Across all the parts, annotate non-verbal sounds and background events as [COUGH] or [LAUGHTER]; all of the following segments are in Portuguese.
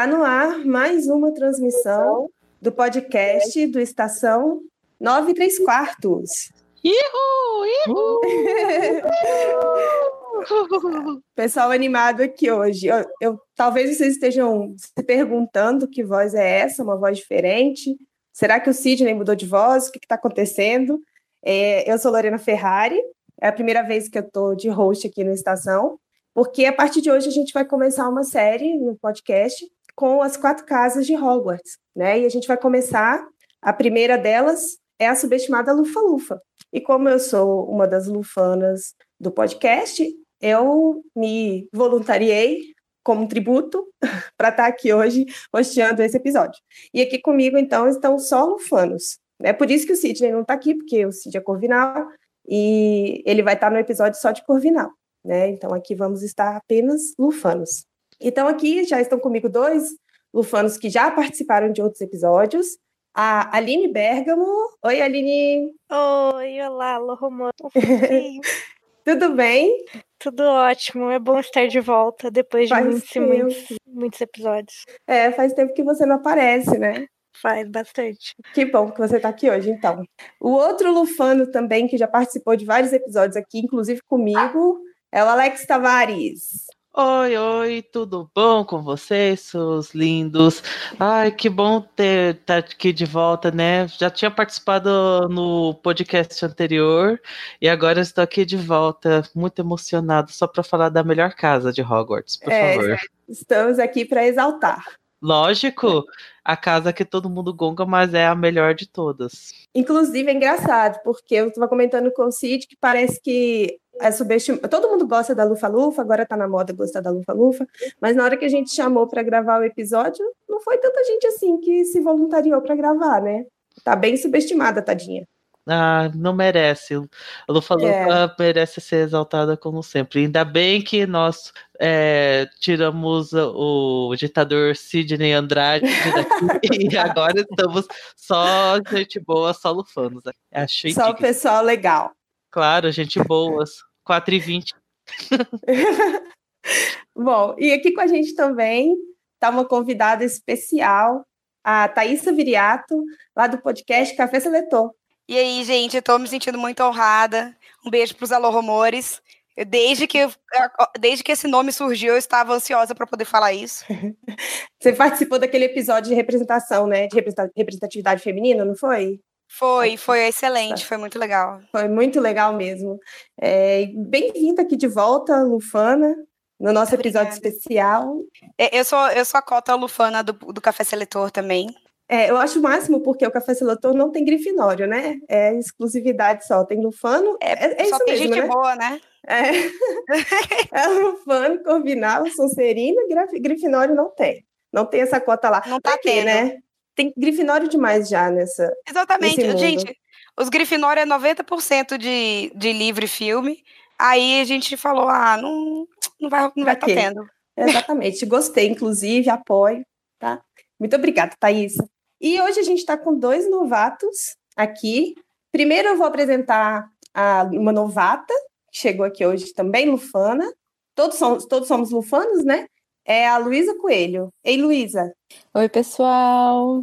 Está no ar mais uma transmissão do podcast do Estação 9 e 3 quartos. Ihu, [LAUGHS] Pessoal animado aqui hoje. Eu, eu- talvez vocês estejam se perguntando que voz é essa, uma voz diferente. Será que o Sidney mudou de voz? O que está acontecendo? É, eu sou Lorena Ferrari, é a primeira vez que eu estou de host aqui no Estação, porque a partir de hoje a gente vai começar uma série no podcast com as quatro casas de Hogwarts, né? E a gente vai começar, a primeira delas é a subestimada Lufa-Lufa. E como eu sou uma das lufanas do podcast, eu me voluntariei como tributo [LAUGHS] para estar aqui hoje hosteando esse episódio. E aqui comigo, então, estão só lufanos. É por isso que o Sidney não está aqui, porque o Sid é Corvinal e ele vai estar no episódio só de Corvinal. Né? Então, aqui vamos estar apenas lufanos. Então, aqui já estão comigo dois lufanos que já participaram de outros episódios. A Aline Bergamo. Oi, Aline. Oi, olá, alô, Romano. [LAUGHS] Tudo bem? Tudo ótimo, é bom estar de volta depois de muitos, muitos, muitos episódios. É, faz tempo que você não aparece, né? Faz bastante. Que bom que você está aqui hoje, então. O outro Lufano também, que já participou de vários episódios aqui, inclusive comigo, é o Alex Tavares. Oi, oi, tudo bom com vocês, seus lindos? Ai, que bom ter estar aqui de volta, né? Já tinha participado no podcast anterior e agora estou aqui de volta, muito emocionado, só para falar da melhor casa de Hogwarts, por É, favor. Estamos aqui para exaltar. Lógico, a casa que todo mundo gonga, mas é a melhor de todas. Inclusive, é engraçado, porque eu estava comentando com o Cid que parece que é subestim... todo mundo gosta da Lufa-Lufa, agora está na moda gostar da Lufa-Lufa, mas na hora que a gente chamou para gravar o episódio, não foi tanta gente assim que se voluntariou para gravar, né? Tá bem subestimada, tadinha. Ah, não merece. A Lufa Lufa É. merece ser exaltada como sempre. Ainda bem que nós é, tiramos o ditador Sidney Andrade daqui [LAUGHS] e agora estamos só gente boa, só lufanos. Achei Só o pessoal legal. Claro, gente boas. 4 e 20. [LAUGHS] Bom, e aqui com a gente também está uma convidada especial, a Thaísa Viriato, lá do podcast Café Seletor. E aí, gente, eu tô me sentindo muito honrada. Um beijo pros Alô Rumores. Eu, desde, que, desde que esse nome surgiu, eu estava ansiosa para poder falar isso. [LAUGHS] Você participou daquele episódio de representação, né? De representa- representatividade feminina, não foi? Foi, foi excelente, foi muito legal. Foi muito legal mesmo. É, Bem-vinda aqui de volta, Lufana, no nosso episódio Obrigada. especial. É, Eu sou, eu sou a cota lufana do, do Café Seletor também. É, eu acho o máximo porque o Café Seletor não tem grifinório, né? É exclusividade só. Tem Lufano. É, é Só isso tem mesmo, gente né? boa, né? É, [LAUGHS] é Lufano, Corvinal, Sonserina, Graf- Grifinório não tem. Não tem essa cota lá. Não tá tendo. né? Tem Grifinório demais já nessa. Exatamente. Gente, os Grifinória é 90% de, de livro e filme. Aí a gente falou, ah, não, não vai não Pra vai tá tendo. Exatamente. Gostei, inclusive, apoio, tá? Muito obrigada, Thaís. E hoje a gente está com dois novatos aqui. Primeiro eu vou apresentar a, uma novata, que chegou aqui hoje também, Lufana. Todos somos, todos somos lufanos, né? É a Luísa Coelho. Ei, Luísa, Oi, pessoal.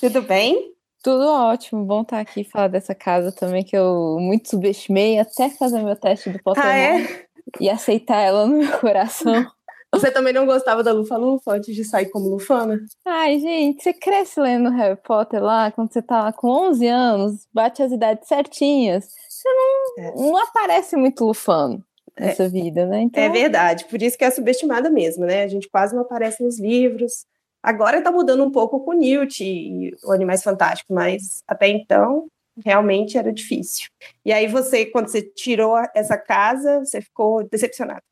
tudo bem? Tudo ótimo. Bom estar aqui e falar dessa casa também que eu muito subestimei até fazer meu teste do Pottermore Ah, é? e aceitar ela no meu coração. [LAUGHS] Você também não gostava da Lufa-Lufa antes de sair como Lufana? Ai, gente, você cresce lendo Harry Potter lá, quando você tá lá com 11 anos, bate as idades certinhas, você não, não aparece muito lufano nessa vida, né? Então, É verdade, por isso que é subestimada mesmo, né? A gente quase não aparece nos livros. Agora tá mudando um pouco com o Newt e o Animais Fantásticos, mas até então realmente era difícil. E aí você, quando você tirou essa casa, você ficou decepcionado.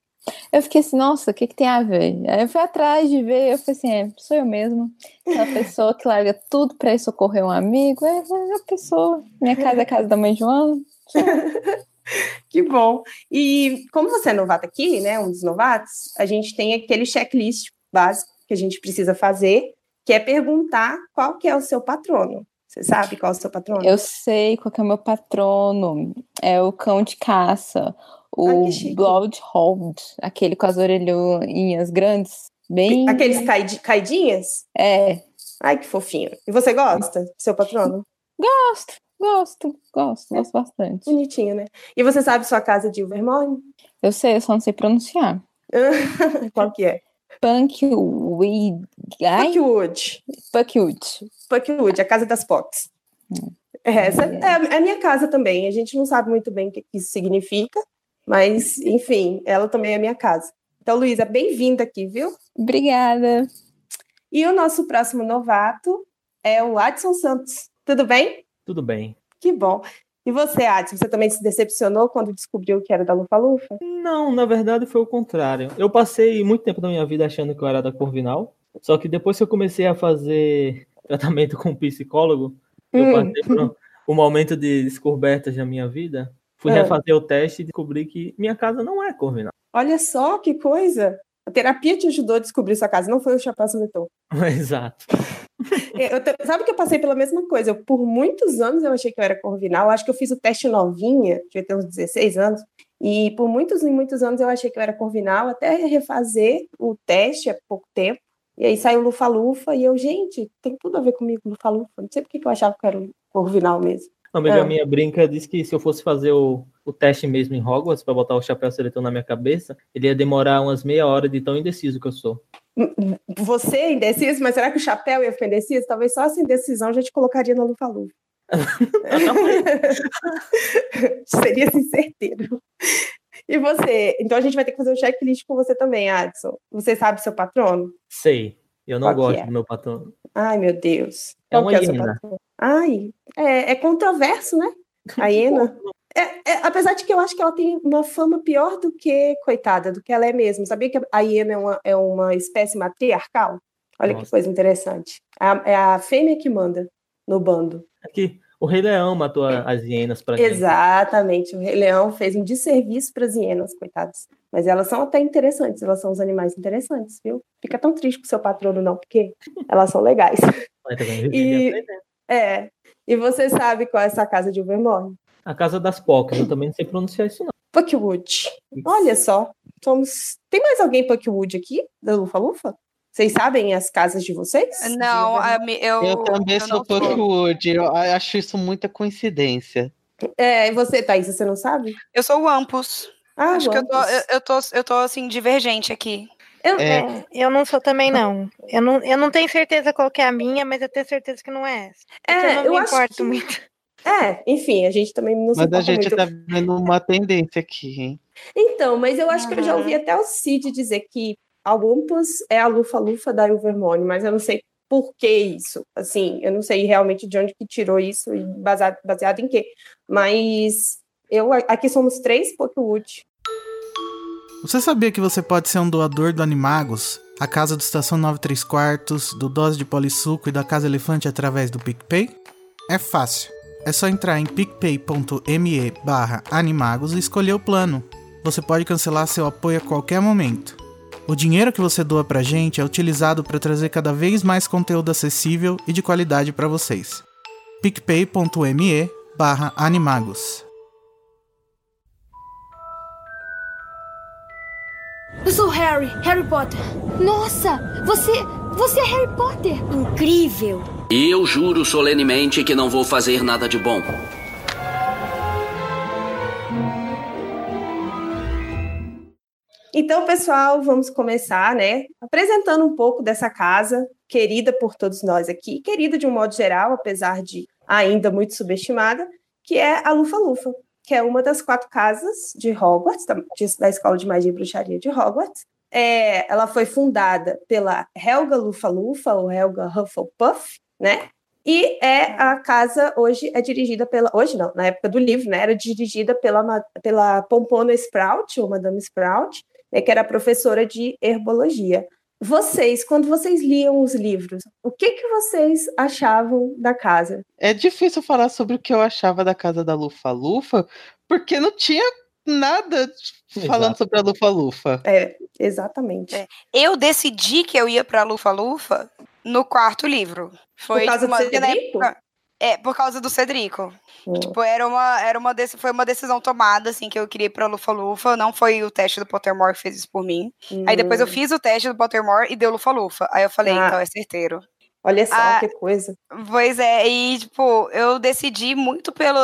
eu fiquei assim, nossa, o que, que tem a ver? Aí eu fui atrás de ver, eu falei assim, é, sou eu mesma. Aquela [LAUGHS] pessoa que larga tudo pra ir socorrer um amigo, é, é a pessoa. Minha casa é a casa da mãe Joana. [LAUGHS] [LAUGHS] Que bom. E como você é novato aqui, né, um dos novatos, a gente tem aquele checklist básico que a gente precisa fazer, que é perguntar qual que é o seu patrono. Você sabe qual é o seu patrono? Eu sei qual é o meu patrono. É o cão de caça. O chique. Bloodhound, aquele com as orelhinhas grandes. Bem. Aqueles caidi- caidinhas? É. Ai, que fofinho. E você gosta do seu patrono? Gosto, gosto, gosto, gosto bastante. Bonitinho, né? E você sabe sua casa de Ilvermorny? Eu sei, eu só não sei pronunciar. [LAUGHS] qual que é? Punkweed. Puckwood. Puckwood. Puckwood, a casa das Pox. Essa é, é a minha casa também. A gente não sabe muito bem o que isso significa, mas, enfim, ela também é minha casa. Então, Luísa, bem-vinda aqui, viu? Obrigada. E o nosso próximo novato é o Adson Santos. Tudo bem? Tudo bem. Que bom. E você, Adson, você também se decepcionou quando descobriu que era da Lufa Lufa? Não, na verdade foi o contrário. Eu passei muito tempo da minha vida achando que eu era da Corvinal, só que depois que eu comecei a fazer tratamento com um psicólogo, eu Hum. passei por um, um momento de descobertas na minha vida, fui Ah. refazer o teste e descobri que minha casa não é Corvinal. Olha só que coisa! A terapia te ajudou a descobrir sua casa, não foi o chapéu seletor. [LAUGHS] Exato. [LAUGHS] Eu sabe que eu passei pela mesma coisa? Eu, por muitos anos eu achei que eu era corvinal. Acho que eu fiz o teste novinha, devia ter uns 16 anos. E por muitos e muitos anos eu achei que eu era corvinal, até refazer o teste há pouco tempo. E aí saiu Lufa-Lufa e eu, gente, tem tudo a ver comigo, Lufa-Lufa. Não sei por que eu achava que eu era corvinal mesmo. Uma amiga Ah. minha brinca disse que se eu fosse fazer o, o teste mesmo em Hogwarts para botar o chapéu seletor na minha cabeça, ele ia demorar umas meia hora de tão indeciso que eu sou. Você é indeciso, mas será que o chapéu ia ficar indeciso? Talvez só essa indecisão já te colocaria na Lufa-Lufa. [LAUGHS] Seria assim, certeiro. E você? Então a gente vai ter que fazer um checklist com você também, Adson. Você sabe seu patrono? Sei. Eu não Qual gosto é? do meu patrão. Ai, meu Deus. É Qual uma é hiena. patrono? Ai, é, é controverso, né? A [LAUGHS] hiena. É, é, apesar de que eu acho que ela tem uma fama pior do que, coitada, do que ela é mesmo. Sabia que a hiena é uma, é uma espécie matriarcal? Olha que Nossa. coisa interessante. A- é a fêmea que manda no bando. Aqui, o Rei Leão matou as hienas gente. Exatamente. O Rei Leão fez um desserviço para as hienas, coitadas. Mas elas são até interessantes, elas são os animais interessantes, viu? Fica tão triste com seu patrono, não, porque elas são legais. Tá? E, é. E você sabe qual é essa casa de Overmorn? A casa das Pocas, eu também não sei pronunciar isso não. Puckwood. Olha só, somos. Tem mais alguém Puckwood aqui, da Lufa Lufa? Vocês sabem as casas de vocês? Não, eu. Eu também eu sou. Puckwood. Eu acho isso muita coincidência. É, e você, Thaís, você não sabe? Eu sou o Ampus. Ah, Acho que eu tô, eu, eu tô, eu tô assim, divergente aqui. Eu- É. Eu não sou também, não. Eu não, eu não tenho certeza qual que é a minha, mas eu tenho certeza que não é essa. É, que É, eu não eu me acho importo que- muito. É, enfim, a gente também não se Mas a gente muito. tá vendo uma tendência aqui, hein? Então, mas eu acho que eu já ouvi até o Cid dizer que a Olympus é a lufa-lufa da Ilvermorny, mas eu não sei por que isso. Assim, eu não sei realmente de onde que tirou isso e baseado, baseado em quê. Mas eu aqui somos três Pokéwood. Você sabia que você pode ser um doador do Animagos, a casa do Estação 93 Quartos, do Dose de Polissuco e da Casa Elefante através do PicPay? É fácil. É só entrar em picpay.me barra animagos e escolher o plano. Você pode cancelar seu apoio a qualquer momento. O dinheiro que você doa pra gente é utilizado para trazer cada vez mais conteúdo acessível e de qualidade para vocês. picpay.me barra animagos. Eu sou Harry, Harry Potter. Nossa, você, você é Harry Potter. Incrível. E eu juro solenemente que não vou fazer nada de bom. Então, pessoal, vamos começar, né? Apresentando um pouco dessa casa, querida por todos nós aqui, querida de um modo geral, apesar de ainda muito subestimada, que é a Lufa Lufa, que é uma das quatro casas de Hogwarts, da, da Escola de Magia e Bruxaria de Hogwarts. É, ela foi fundada pela Helga Lufa Lufa, ou Helga Hufflepuff, né? E é a casa hoje é dirigida pela hoje não, na época do livro, né? Era dirigida pela pela Pompona Sprout, ou Madame Sprout, né, que era professora de herbologia. Vocês, quando vocês liam os livros, o que que vocês achavam da casa? É difícil falar sobre o que eu achava da casa da Lufa Lufa, porque não tinha nada falando Exato. sobre a Lufa Lufa. É, exatamente. É. Eu decidi que eu ia para Lufa Lufa no quarto livro. Foi Por causa uma, do Cedrico? Época, é, por causa do Cedrico. Hum. Tipo, era uma, era uma foi uma decisão tomada, assim, que eu queria ir pra Lufa Lufa. Não foi o teste do Pottermore que fez isso por mim. Hum. Aí depois eu fiz o teste do Pottermore e deu Lufa Lufa. Aí eu falei, Ah. então é certeiro. Olha só Ah, que coisa. Pois é, e tipo, eu decidi muito pelo.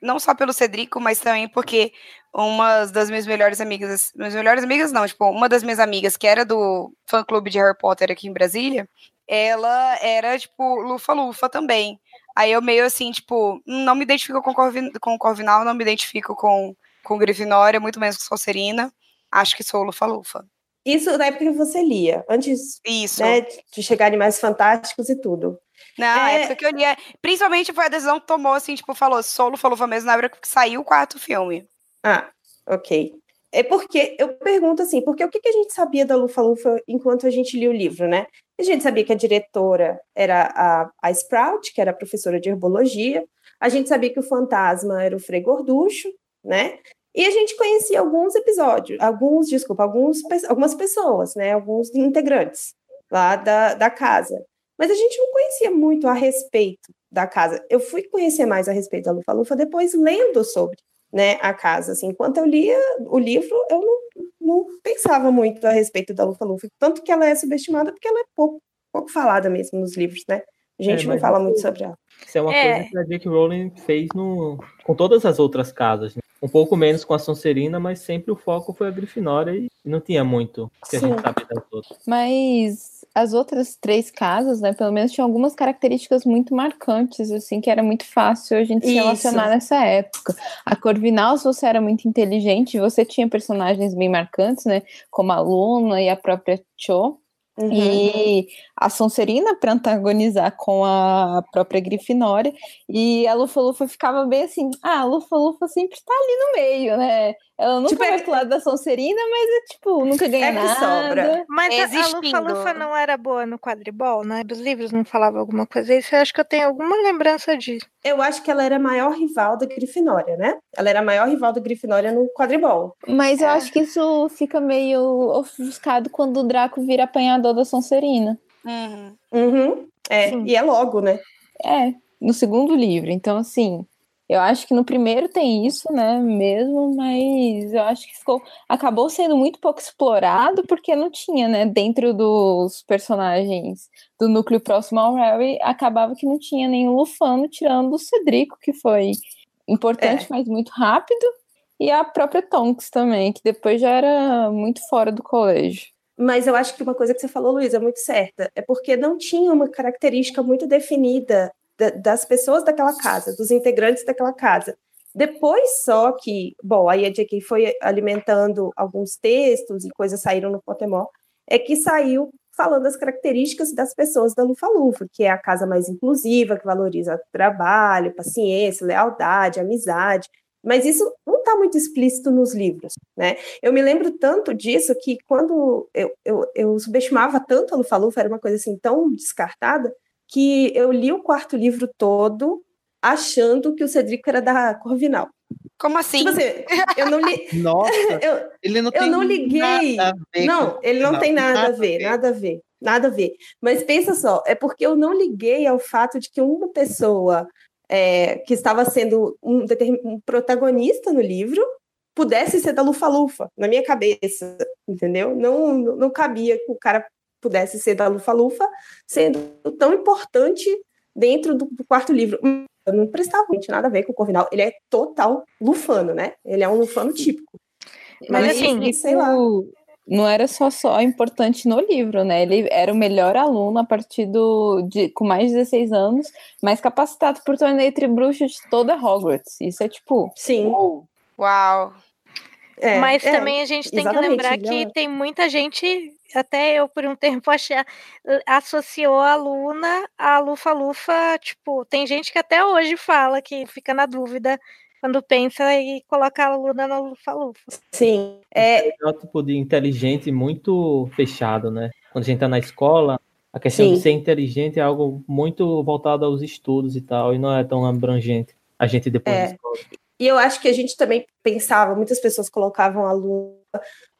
Não só pelo Cedrico, mas também porque uma das minhas melhores amigas. Minhas melhores amigas, não, tipo, uma das minhas amigas, que era do fã clube de Harry Potter aqui em Brasília, ela era, tipo, Lufa Lufa também. Aí eu meio assim, tipo, não me identifico com, Corvin, com Corvinal, não me identifico com, com Grifinória, muito menos com Sonserina. Acho que sou Lufa Lufa. Isso na época que você lia, antes Isso. né, de chegar Animais Fantásticos e tudo. Na É. época que eu lia. Principalmente foi a decisão que tomou, assim, tipo, falou, solo falou mesmo na época que saiu o quarto filme. Ah, ok. É porque eu pergunto assim, porque o que, a gente sabia da Lufa Lufa enquanto a gente lia o livro, né? A gente sabia que a diretora era a, a Sprout, que era professora de herbologia. A gente sabia que o fantasma era o Frei Gorducho, né? E a gente conhecia alguns episódios, alguns, desculpa, alguns, algumas pessoas, né? Alguns integrantes lá da, da casa. Mas a gente não conhecia muito a respeito da casa. Eu fui conhecer mais a respeito da Lufa Lufa depois lendo sobre né, a casa. Assim, enquanto eu lia o livro, eu não, não pensava muito a respeito da Lufa Lufa. Tanto que ela é subestimada porque ela é pouco, pouco falada mesmo nos livros, né? A gente É, não fala muito sobre ela. Isso é uma É. coisa que a J.K. Rowling fez no, com todas as outras casas. né? Um pouco menos com a Sonserina, mas sempre o foco foi a Grifinória e não tinha muito que a gente Sim. sabe das outras. Mas as outras três casas, né, pelo menos tinham algumas características muito marcantes, assim, que era muito fácil a gente se Isso. relacionar nessa época. A Corvinal, se você era muito inteligente, você tinha personagens bem marcantes, né, como a Luna e a própria Cho. Uhum. E a Sonserina para antagonizar com a própria Grifinória. E a Lufa-Lufa ficava bem assim: ah, a Lufa-Lufa sempre tá ali no meio, né? Ela nunca Tipo, é- vai pro lado da Sonserina, mas é tipo, nunca ganha É que nada. sobra. Mas a- a Existindo. Lufa-Lufa não era boa no quadribol, né? Dos livros não falava alguma coisa. Isso eu acho que eu tenho alguma lembrança disso. Eu acho que ela era a maior rival da Grifinória, né? Ela era a maior rival da Grifinória no quadribol. Mas eu acho que isso fica meio ofuscado quando o Draco vira apanhador da Sonserina. Uhum. Uhum. É, Sim. e é logo, né? É, no segundo livro. Então, assim, eu acho que no primeiro tem isso, né, mesmo, mas eu acho que ficou, acabou sendo muito pouco explorado, porque não tinha, né, dentro dos personagens do núcleo próximo ao Harry, acabava que não tinha nenhum Lufano, tirando o Cedrico, que foi importante, É. mas muito rápido, e a própria Tonks também, que depois já era muito fora do colégio. Mas eu acho que uma coisa que você falou, Luísa, é muito certa. É porque não tinha uma característica muito definida da- das pessoas daquela casa, dos integrantes daquela casa. Depois só que, bom, aí a J.K. foi alimentando alguns textos e coisas saíram no Pottermore, é que saiu falando as características das pessoas da Lufa-Lufa, que é a casa mais inclusiva, que valoriza trabalho, paciência, lealdade, amizade. Mas isso não está muito explícito nos livros, né? Eu me lembro tanto disso que quando eu, eu, eu subestimava tanto a Lufa-Lufa, era uma coisa assim tão descartada, que eu li o quarto livro todo achando que o Cedrico era da Corvinal. Como assim? Tipo assim, eu não li. [LAUGHS] Nossa, eu, ele não eu tem não liguei. nada a ver Não, ele não, tem nada, nada a ver, nada a ver, nada a ver. Mas pensa só, é porque eu não liguei ao fato de que uma pessoa é, que estava sendo um, um protagonista no livro pudesse ser da Lufa-Lufa, na minha cabeça, entendeu? Não, não cabia que o cara pudesse ser da Lufa-Lufa, sendo tão importante dentro do, do quarto livro. Eu não prestava muito nada a ver com o Corvinal. Ele é total lufano, né? Ele é um lufano típico. Mas Mas, assim, sei lá. não era só só importante no livro, né? Ele era o melhor aluno a partir do de, com mais de 16 anos, mais capacitado por torneio tribruxo de toda Hogwarts. Isso é tipo, sim. Uau. É, Mas é, também a gente tem que lembrar que é- tem muita gente, até eu por um [LAUGHS] tempo achei, associou a Luna à Lufa-Lufa, tipo, tem gente que até hoje fala que fica na dúvida quando pensa e coloca a Luna na Lufa-Lufa. Sim, é, É um tipo de inteligente muito fechado, né? Quando a gente tá na escola, a questão Sim. de ser inteligente é algo muito voltado aos estudos e tal, e não é tão abrangente. A gente depois É. da escola. E eu acho que a gente também pensava, muitas pessoas colocavam a Luna,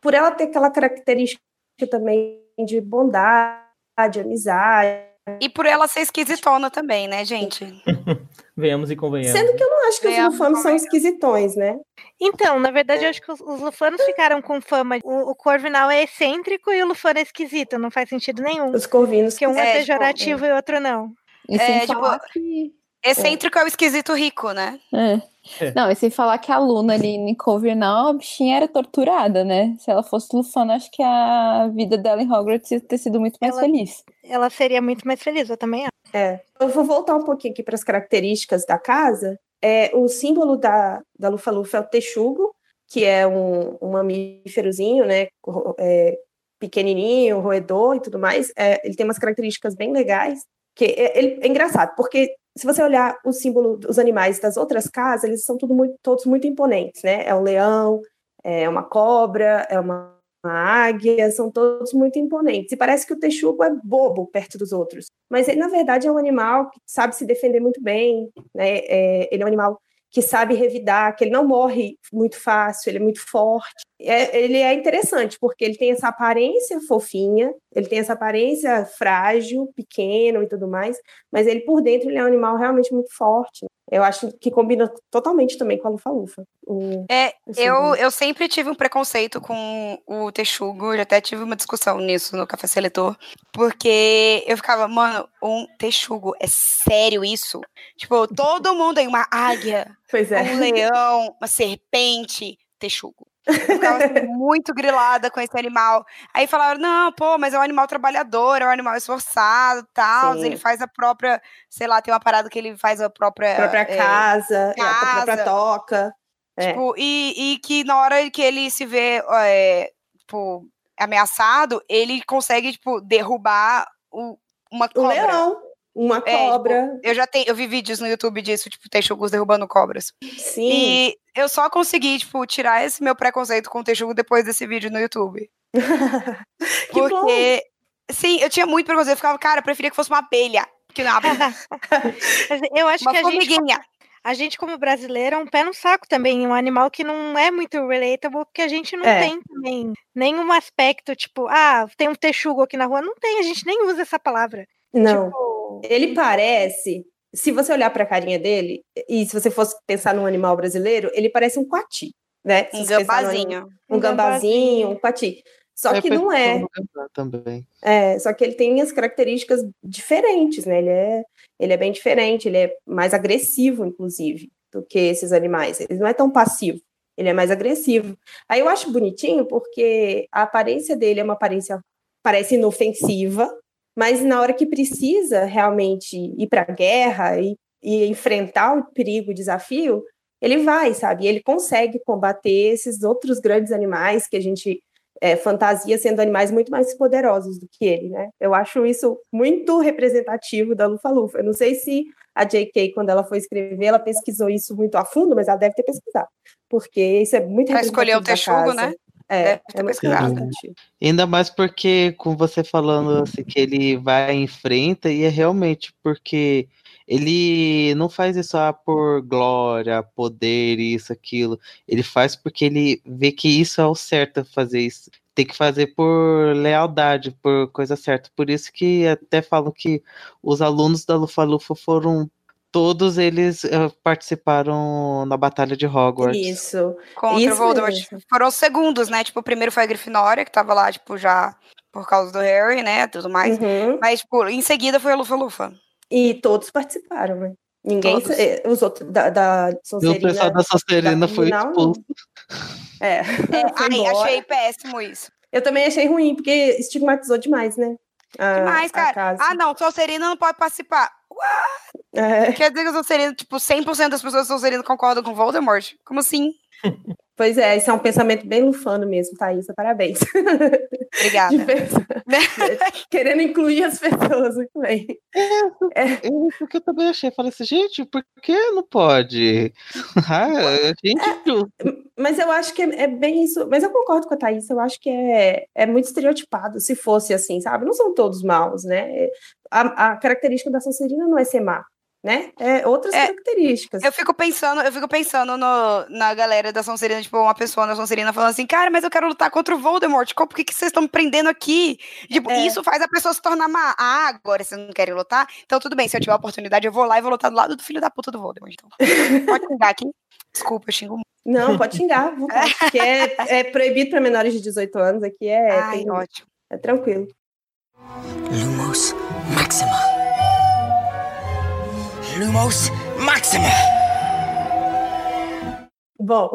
por ela ter aquela característica também de bondade, amizade. E por ela ser esquisitona também, né, gente? [LAUGHS] Venhamos e convenhamos. Sendo que eu não acho que os Venhamos lufanos são esquisitões, né? Então, na verdade, eu acho que os, os lufanos ficaram com fama. O, o Corvinal é excêntrico e o lufano é esquisito, não faz sentido nenhum. Os corvinos. Porque um é, É, tipo, pejorativo e outro não. E sem É, tipo, que. Excêntrico é o esquisito rico, né? É. É. Não, e sem falar que a Luna ali em Corvinal, a bichinha era torturada, né? Se ela fosse Lufana, acho que a vida dela em Hogwarts ia ter sido muito mais Ela- feliz. Ela seria muito mais feliz, eu também acho. É. Eu vou voltar um pouquinho aqui para as características da casa. É, o símbolo da, da Lufa-Lufa é o texugo, que é um, um mamíferozinho, né? é, pequenininho, roedor e tudo mais. É, ele tem umas características bem legais. Que é, ele, é engraçado, porque se você olhar o símbolo dos animais das outras casas, eles são tudo muito, todos muito imponentes, né? É um leão, é uma cobra, é uma, uma águia, são todos muito imponentes. E parece que o texugo é bobo perto dos outros. Mas ele, na verdade, é um animal que sabe se defender muito bem, né? É, ele é um animal que sabe revidar, que ele não morre muito fácil, ele é muito forte. É, ele é interessante, porque ele tem essa aparência fofinha, ele tem essa aparência frágil, pequeno e tudo mais, mas ele por dentro ele é um animal realmente muito forte. Eu acho que combina totalmente também com a Lufa-Lufa. o- É, o eu, símbolo. eu sempre tive um preconceito com o texugo, já até tive uma discussão nisso no Café Seletor, porque eu ficava, mano, um texugo, é sério isso? Tipo, todo mundo tem uma águia, é. um leão, uma serpente, texugo. Eu ficava assim, muito grilada com esse animal. Aí falaram, não, pô, mas é um animal trabalhador, é um animal esforçado, tal. Sim. Ele faz a própria, sei lá, tem uma parada que ele faz a própria. própria é, casa, é, a própria casa. toca. É. Tipo, e, e que na hora que ele se vê, é, tipo, ameaçado, ele consegue, tipo, derrubar o- uma O cobra. leão, uma É, tipo, cobra. eu já tenho, eu vi vídeos no YouTube disso, tipo, texugos derrubando cobras. Sim. E eu só consegui, tipo, tirar esse meu preconceito com o texugo depois desse vídeo no YouTube. [LAUGHS] Que bom. Porque, sim, eu tinha muito preconceito. Eu ficava, cara, eu preferia que fosse uma abelha. Que não uma abelha. Mas [LAUGHS] eu acho Uma que a gente, formiguinha. a gente, como brasileiro, é um pé no saco também. Um animal que não é muito relatable, porque a gente não É. tem também nenhum aspecto, tipo, ah, tem um texugo aqui na rua. Não tem, a gente nem usa essa palavra. Não. Tipo, Ele parece, se você olhar para a carinha dele, e se você fosse pensar num animal brasileiro, ele parece um coati, né? Um gambazinho. anim- Um gambazinho, um coati. Só que não é. Também. É, só que ele tem as características diferentes, né? Ele é, ele é bem diferente, ele é mais agressivo, inclusive, do que esses animais. Ele não é tão passivo, ele é mais agressivo. Aí eu acho bonitinho porque a aparência dele é uma aparência, parece inofensiva, mas na hora que precisa realmente ir para a guerra e, e enfrentar o perigo, o desafio, ele vai, sabe? Ele consegue combater esses outros grandes animais que a gente é, fantasia sendo animais muito mais poderosos do que ele, né? Eu acho isso muito representativo da Lufa-Lufa. Eu não sei se a J.K., quando ela foi escrever, ela pesquisou isso muito a fundo, mas ela deve ter pesquisado, porque isso é muito Pra escolher o representativo texugo, né? É, ter é muito pesquisado. Ainda mais porque, com você falando assim, que ele vai e enfrenta, e é realmente porque ele não faz isso ah, por glória, poder, isso, aquilo. Ele faz porque ele vê que isso é o certo fazer isso. Tem que fazer por lealdade, por coisa certa. Por isso que até falam que os alunos da Lufa-Lufa foram. Todos eles eh, participaram na Batalha de Hogwarts. Isso. Contra Isso o Voldemort. mesmo. Foram os segundos, né? Tipo, o primeiro foi a Grifinória, que tava lá, tipo, já por causa do Harry, né? Tudo mais. Uhum. Mas, tipo, em seguida foi a Lufa-Lufa. E todos participaram, né? Ninguém, Todos. eh, os outros da, da E o pessoal da Sonserina da foi expulso. É, É, [LAUGHS] foi ai, achei péssimo isso. Eu também achei ruim, porque estigmatizou demais, né? A, Demais, a cara. casa. Ah, não, Sonserina não pode participar. É. Quer dizer que a Sonserina, tipo, 100% das pessoas da Sonserina concordam com Voldemort? Como assim? [LAUGHS] Pois é, isso é um pensamento bem lufano mesmo, Thaisa. Parabéns. Obrigada. [LAUGHS] [LAUGHS] Querendo incluir as pessoas, muito bem. É, isso que eu também achei. Falei assim, gente, por que não pode? Ah, gente, Mas eu acho que é, é bem isso. Mas eu concordo com a Thaís, eu acho que é, é muito estereotipado, se fosse assim, sabe? Não são todos maus, né? A, a característica da Sonserina não é ser má, né? É outras características. Eu fico pensando, eu fico pensando no, na galera da Sonserina, tipo, uma pessoa na Sonserina falando assim, cara, mas eu quero lutar contra o Voldemort, por que, que vocês estão me prendendo aqui? Tipo, É. isso faz a pessoa se tornar má. Ah, agora vocês não querem lutar? Então tudo bem, se eu tiver a oportunidade, eu vou lá e vou lutar do lado do filho da puta do Voldemort. Então. Pode xingar aqui. Desculpa, eu xingo muito. Não, pode xingar, porque é, é proibido para menores de 18 anos, aqui é, Ai, tem- ótimo. é tranquilo. Lumos Maxima. Lumos Maxima. Bom,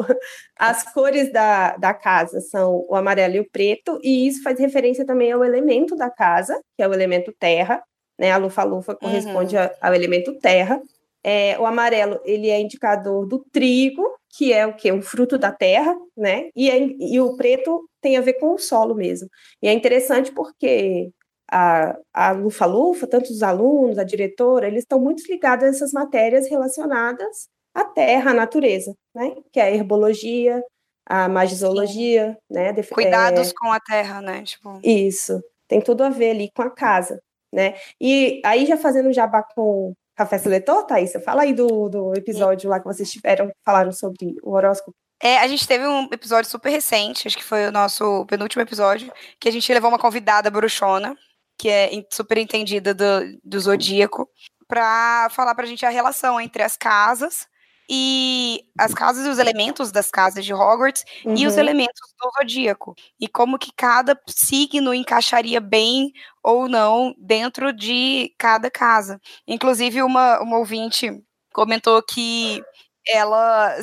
as cores da, da casa são o amarelo e o preto, e isso faz referência também ao elemento da casa, que é o elemento terra, né? A lufa-lufa corresponde Uhum. ao elemento terra. É, o amarelo, ele é indicador do trigo, que é o que? O fruto da terra, né? E, é- e o preto tem a ver com o solo mesmo. E é interessante porque a, a lufa-lufa, tanto os alunos, a diretora, eles estão muito ligados a essas matérias relacionadas à terra, à natureza, né? Que é a herbologia, a magisologia, né? Def- Cuidados é, com a terra, né? Tipo, isso, tem tudo a ver ali com a casa, né? E aí, já fazendo jabá com Café Seletor, Thaís, fala aí do, do episódio lá que vocês tiveram, falaram sobre o horóscopo. É, a gente teve um episódio super recente, acho que foi o nosso penúltimo episódio, que a gente levou uma convidada bruxona, que é super entendida do, do zodíaco, pra falar pra gente a relação entre as casas e as casas e os elementos das casas de Hogwarts e os Uhum. elementos do zodíaco. E como que cada signo encaixaria bem ou não dentro de cada casa. Inclusive, uma, uma ouvinte comentou que ela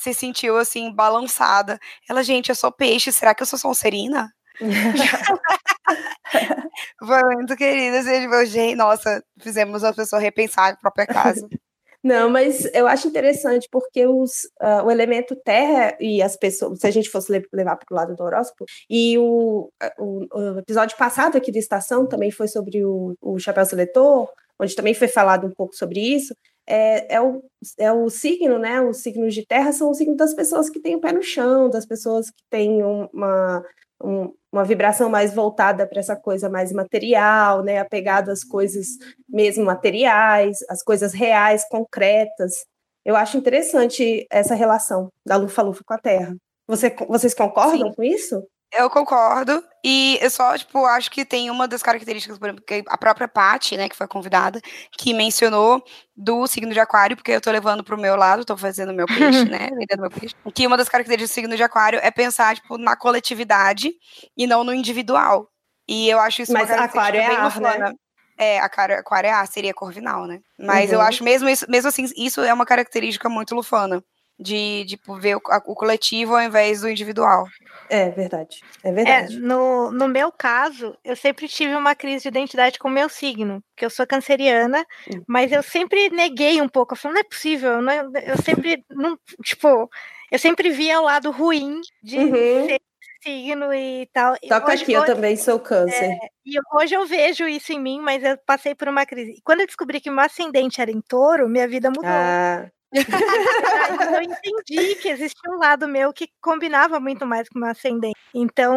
se sentiu assim, balançada. Ela, gente, eu sou peixe, será que eu sou Sonserina? [LAUGHS] Foi muito querida, assim, gente, nossa, fizemos a pessoa repensar a própria casa. [LAUGHS] Não, mas eu acho interessante porque os, ah, o elemento terra e as pessoas, se a gente fosse le- levar para o lado do horóscopo, e o, ah, o, o episódio passado aqui da estação também foi sobre o, o chapéu seletor, onde também foi falado um pouco sobre isso. É, é, o, é o signo, né? Os signos de terra são os signos das pessoas que têm o pé no chão, das pessoas que têm um- uma, um- uma vibração mais voltada para essa coisa mais material, né? Apegado às coisas mesmo materiais, as coisas reais, concretas. Eu acho interessante essa relação da Lufa-Lufa com a Terra. Você, vocês concordam com isso? Eu concordo. E eu só, tipo, acho que tem uma das características, por exemplo, que a própria Paty, né, que foi convidada, que mencionou do signo de aquário, porque eu tô levando pro meu lado, tô fazendo meu peixe, [LAUGHS] né, vendendo meu peixe. Que uma das características do signo de aquário é pensar, tipo, na coletividade e não no individual. E eu acho isso Mas uma aquário é bem ar, né? lufana. É, aquário, aquário é ar, seria corvinal, né? Mas eu Uhum. acho mesmo isso, mesmo assim, isso é uma característica muito lufana. De, de tipo, ver o, a- o coletivo ao invés do individual. É verdade. É É, verdade. no, no meu caso, eu sempre tive uma crise de identidade com o meu signo, porque eu sou canceriana, mas eu sempre neguei um pouco. Eu falei, não é possível, não é- eu sempre, não, tipo, eu sempre via o lado ruim de Uhum. ser signo e tal. E Toca hoje- aqui, eu hoje- também sou câncer. é, e hoje eu vejo isso em mim, mas eu passei por uma crise. E quando eu descobri que meu ascendente era em touro, minha vida mudou. Ah, eu entendi que existia um lado meu que combinava muito mais com o meu ascendente. Então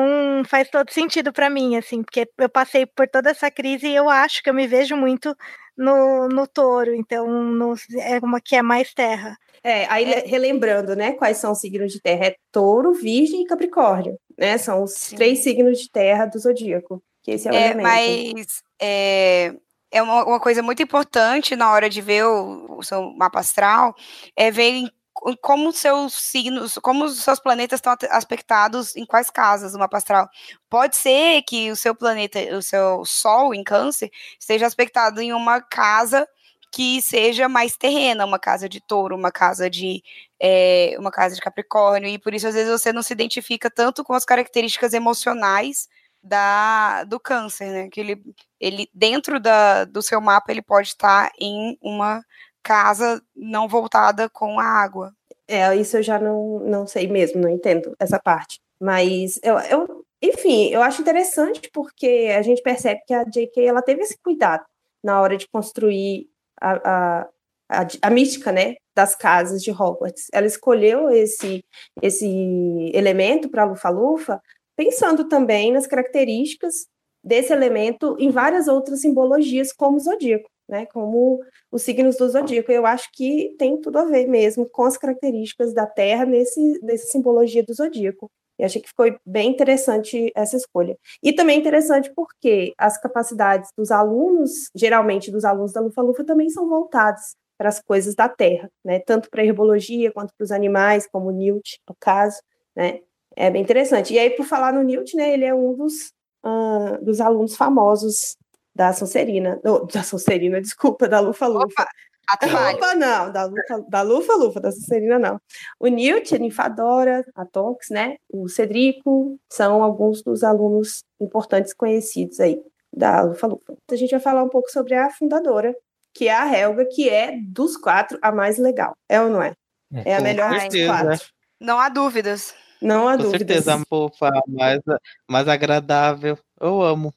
faz todo sentido pra mim, assim, porque eu passei por toda essa crise e eu acho que eu me vejo muito no, no touro, então no, é uma que é mais terra. É, aí le- relembrando, né, quais são os signos de terra? É touro, virgem e capricórnio, né? São os três signos de terra do zodíaco. Que esse é o É, elemento. mas é, é uma, uma coisa muito importante na hora de ver o, o seu mapa astral, é ver em co- como seus signos, como os seus planetas estão aspectados em quais casas do mapa astral. Pode ser que o seu planeta, o seu Sol em câncer, esteja aspectado em uma casa que seja mais terrena, uma casa de touro, uma casa de é, uma casa de Capricórnio, e por isso às vezes você não se identifica tanto com as características emocionais da, do câncer, né? Que ele, ele dentro da, do seu mapa ele pode estar em uma casa não voltada com a água. É, isso eu já não, não sei mesmo, não entendo essa parte. Mas eu, eu, enfim, eu acho interessante porque a gente percebe que a J.K. ela teve esse cuidado na hora de construir a, a, a, a mística, né, das casas de Hogwarts. Ela escolheu esse, esse elemento para Lufa-Lufa pensando também nas características desse elemento em várias outras simbologias, como o zodíaco, né? Como os signos do zodíaco. Eu acho que tem tudo a ver mesmo com as características da Terra nesse, nessa simbologia do zodíaco. E achei que ficou bem interessante essa escolha. E também interessante porque as capacidades dos alunos, geralmente dos alunos da Lufa-Lufa, também são voltadas para as coisas da Terra, né? Tanto para a herbologia quanto para os animais, como Newt, no caso, né? É bem interessante. E aí, por falar no Newt, né, ele é um dos, uh, dos alunos famosos da Sonserina, oh, da Sonserina, desculpa, da Lufa Lufa. Opa, não, da Lufa, da Lufa Lufa, da Sonserina não. O Newt, a Ninfadora, a Tonks, né, o Cedrico, são alguns dos alunos importantes conhecidos aí da Lufa Lufa. A gente vai falar um pouco sobre a fundadora, que é a Helga, que é dos quatro a mais legal. É ou não é? É, é a melhor dos quatro. Não há dúvidas. Não há Com dúvidas. certeza, fofa, mais, mais agradável. Eu amo.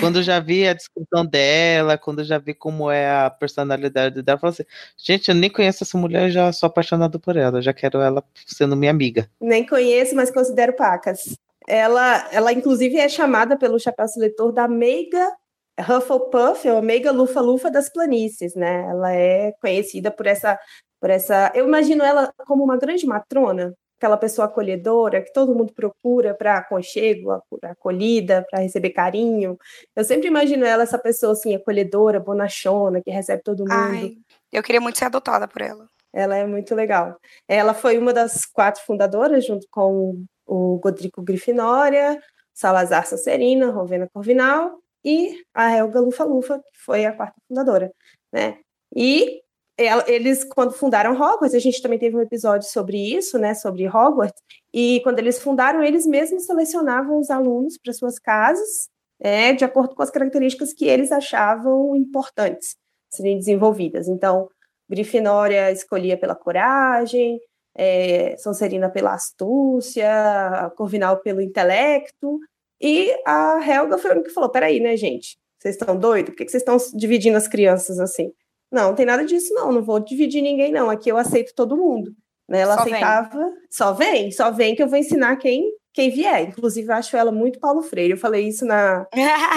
Quando já vi a descrição dela, quando já vi como é a personalidade dela, eu falei assim, gente, eu nem conheço essa mulher, já sou apaixonado por ela, já quero ela sendo minha amiga. Nem conheço, mas considero pacas. Ela, ela inclusive é chamada pelo chapéu seletor da meiga Hufflepuff, ou meiga lufa-lufa das planícies, né? Ela é conhecida por essa, por essa. Eu imagino ela como uma grande matrona, aquela pessoa acolhedora que todo mundo procura para aconchego, acolhida, para receber carinho. Eu sempre imagino ela essa pessoa assim acolhedora, bonachona, que recebe todo mundo. Ai, eu queria muito ser adotada por ela. Ela é muito legal. Ela foi uma das quatro fundadoras, junto com o Godrico Grifinória, Salazar Sacerina, Rovena Corvinal e a Helga Lufa-Lufa, que foi a quarta fundadora, né? E eles, quando fundaram Hogwarts, a gente também teve um episódio sobre isso, né, sobre Hogwarts, e quando eles fundaram, eles mesmos selecionavam os alunos para suas casas, é, de acordo com as características que eles achavam importantes serem desenvolvidas. Então, Grifinória escolhia pela coragem, é, Sonserina pela astúcia, Corvinal pelo intelecto, e a Helga foi a que falou, peraí, né, gente, vocês estão doidos? Por que vocês estão dividindo as crianças assim? Não, não tem nada disso, não. Não vou dividir ninguém, não. Aqui eu aceito todo mundo. Né? Ela só aceitava. Vem. Só vem, só vem que eu vou ensinar quem, quem vier. Inclusive, eu acho ela muito Paulo Freire. Eu falei isso na,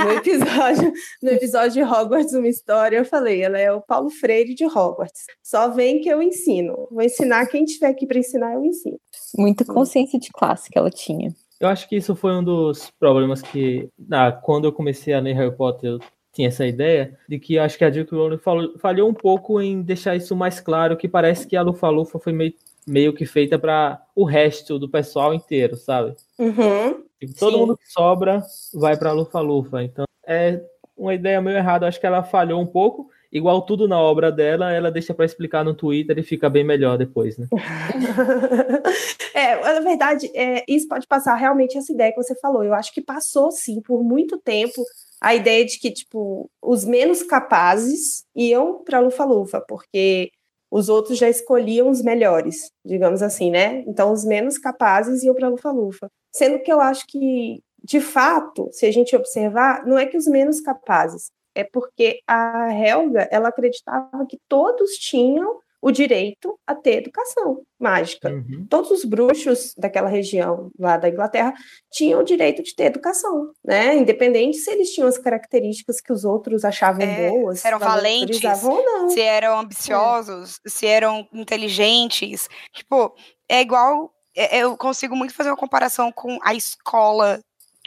no [LAUGHS] episódio no episódio de Hogwarts, uma história. Eu falei, ela é o Paulo Freire de Hogwarts. Só vem que eu ensino. Vou ensinar quem tiver aqui para ensinar, eu ensino. Muita consciência de classe que ela tinha. Eu acho que isso foi um dos problemas que, ah, quando eu comecei a ler Harry Potter, eu tinha essa ideia de que acho que a J.K. Rowling falhou um pouco em deixar isso mais claro, que parece que a Lufa-Lufa foi meio, meio que feita para o resto do pessoal inteiro, sabe? Uhum, tipo, todo mundo que sobra vai para a Lufa-Lufa. Então, é uma ideia meio errada. Acho que ela falhou um pouco. Igual tudo na obra dela, ela deixa para explicar no Twitter e fica bem melhor depois, né? [LAUGHS] é, na verdade, é, isso pode passar realmente essa ideia que você falou. Eu acho que passou, sim, por muito tempo a ideia de que, tipo, os menos capazes iam para Lufa-Lufa, porque os outros já escolhiam os melhores, digamos assim, né? Então, os menos capazes iam para Lufa-Lufa. Sendo que eu acho que, de fato, se a gente observar, não é que os menos capazes, é porque a Helga, ela acreditava que todos tinham o direito a ter educação mágica. Uhum. Todos os bruxos daquela região lá da Inglaterra tinham o direito de ter educação, né? Independente se eles tinham as características que os outros achavam é, boas, se eram valentes, ou não. se eram ambiciosos, é. se eram inteligentes. Tipo, é igual. É, eu consigo muito fazer uma comparação com a escola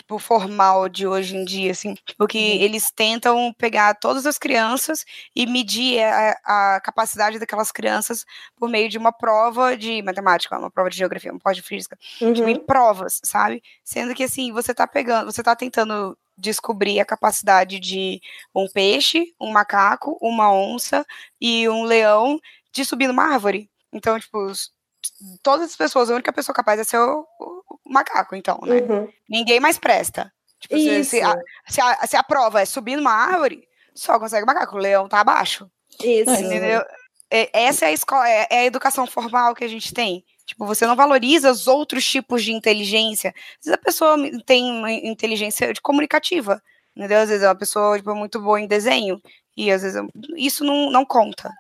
tipo, formal de hoje em dia, assim, porque uhum. eles tentam pegar todas as crianças e medir a, a, capacidade daquelas crianças por meio de uma prova de matemática, uma prova de geografia, uma prova de física, uhum. tipo, em provas, sabe? Sendo que, assim, você tá pegando, você tá tentando descobrir a capacidade de um peixe, um macaco, uma onça e um leão de subir numa árvore. Então, tipo, todas as pessoas, a única pessoa capaz é ser o macaco, então, né? Uhum. Ninguém mais presta. Tipo, se, se, a, se, a, se a prova é subir numa árvore, só consegue o macaco. O leão tá abaixo. Isso. Entendeu? É- essa é a escola, é, é a educação formal que a gente tem. Tipo, você não valoriza os outros tipos de inteligência. Às vezes a pessoa tem uma inteligência de comunicativa, entendeu? Às vezes é uma pessoa tipo, muito boa em desenho, e às vezes isso não, não conta.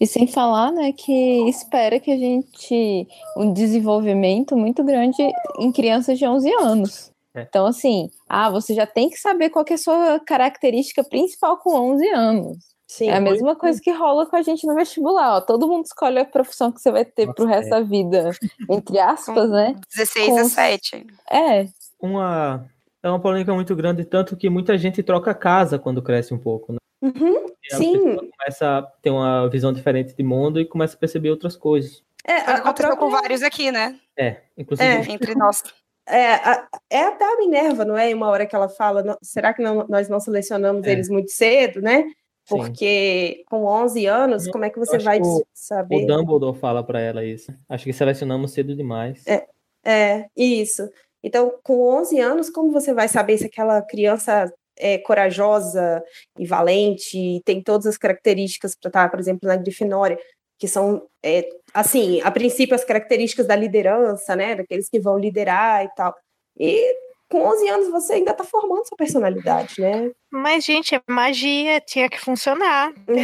E sem falar, né, que espera que a gente um desenvolvimento muito grande em crianças de 11 anos. É. Então, assim, ah, você já tem que saber qual que é a sua característica principal com 11 anos. Sim. É a mesma coisa que rola com a gente no vestibular, ó. Todo mundo escolhe a profissão que você vai ter pro resto da vida, entre aspas, né? 16 Com- a 7. É, Uma, é uma polêmica muito grande, tanto que muita gente troca casa quando cresce um pouco, né? Uhum, E a sim. pessoa começa a ter uma visão diferente de mundo e começa a perceber outras coisas. É, a, aconteceu a com própria- vários aqui, né? É, inclusive. É. Entre nós. [LAUGHS] É, a- é até a Minerva, não é? Em uma hora que ela fala, "Não- será que não- nós não selecionamos É. eles muito cedo, né? Sim. Porque com 11 anos, como é que você vai que o- saber? O Dumbledore fala pra ela isso. Acho que selecionamos cedo demais. É, é, isso. Então, com 11 anos, como você vai saber se aquela criança é corajosa e valente, e tem todas as características para estar, por exemplo, na Grifinória, que são, é, assim, a princípio, as características da liderança, né, daqueles que vão liderar e tal. E com 11 anos você ainda está formando sua personalidade, né? Mas, gente, é magia, tinha que funcionar. [LAUGHS]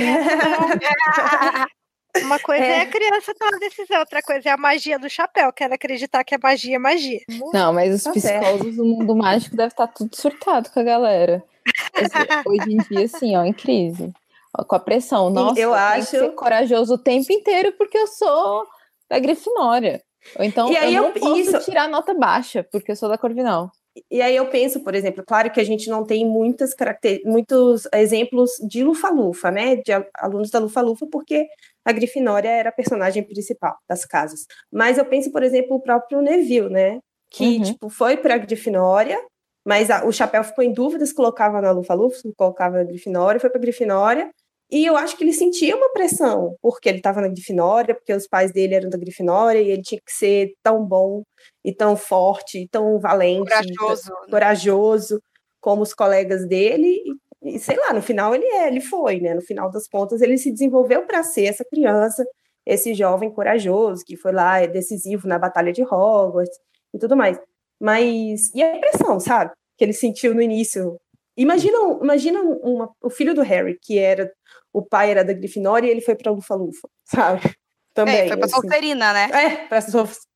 [LAUGHS] Uma coisa é. É. a criança tomar decisão, outra coisa é a magia do chapéu, quero acreditar que a magia é magia. Não, mas os Tá certo. psicólogos do mundo mágico devem estar tudo surtado com a galera. [LAUGHS] Hoje em dia, assim, ó, em crise. Ó, Com a pressão. Nossa, eu tenho acho- que ser corajoso o tempo inteiro porque eu sou da Grifinória. Ou então E aí eu não eu- posso isso- tirar nota baixa porque eu sou da Corvinal. E aí eu penso, por exemplo, claro que a gente não tem muitas caracter... muitos exemplos de Lufa-Lufa, né? De al- alunos da Lufa-Lufa, porque a Grifinória era a personagem principal das casas. Mas eu penso, por exemplo, o próprio Neville, né? Que, Uhum. tipo, foi para a Grifinória, mas a- o chapéu ficou em dúvida se colocava na Lufa-Lufa, se colocava na Grifinória, foi para a Grifinória. E eu acho que ele sentia uma pressão, porque ele estava na Grifinória, porque os pais dele eram da Grifinória, e ele tinha que ser tão bom e tão forte, e tão valente, e Corajoso. tão corajoso como os colegas dele. E, e, sei lá, no final ele é, ele foi, né? No final das contas, ele se desenvolveu para ser essa criança, esse jovem corajoso que foi lá, é decisivo na batalha de Hogwarts e tudo mais. Mas e a pressão, sabe? Que ele sentiu no início. Imagina, imagina uma- o filho do Harry, que era o pai era da Grifinória e ele foi para Lufa-Lufa, [LAUGHS] sabe? Também. é, foi pra assim. Solterina, né? É,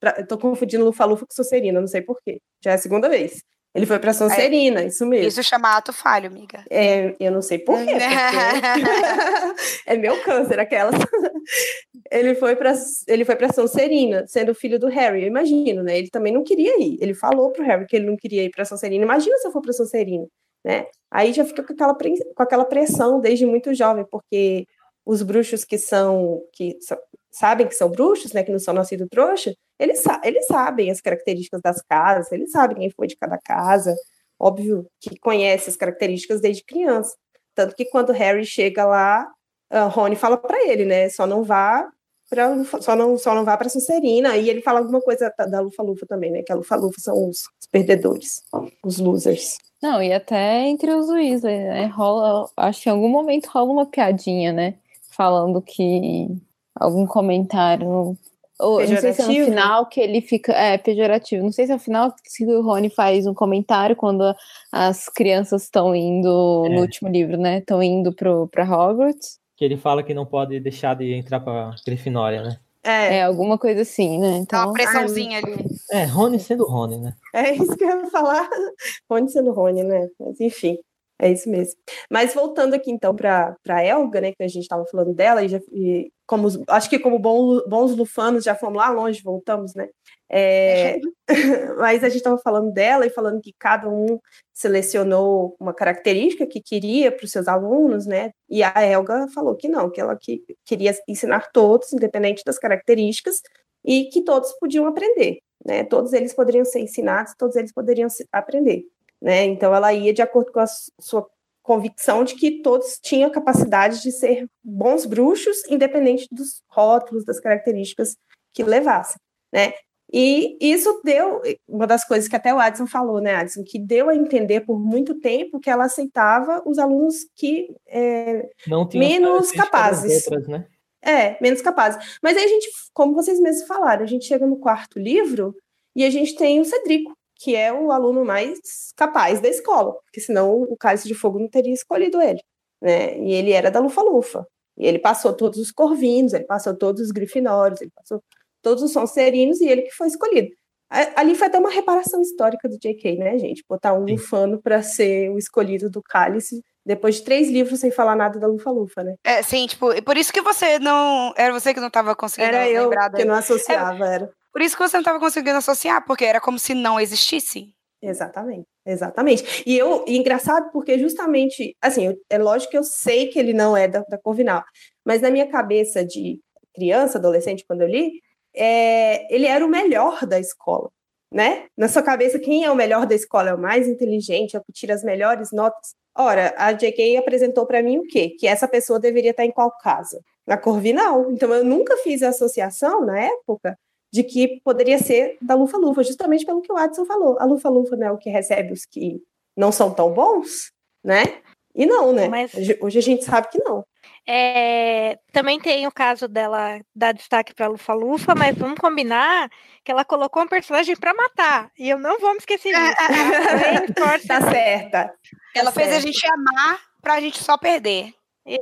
pra, tô confundindo Lufa-Lufa com Sonserina, não sei porquê. Já é a segunda vez. Ele foi pra Sonserina, isso mesmo. Isso chama ato falho, amiga. É, eu não sei porquê, [LAUGHS] porque [LAUGHS] é meu câncer aquelas. ele foi para ele foi para Sonserina, sendo filho do Harry, eu imagino, né? Ele também não queria ir. Ele falou pro Harry que ele não queria ir para Sonserina. Imagina se eu for para Sonserina, né? Aí já fica com aquela com aquela pressão desde muito jovem, porque os bruxos que são que sabem que são bruxos, né, que não são nascidos trouxa, eles, eles sabem as características das casas, eles sabem quem foi de cada casa, óbvio que conhece as características desde criança. Tanto que quando Harry chega lá, a Rony fala para ele, né, só não vá para só não só não vá para Sonserina, e ele fala alguma coisa da Lufa-Lufa também, né, que a Lufa-Lufa são os, os perdedores, os losers. Não, e até entre os Weasley, né? Rola, acho que em algum momento rola uma piadinha, né? Falando que algum comentário. no- Ou, não sei se é no Pejorativo? final que ele fica. É, pejorativo. Não sei se é no final que o Rony faz um comentário quando as crianças estão indo É. no último livro, né? Estão indo pro, pra Hogwarts. Que ele fala que não pode deixar de entrar pra Grifinória, né? É, É, alguma coisa assim, né? Dá Então. uma pressãozinha ali. É, Rony sendo Rony, né? É isso que eu ia falar. [LAUGHS] Rony sendo Rony, né? Mas enfim, é isso mesmo. Mas voltando aqui então para a Elga, né? Que a gente estava falando dela, e, já, e como acho que como bom- bons lufanos já fomos lá longe, voltamos, né? É, [LAUGHS] mas a gente estava falando dela e falando que cada um selecionou uma característica que queria para os seus alunos, né? E a Elga falou que não, que ela que, queria ensinar todos, independente das características, e que todos podiam aprender, né? Todos eles poderiam ser ensinados, todos eles poderiam se- aprender. Né? Então ela ia de acordo com a sua convicção de que todos tinham capacidade de ser bons bruxos, independente dos rótulos, das características que levassem, né? E isso deu, uma das coisas que até o Adson falou, né, Adson, que deu a entender por muito tempo que ela aceitava os alunos que é, menos capazes. Outras, né? É, menos capazes. Mas aí a gente, como vocês mesmos falaram, a gente chega no quarto livro e a gente tem o Cedrico, que é o aluno mais capaz da escola, porque senão o Cálice de Fogo não teria escolhido ele, né? E ele era da Lufa-Lufa. E ele passou todos os Corvinos, ele passou todos os Grifinórios, ele passou todos os Sonserinos e ele que foi escolhido. Ali foi até uma reparação histórica do J.K., né, gente? Botar um Lufano para ser o escolhido do Cálice depois de três livros sem falar nada da Lufa-Lufa, né? É, sim, tipo, por isso que você não. Era você que não estava conseguindo era eu lembrar que não associava, é, era. Por isso que você não estava conseguindo associar, porque era como se não existisse. Exatamente, exatamente. E eu, e engraçado porque justamente, assim, é lógico que eu sei que ele não é da, da Corvinal, mas na minha cabeça de criança, adolescente, quando eu li, é, ele era o melhor da escola, né? Na sua cabeça, quem é o melhor da escola? É o mais inteligente, é o que tira as melhores notas? Ora, a JK apresentou para mim o quê? Que essa pessoa deveria estar em qual casa? Na Corvinal. Então, eu nunca fiz a associação, na época, de que poderia ser da Lufa-Lufa, justamente pelo que o Adson falou. A Lufa-Lufa não é o que recebe os que não são tão bons, né? E não, né? Mas... Hoje a gente sabe que não. É, também tem o caso dela dar destaque para Lufa-Lufa, mas vamos combinar que ela colocou um personagem para matar. E eu não vou me esquecer disso. [LAUGHS] tá certa. Ela tá fez certa. a gente amar para a gente só perder.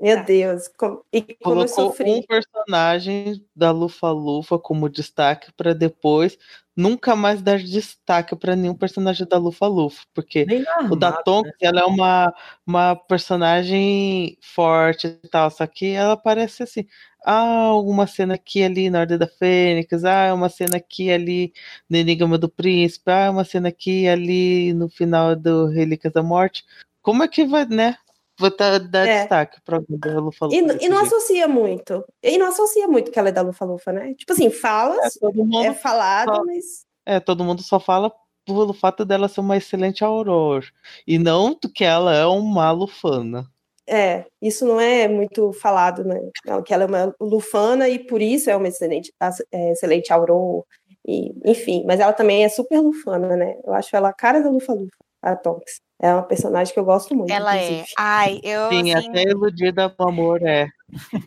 Meu Deus, e como eu Colocou sofri. um personagem da Lufa-Lufa como destaque para depois nunca mais dar destaque para nenhum personagem da Lufa-Lufa, porque o da Tonks, ela é uma, uma personagem forte e tal, só que ela parece assim, ah, uma cena aqui ali na Ordem da Fênix, ah, uma cena aqui ali no Enigma do Príncipe, ah, uma cena aqui ali no final do Relíquias da Morte. Como é que vai, né? Vou dar, dar É. destaque para a Lufa-Lufa. E, desse e não jeito. associa muito. E não associa muito que ela é da Lufa-Lufa, né? Tipo assim, falas, É, é falado, mas. É, todo mundo só fala pelo fato dela ser uma excelente Aurora. E não que ela é uma lufana. É, isso não é muito falado, né? Que ela é uma lufana e por isso é uma excelente, é, excelente aurora, e, enfim. Mas ela também é super lufana, né? Eu acho ela a cara da Lufa-Lufa, a Tonks. É uma personagem que eu gosto muito, Ela é. inclusive. Ai, eu. Sim, assim, até iludida com amor é.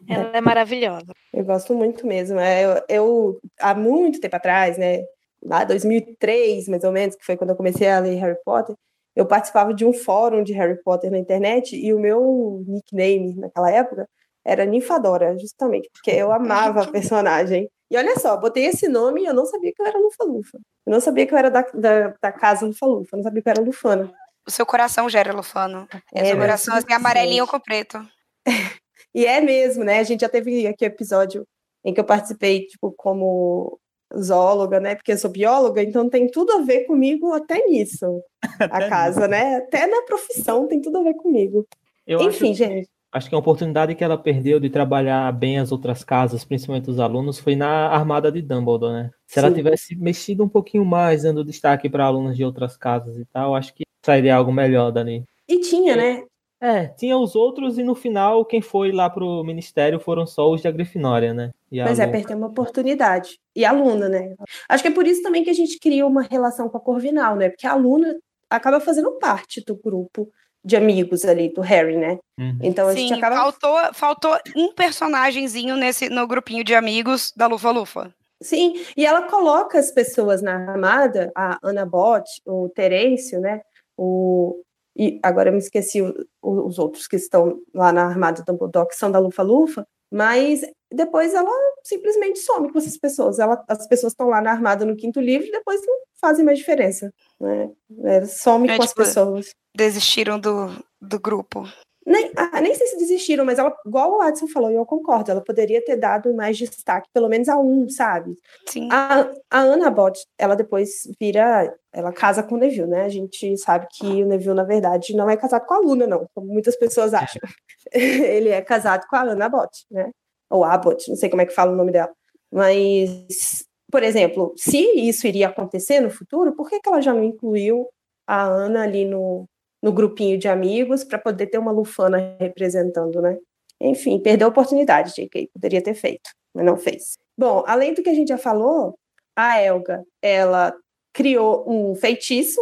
Ela é maravilhosa. Eu gosto muito mesmo. É, eu, eu, há muito tempo atrás, né? Lá 2003, mais ou menos, que foi quando eu comecei a ler Harry Potter, eu participava de um fórum de Harry Potter na internet e o meu nickname naquela época era Ninfadora, justamente, porque eu amava a [LAUGHS] personagem. E olha só, botei esse nome e eu não sabia que eu era Lufa-Lufa. Eu não sabia que eu era da, da, da casa Lufa-Lufa, eu não sabia que eu era Lufana. O seu coração já era lufano. É, o seu mas coração assim, amarelinho com preto. [LAUGHS] E é mesmo, né? A gente já teve aqui episódio em que eu participei, tipo, como zoóloga, né? Porque eu sou bióloga, então tem tudo a ver comigo até nisso. [LAUGHS] a casa, né? Até na profissão tem tudo a ver comigo. Eu Enfim, acho, gente. Acho que a oportunidade que ela perdeu de trabalhar bem as outras casas, principalmente os alunos, foi na armada de Dumbledore, né? Se ela Sim. tivesse mexido um pouquinho mais, dando destaque para alunos de outras casas e tal, acho que sairia algo melhor dali. E tinha, né? É, tinha os outros e no final quem foi lá pro ministério foram só os da Grifinória, né? E Mas é, perdeu uma oportunidade. E a aluna, né? Acho que é por isso também que a gente cria uma relação com a Corvinal, né? Porque a aluna acaba fazendo parte do grupo de amigos ali do Harry, né? Então a gente Sim, acaba faltou, faltou um personagemzinho nesse, no grupinho de amigos da Lufa-Lufa. Sim, e ela coloca as pessoas na armada, a Ana Bot, o Terêncio, né? O, e agora eu me esqueci o- o- os outros que estão lá na armada do Dumbledore, que são da Lufa-Lufa, mas depois ela simplesmente some com essas pessoas. Ela, as pessoas estão lá na armada no quinto livro e depois não fazem mais diferença. Né? Ela some É, com as tipo, pessoas. Desistiram do, do grupo. Nem, ah, nem sei se desistiram, mas ela, igual o Adson falou, e eu concordo, ela poderia ter dado mais destaque, pelo menos a um, sabe? Sim. A, a Ana Bott, ela depois vira, ela casa com o Neville, né? A gente sabe que o Neville, na verdade, não é casado com a Luna, não, como muitas pessoas acham. [LAUGHS] Ele é casado com a Ana Bott, né? Ou Abbott, não sei como é que fala o nome dela. Mas, por exemplo, se isso iria acontecer no futuro, por que, que ela já não incluiu a Ana ali no, no grupinho de amigos para poder ter uma Lufana representando, né? Enfim, perdeu a oportunidade, JK, poderia ter feito, mas não fez. Bom, além do que a gente já falou, a Elga, ela criou um feitiço,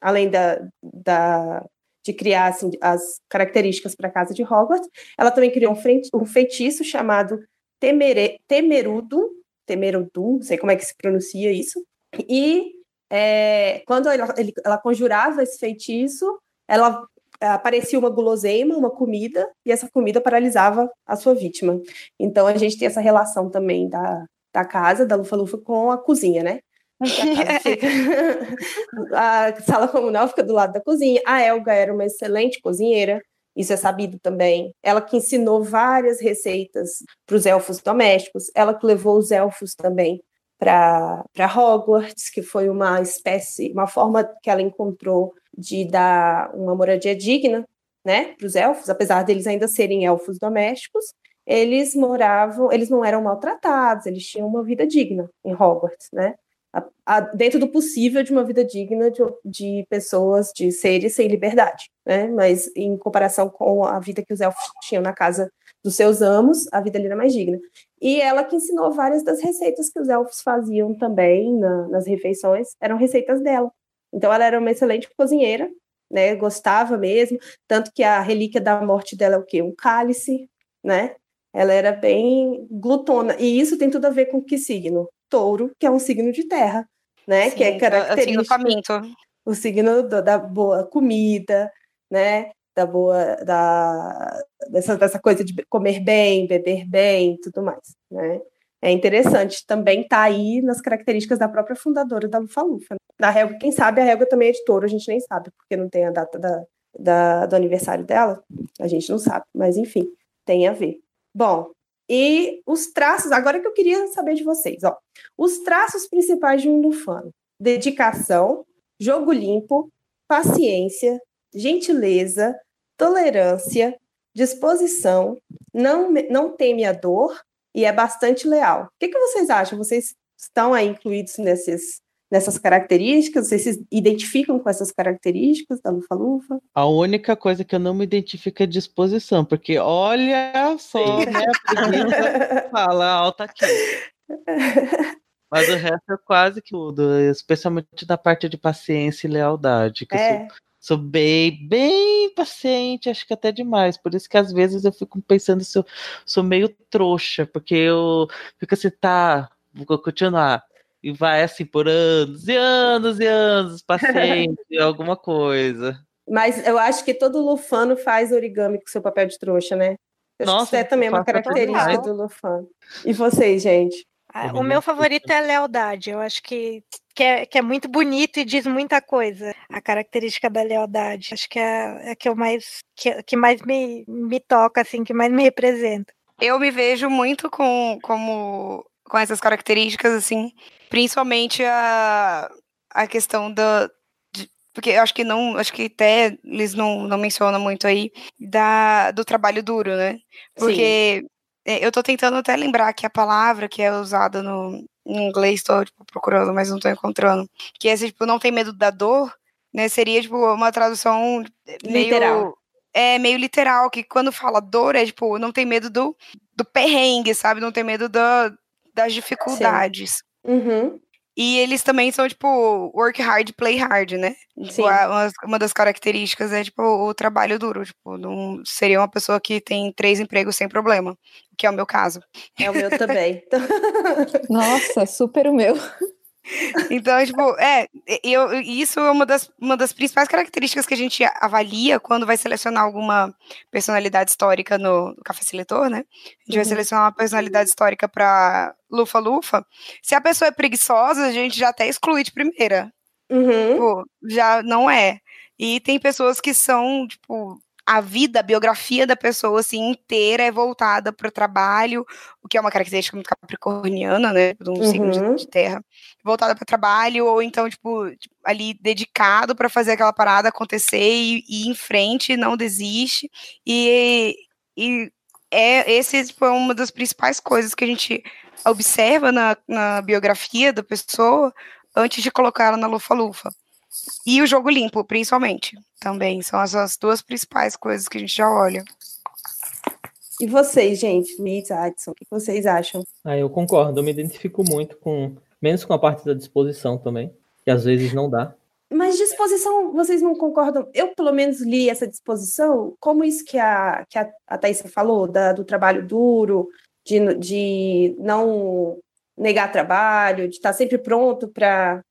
além da, da de criar assim, as características para a casa de Hogwarts, ela também criou um, feitiço chamado Temere, Temerudo, Temerudum, não sei como é que se pronuncia isso, e é, quando ela, ela conjurava esse feitiço, ela aparecia uma guloseima, uma comida, e essa comida paralisava a sua vítima. Então a gente tem essa relação também da, da casa, da Lufa-Lufa, com a cozinha, né? [LAUGHS] [LAUGHS] a sala comunal fica do lado da cozinha. A Elga era uma excelente cozinheira, isso é sabido também. Ela que ensinou várias receitas para os elfos domésticos, ela que levou os elfos também para Hogwarts, que foi uma espécie, uma forma que ela encontrou de dar uma moradia digna né, para os elfos, apesar deles ainda serem elfos domésticos, eles moravam, eles não eram maltratados, eles tinham uma vida digna em Hogwarts, né? A, a, dentro do possível de uma vida digna de, de, pessoas, de seres sem liberdade, né? Mas em comparação com a vida que os elfos tinham na casa dos seus amos, a vida ali era mais digna. E ela que ensinou várias das receitas que os elfos faziam também na, nas refeições, eram receitas dela. Então ela era uma excelente cozinheira, né? Gostava mesmo, tanto que a relíquia da morte dela é o quê? Um cálice, né? Ela era bem glutona. E isso tem tudo a ver com que signo? Touro, que é um signo de terra, né? Sim, que é característico. O signo faminto. O signo do, da boa comida, né? Da boa. Da, dessa, dessa coisa de comer bem, beber bem tudo mais, né? É interessante, também tá aí nas características da própria fundadora da Lufa-Lufa. Né? Da Helga, quem sabe a Helga também é touro, a gente nem sabe, porque não tem a data da, da, do aniversário dela, a gente não sabe, mas enfim, tem a ver. Bom, e os traços, agora que eu queria saber de vocês, ó. Os traços principais de um lufano: dedicação, jogo limpo, paciência, gentileza, tolerância, disposição, não, não teme a dor e é bastante leal. O que, que vocês acham? Vocês estão aí incluídos nesses, nessas características? Vocês se identificam com essas características da Lufa-Lufa? A única coisa que eu não me identifico é disposição, porque olha só, né, [LAUGHS] fala alta aqui. Mas o resto é quase que tudo, especialmente da parte de paciência e lealdade, que é. eu sou, bem, bem paciente, acho que até demais. Por isso que às vezes eu fico pensando se eu sou meio trouxa, porque eu fico assim, tá, vou continuar e vai assim por anos e anos e anos, paciente, [LAUGHS] alguma coisa. Mas eu acho que todo lufano faz origami com seu papel de trouxa, né? Eu Nossa, acho que isso é também uma característica do lufano. E vocês, gente? Ah, o meu favorito é a lealdade. Eu acho que, que, é, que é muito bonito e diz muita coisa. A característica da lealdade. Acho que é, é que eu mais que, que mais me, me toca, assim, que mais me representa. Eu me vejo muito com como com essas características, assim, principalmente a, a questão da. De, porque eu acho que não, acho que até eles não, não mencionam muito aí da, do trabalho duro, né? Porque é, eu tô tentando até lembrar que a palavra que é usada no em inglês, tô tipo, procurando, mas não tô encontrando. Que é tipo, não tem medo da dor, né? Seria tipo uma tradução meio, literal. É meio literal, que quando fala dor é tipo, não tem medo do, do perrengue, sabe? Não tem medo da, das dificuldades. Uhum. E eles também são, tipo, work hard, play hard, né? Tipo, uma, uma, das características é, tipo, o trabalho duro. Tipo, não, seria uma pessoa que tem três empregos sem problema, que é o meu caso. É o meu também. [LAUGHS] Nossa, super o meu. Então, tipo, é, eu, isso é uma das, uma das principais características que a gente avalia quando vai selecionar alguma personalidade histórica no, no Café Seletor, né? A gente uhum. vai selecionar uma personalidade histórica para Lufa Lufa. Se a pessoa é preguiçosa, a gente já até exclui de primeira. Uhum. Tipo, já não é. E tem pessoas que são, tipo, a vida, a biografia da pessoa assim inteira é voltada para o trabalho, o que é uma característica muito capricorniana, né, de um uhum. signo de, terra, voltada para o trabalho ou então tipo, tipo ali dedicado para fazer aquela parada acontecer e, e ir em frente, não desiste e, e é esse tipo, é uma das principais coisas que a gente observa na, na biografia da pessoa antes de colocar ela na lufa-lufa. E o jogo limpo, principalmente. Também são as, as duas principais coisas que a gente já olha. E vocês, gente, Luiz, Adson, o que vocês acham? Ah, eu concordo, eu me identifico muito com, menos com a parte da disposição também, que às vezes não dá. Mas disposição, vocês não concordam? Eu, pelo menos, li essa disposição, como isso que a, que a, a Thaisa falou, da, do trabalho duro, de, de não negar trabalho, de estar sempre pronto para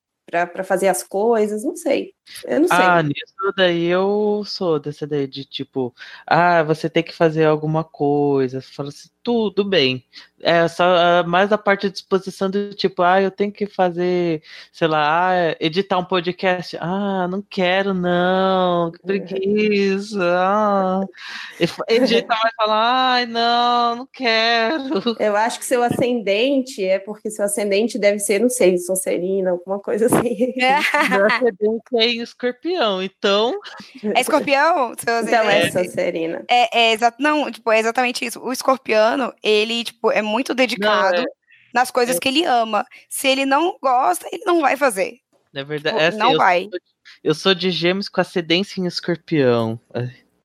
fazer as coisas, não sei. Eu não sei. Ah, nisso daí eu sou dessa ideia de tipo, ah, você tem que fazer alguma coisa. Você fala assim, tudo bem. É só ah, mais a parte de disposição do tipo, ah, eu tenho que fazer, sei lá, ah, editar um podcast. Ah, não quero, não, que preguiça. Ah. Edita, vai falar, ai, não, não quero. Eu acho que seu ascendente é porque seu ascendente deve ser, não sei, Sonserina, alguma coisa assim. Meu ascendente é em escorpião, então. É escorpião? Seu [LAUGHS] Então é? Sonserina. É, é exa- não, tipo, é exatamente isso. O escorpiano, ele, tipo, é muito dedicado Não, é- nas coisas é- que ele ama. Se ele não gosta, ele não vai fazer. Na verdade, Tipo, é assim, não eu vai. Sou, eu sou de gêmeos com ascendência em escorpião.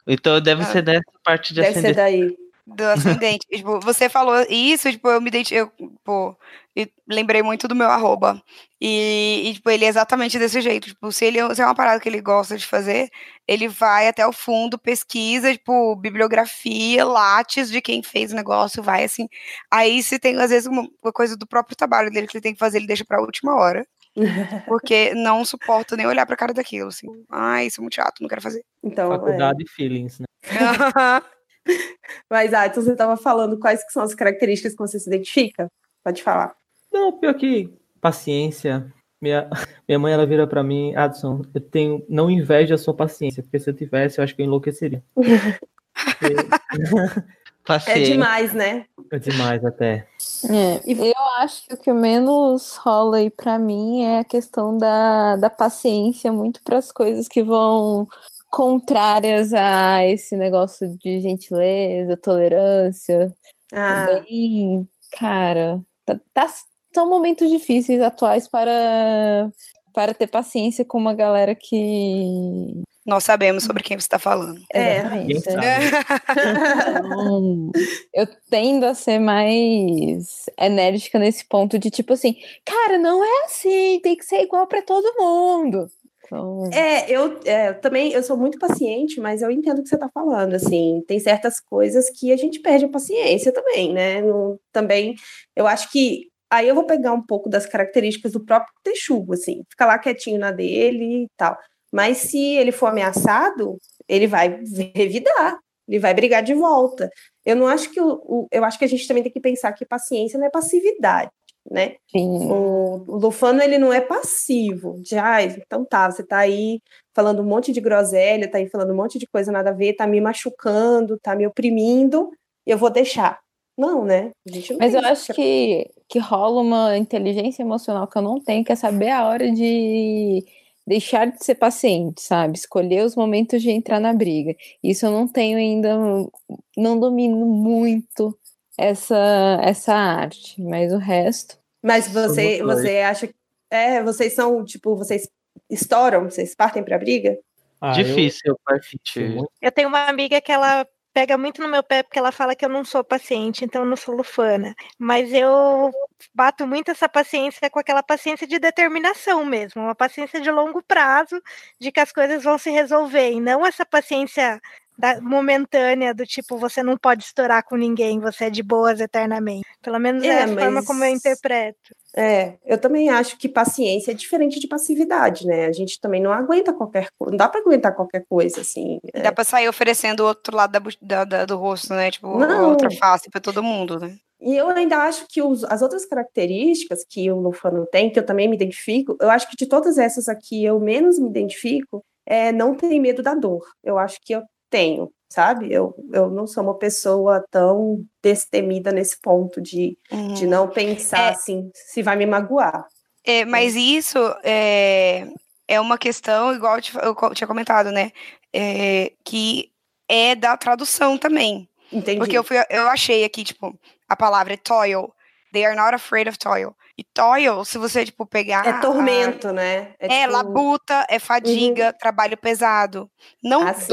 Então deve Ah. ser dessa parte de Deve ser ascendência. daí. Do ascendente. Tipo, você falou isso, tipo, eu me identifiquei, eu, pô, e lembrei muito do meu arroba. E, e, tipo, ele é exatamente desse jeito. Tipo, se ele se é uma parada que ele gosta de fazer, ele vai até o fundo, pesquisa, tipo, bibliografia, lattes de quem fez o negócio, vai assim. Aí se tem, às vezes, uma, uma coisa do próprio trabalho dele que ele tem que fazer, ele deixa pra última hora. [LAUGHS] Porque não suporta nem olhar pra cara daquilo, assim. Ai, isso é muito chato, não quero fazer. Então, é. Faculdade e feelings, né? [LAUGHS] Mas, Adson, você estava falando quais que são as características que você se identifica? Pode falar. Não, pior que paciência. Minha, [LAUGHS] minha mãe, ela vira pra mim, Adson, eu tenho, não invejo a sua paciência, porque se eu tivesse, eu acho que eu enlouqueceria. [LAUGHS] É demais, né? É demais até. É, eu acho que o que menos rola aí pra mim é a questão da, da paciência, muito para as coisas que vão contrárias a esse negócio de gentileza, tolerância. Ah. Bem, cara, tá, tá- são momentos difíceis atuais para, para ter paciência com uma galera que. Nós sabemos sobre quem você está falando. É. Exatamente. Então, eu tendo a ser mais enérgica nesse ponto de tipo assim, cara, não é assim, tem que ser igual para todo mundo. É, eu, é, também eu sou muito paciente, mas eu entendo o que você está falando. Assim, tem certas coisas que a gente perde a paciência também, né? No- também, eu acho que aí eu vou pegar um pouco das características do próprio texugo, assim, fica lá quietinho na dele e tal. Mas se ele for ameaçado, ele vai revidar, ele vai brigar de volta. Eu não acho que o, o- eu acho que a gente também tem que pensar que paciência não é passividade, né? O, o Lufano ele não é passivo, de ah, então tá, você tá aí falando um monte de groselha, tá aí falando um monte de coisa nada a ver, tá me machucando, tá me oprimindo, eu vou deixar. Não, né? Não Mas eu acho que, que rola uma inteligência emocional que eu não tenho, que é saber a hora de deixar de ser paciente, sabe? Escolher os momentos de entrar na briga. Isso eu não tenho ainda, não domino muito essa, essa arte, mas o resto. Mas você, você acha que é, vocês são, tipo, vocês estouram, vocês partem pra briga? Ah, Difícil partir. Eu tenho uma amiga que ela pega muito no meu pé porque ela fala que eu não sou paciente, então eu não sou lufana. Mas eu bato muito essa paciência com aquela paciência de determinação mesmo, uma paciência de longo prazo, de que as coisas vão se resolver, e não essa paciência da- momentânea do tipo você não pode estourar com ninguém, você é de boas eternamente. Pelo menos é, É, a forma como eu mas- interpreto. É, eu também acho que paciência é diferente de passividade, né? A gente também não aguenta qualquer coisa, não dá pra aguentar qualquer coisa, assim. é. Dá pra sair oferecendo o outro lado da, da- da- do rosto, né? Tipo, Não. outra face pra todo mundo, né? E eu ainda acho que os- as outras características que o Lufano tem, que eu também me identifico, eu acho que de todas essas aqui eu menos me identifico, é não ter medo da dor. Eu acho que eu tenho, sabe? Eu, eu não sou uma pessoa tão destemida nesse ponto de, de não pensar assim, se vai me magoar. É, mas isso é, é uma questão, igual eu te- eu tinha comentado, né? É, que é da tradução também. Entendi. Porque eu, fui, eu achei aqui, tipo, a palavra toil They are not afraid of toil. E toil, se você, tipo, pegar... É tormento, né? É, tipo- labuta, é fadiga, trabalho pesado. Não Ah, sim.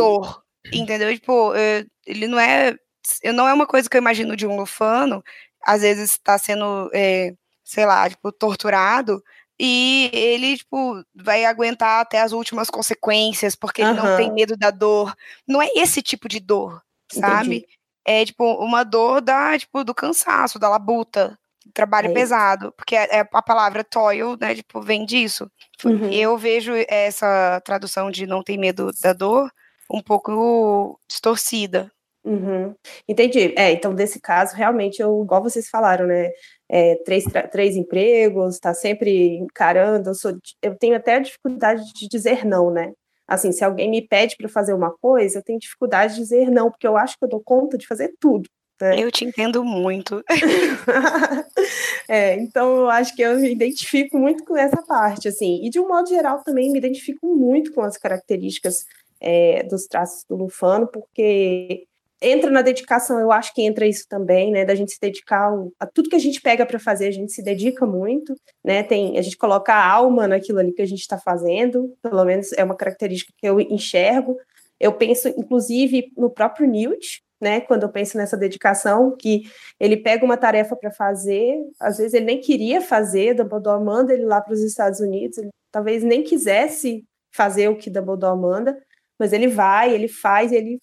Entendeu? Tipo, eh, ele não é... Eu não é uma coisa que eu imagino de um lufano, às vezes está sendo, eh, sei lá, tipo, torturado, e ele, tipo, vai aguentar até as últimas consequências, porque ele não tem medo da dor. Não é esse tipo de dor, sabe? Entendi. É, tipo, uma dor da, tipo, do cansaço, da labuta, trabalho É pesado, porque é, é a palavra toil, né, tipo, vem disso. Uhum. Eu vejo essa tradução de não tem medo da dor um pouco distorcida. Uhum. Entendi. É, então, desse caso, realmente, eu, igual vocês falaram, né? É, três, três empregos, tá sempre encarando. Eu, sou, eu tenho até dificuldade de dizer não, né? Assim, se alguém me pede para fazer uma coisa, eu tenho dificuldade de dizer não, porque eu acho que eu dou conta de fazer tudo. Né? Eu te entendo muito. [LAUGHS] [LAUGHS] É, então eu acho que eu me identifico muito com essa parte, assim, e de um modo geral também me identifico muito com as características é, dos traços do Lufano, porque entra na dedicação, eu acho que entra isso também, né, da gente se dedicar a tudo que a gente pega para fazer, a gente se dedica muito, né, tem, a gente coloca a alma naquilo ali que a gente está fazendo, pelo menos é uma característica que eu enxergo, eu penso, inclusive, no próprio Newt, né, quando eu penso nessa dedicação, que ele pega uma tarefa para fazer, às vezes ele nem queria fazer, Dumbledore manda ele lá para os Estados Unidos, ele talvez nem quisesse fazer o que Dumbledore manda, mas ele vai, ele faz, ele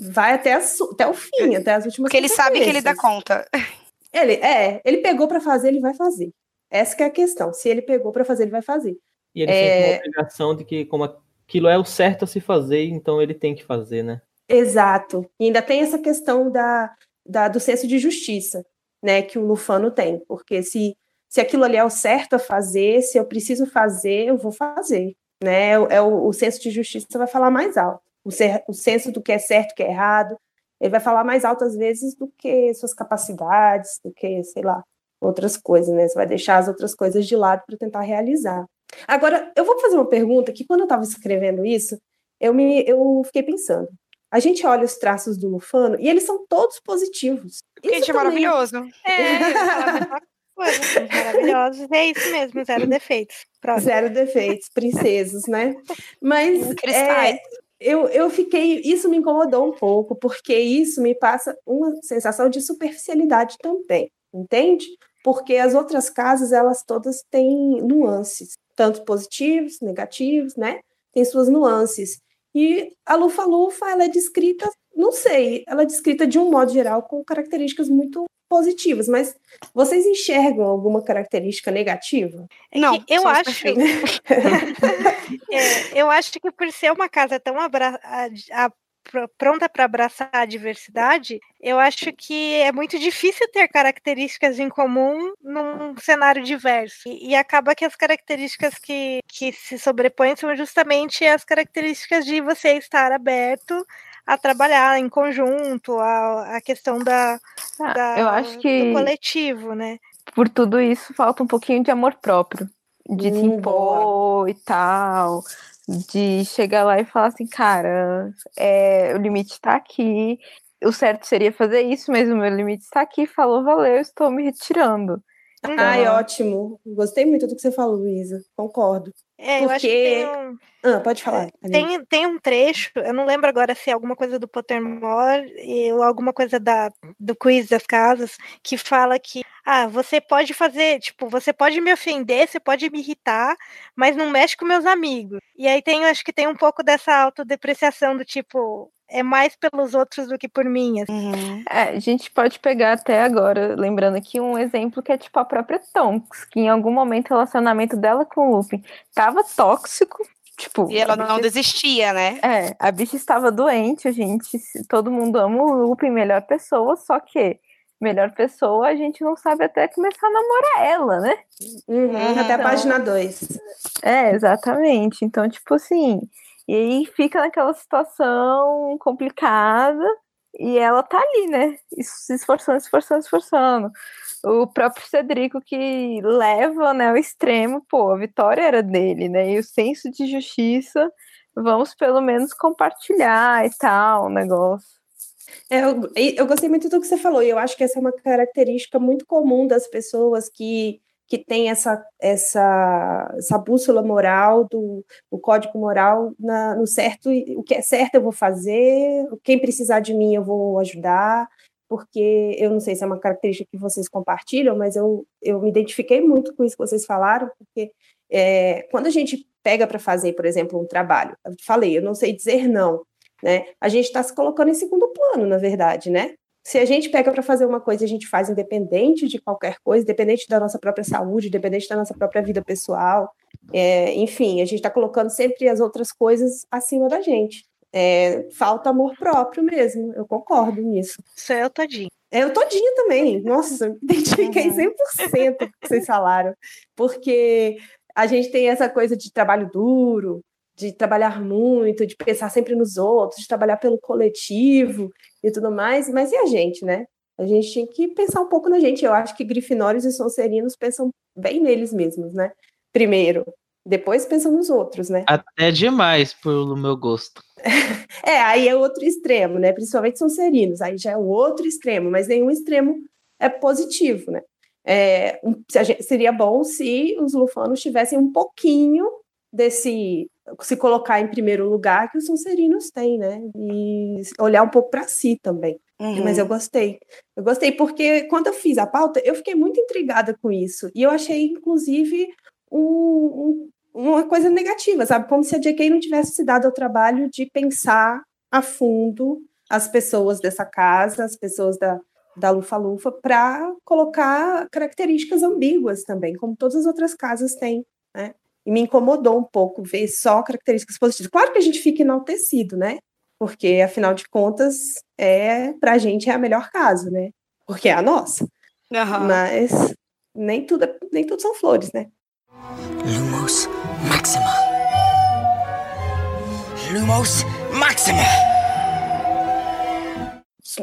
vai até, as- até o fim, até as últimas Porque ele sabe que ele dá conta. Ele, é, ele pegou para fazer, ele vai fazer. Essa que é a questão. Se ele pegou para fazer, ele vai fazer. E ele É, sente uma obrigação de que, como aquilo é o certo a se fazer, então ele tem que fazer, né? Exato. E ainda tem essa questão da, da- do senso de justiça, né, que o Lufano tem, porque se, se aquilo ali é o certo a fazer, se eu preciso fazer, eu vou fazer, né? É, o- é o, o senso de justiça vai falar mais alto. O, ser, o senso do que é certo, que é errado, ele vai falar mais alto às vezes do que suas capacidades, do que, sei lá, outras coisas, né? Você vai deixar as outras coisas de lado para tentar realizar. Agora, eu vou fazer uma pergunta que quando eu estava escrevendo isso, eu me eu fiquei pensando. A gente olha os traços do Lufano e eles são todos positivos. Porque Isso é também- maravilhoso. [LAUGHS] É, maravilhosos. É isso mesmo, zero defeitos. Próximo. Zero defeitos, princesas, né? Mas Cristais. é, eu, eu fiquei. Isso me incomodou um pouco, porque isso me passa uma sensação de superficialidade também, entende? Porque as outras casas, elas todas têm nuances, tanto positivos, negativos, né? Tem suas nuances. E a Lufa-Lufa, ela é descrita, não sei, ela é descrita de um modo geral com características muito positivas, mas vocês enxergam alguma característica negativa? Não, que eu acho-. [LAUGHS] É, eu acho que por ser uma casa tão abra- a- a- pr- pronta para abraçar a diversidade, eu acho que é muito difícil ter características em comum num cenário diverso. E, e acaba que as características que, que se sobrepõem são justamente as características de você estar aberto a trabalhar em conjunto, a, a questão da, Ah, da- eu acho que- do coletivo, né? Por tudo isso, falta um pouquinho de amor próprio. De se Hum, impor e tal. De chegar lá e falar assim, cara, é, o limite tá aqui. O certo seria fazer isso, mas o meu limite está aqui. Falou, valeu, estou me retirando. Ai, ótimo. Gostei muito do que você falou, Luísa. Concordo. É, eu acho que Porque- tem um, Ah, pode falar. Aline. Tem, tem um trecho, eu não lembro agora se é alguma coisa do Pottermore ou alguma coisa da, do quiz das casas, que fala que ah, você pode fazer, tipo, você pode me ofender, você pode me irritar, mas não mexe com meus amigos. E aí tem, acho que tem um pouco dessa autodepreciação do tipo, é mais pelos outros do que por mim. assim. É, a gente pode pegar até agora, lembrando aqui, um exemplo que é tipo a própria Tonks, que em algum momento o relacionamento dela com o Lupin tava tóxico. Tipo, E ela não bicha- desistia, né? É, a bicha estava doente, a gente, todo mundo ama o Lupin, melhor pessoa, só que melhor pessoa a gente não sabe até começar a namorar ela, né? Uhum, até a Então- página 2. É, exatamente. Então, tipo assim, e aí fica naquela situação complicada e ela tá ali, né? Se esforçando, se esforçando, se esforçando. O próprio Cedrico que leva, né, ao extremo, pô, a vitória era dele, né? E o senso de justiça, vamos pelo menos compartilhar e tal, o negócio. É, eu, eu gostei muito do que você falou, e eu acho que essa é uma característica muito comum das pessoas que, que têm essa, essa, essa bússola moral, do, o código moral na, no certo, o que é certo eu vou fazer, quem precisar de mim eu vou ajudar, porque eu não sei se é uma característica que vocês compartilham, mas eu, eu me identifiquei muito com isso que vocês falaram, porque é, quando a gente pega para fazer, por exemplo, um trabalho, eu falei, eu não sei dizer não, né? A gente está se colocando em segundo plano, na verdade, né? Se a gente pega para fazer uma coisa, a gente faz independente de qualquer coisa, independente da nossa própria saúde, independente da nossa própria vida pessoal, é, enfim, a gente está colocando sempre as outras coisas acima da gente. É, falta amor próprio mesmo, eu concordo nisso. Isso é eu todinho. Eu todinha também. [LAUGHS] Nossa, me identifiquei 100% com o que vocês falaram. Porque a gente tem essa coisa de trabalho duro, de trabalhar muito, de pensar sempre nos outros, de trabalhar pelo coletivo e tudo mais, mas e a gente, né? A gente tem que pensar um pouco na gente. Eu acho que Grifinórios e Sonserinos pensam bem neles mesmos, né? Primeiro, depois pensam nos outros, né? Até demais, pelo meu gosto. [LAUGHS] é, aí é outro extremo, né? Principalmente Sonserinos, aí já é o outro extremo, mas nenhum extremo é positivo, né? É, gente, seria bom se os lufanos tivessem um pouquinho desse se colocar em primeiro lugar que os Sonserinos têm, né? E olhar um pouco para si também. Uhum. Mas eu gostei. Eu gostei porque quando eu fiz a pauta, eu fiquei muito intrigada com isso. E eu achei, inclusive, um, um, uma coisa negativa, sabe? Como se a JK não tivesse se dado ao trabalho de pensar a fundo as pessoas dessa casa, as pessoas da, da Lufa-Lufa, para colocar características ambíguas também, como todas as outras casas têm, né? E me incomodou um pouco ver só características positivas. Claro que a gente fica enaltecido, né? Porque, afinal de contas, é para a gente é a melhor casa, né? Porque é a nossa. Uhum. Mas nem tudo, nem tudo são flores, né? Lumos Maxima. Lumos Maxima.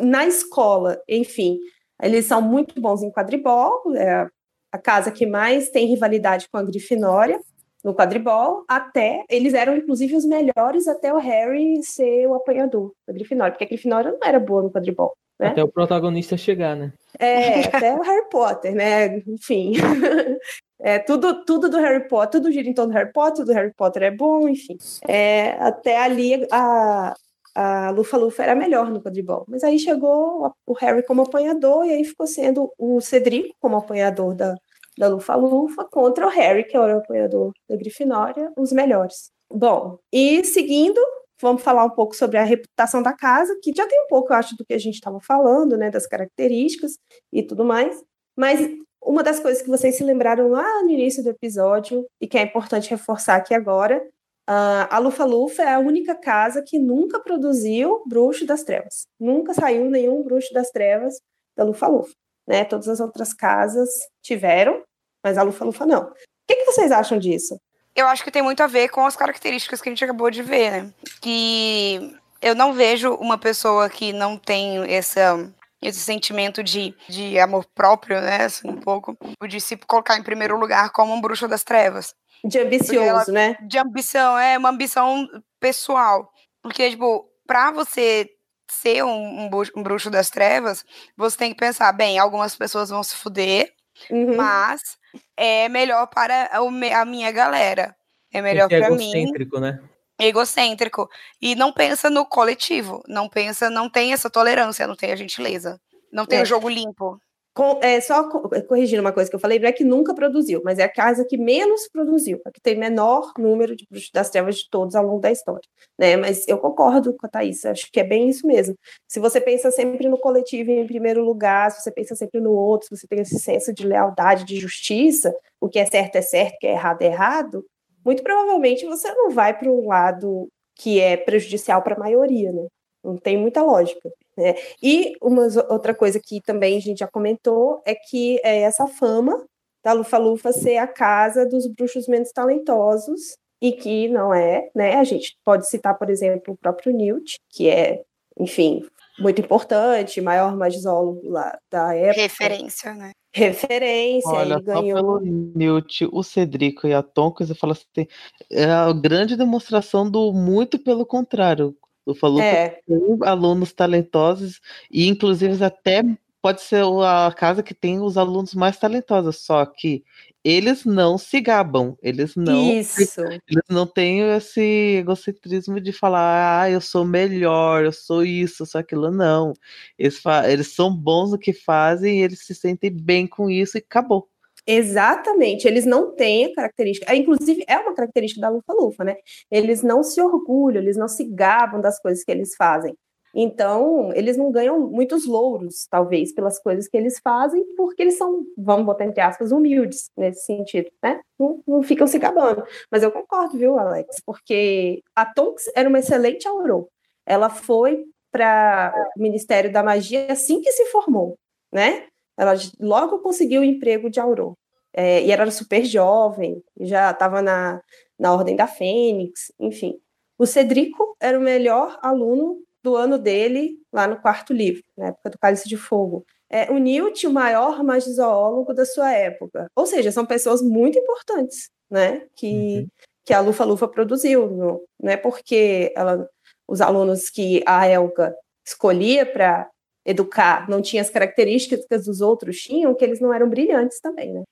Na escola, enfim, eles são muito bons em quadribol, é a casa que mais tem rivalidade com a Grifinória no quadribol, até eles eram inclusive os melhores até o Harry ser o apanhador da Grifinória, porque a Grifinória não era boa no quadribol. Né? Até o protagonista chegar, né? É, até o Harry Potter, né? Enfim. [LAUGHS] É, tudo, tudo do Harry Potter, tudo gira em torno do Harry Potter, do Harry Potter é bom, enfim. É, até ali a, a Lufa Lufa era melhor no quadribol. Mas aí chegou o Harry como apanhador, e aí ficou sendo o Cedrico como apanhador da, da Lufa-Lufa contra o Harry, que era o apoiador da Grifinória, os melhores. Bom, e seguindo, vamos falar um pouco sobre a reputação da casa, que já tem um pouco, eu acho, do que a gente estava falando, né, das características e tudo mais. Mas uma das coisas que vocês se lembraram lá no início do episódio, e que é importante reforçar aqui agora, a Lufa-Lufa é a única casa que nunca produziu Bruxo das Trevas. Nunca saiu nenhum Bruxo das Trevas da Lufa-Lufa. Né? Todas as outras casas tiveram, mas a Lufa-Lufa não. O que, que vocês acham disso? Eu acho que tem muito a ver com as características que a gente acabou de ver, né? Que eu não vejo uma pessoa que não tem essa, esse sentimento de, de amor próprio, né? Assim, um pouco, de se colocar em primeiro lugar como um bruxo das trevas. De ambicioso, ela, né? De ambição, é uma ambição pessoal. Porque, tipo, pra você ser um, um, um bruxo das trevas, você tem que pensar, bem, algumas pessoas vão se fuder, Uhum. Mas é melhor para a minha galera. É melhor para mim. Egocêntrico, né? Egocêntrico. E não pensa no coletivo. Não pensa, não tem essa tolerância, não tem a gentileza. Não tem é. o jogo limpo. Com, é, só é, corrigindo uma coisa que eu falei, não é que nunca produziu, mas é a casa que menos produziu, a que tem menor número de das trevas de todos ao longo da história. Né? Mas eu concordo com a Thaís, acho que é bem isso mesmo. Se você pensa sempre no coletivo em primeiro lugar, se você pensa sempre no outro, se você tem esse senso de lealdade, de justiça, o que é certo é certo, o que é errado é errado, muito provavelmente você não vai para um lado que é prejudicial para a maioria, né? Não tem muita lógica. Né? E uma outra coisa que também a gente já comentou é que é essa fama da Lufa-Lufa ser a casa dos bruxos menos talentosos, e que não é, né? A gente pode citar, por exemplo, o próprio Newt, que é, enfim, muito importante, maior magisólogo lá da época. Referência, né? Referência, Olha, ele ganhou. Só pelo Newt, o Cedrico e a Tonka, você fala assim, é a grande demonstração do muito pelo contrário Lufa Lufa É. tem alunos talentosos e inclusive até pode ser a casa que tem os alunos mais talentosos, só que eles não se gabam, eles não Isso. eles não têm esse egocentrismo de falar, ah, eu sou melhor, eu sou isso, eu sou aquilo, não. Eles, eles são bons no que fazem e eles se sentem bem com isso e acabou. Exatamente, eles não têm a característica, é, inclusive é uma característica da Lufa-Lufa, né? Eles não se orgulham, eles não se gabam das coisas que eles fazem. Então, eles não ganham muitos louros, talvez, pelas coisas que eles fazem, porque eles são, vamos botar entre aspas, humildes nesse sentido, né? Não, não ficam se gabando. Mas eu concordo, viu, Alex? Porque a Tonks era uma excelente aurô. Ela foi para o Ministério da Magia assim que se formou, né? Ela logo conseguiu o emprego de aurô. É, e era super jovem, já estava na, na Ordem da Fênix, enfim. O Cedrico era o melhor aluno do ano dele lá no quarto livro, na época do Cálice de Fogo. É, o Newt, o maior magizoólogo da sua época. Ou seja, são pessoas muito importantes, né? Que, que a Lufa Lufa produziu. Não, não é porque ela, os alunos que a Elga escolhia para educar não tinham as características que os outros tinham, que eles não eram brilhantes também, né?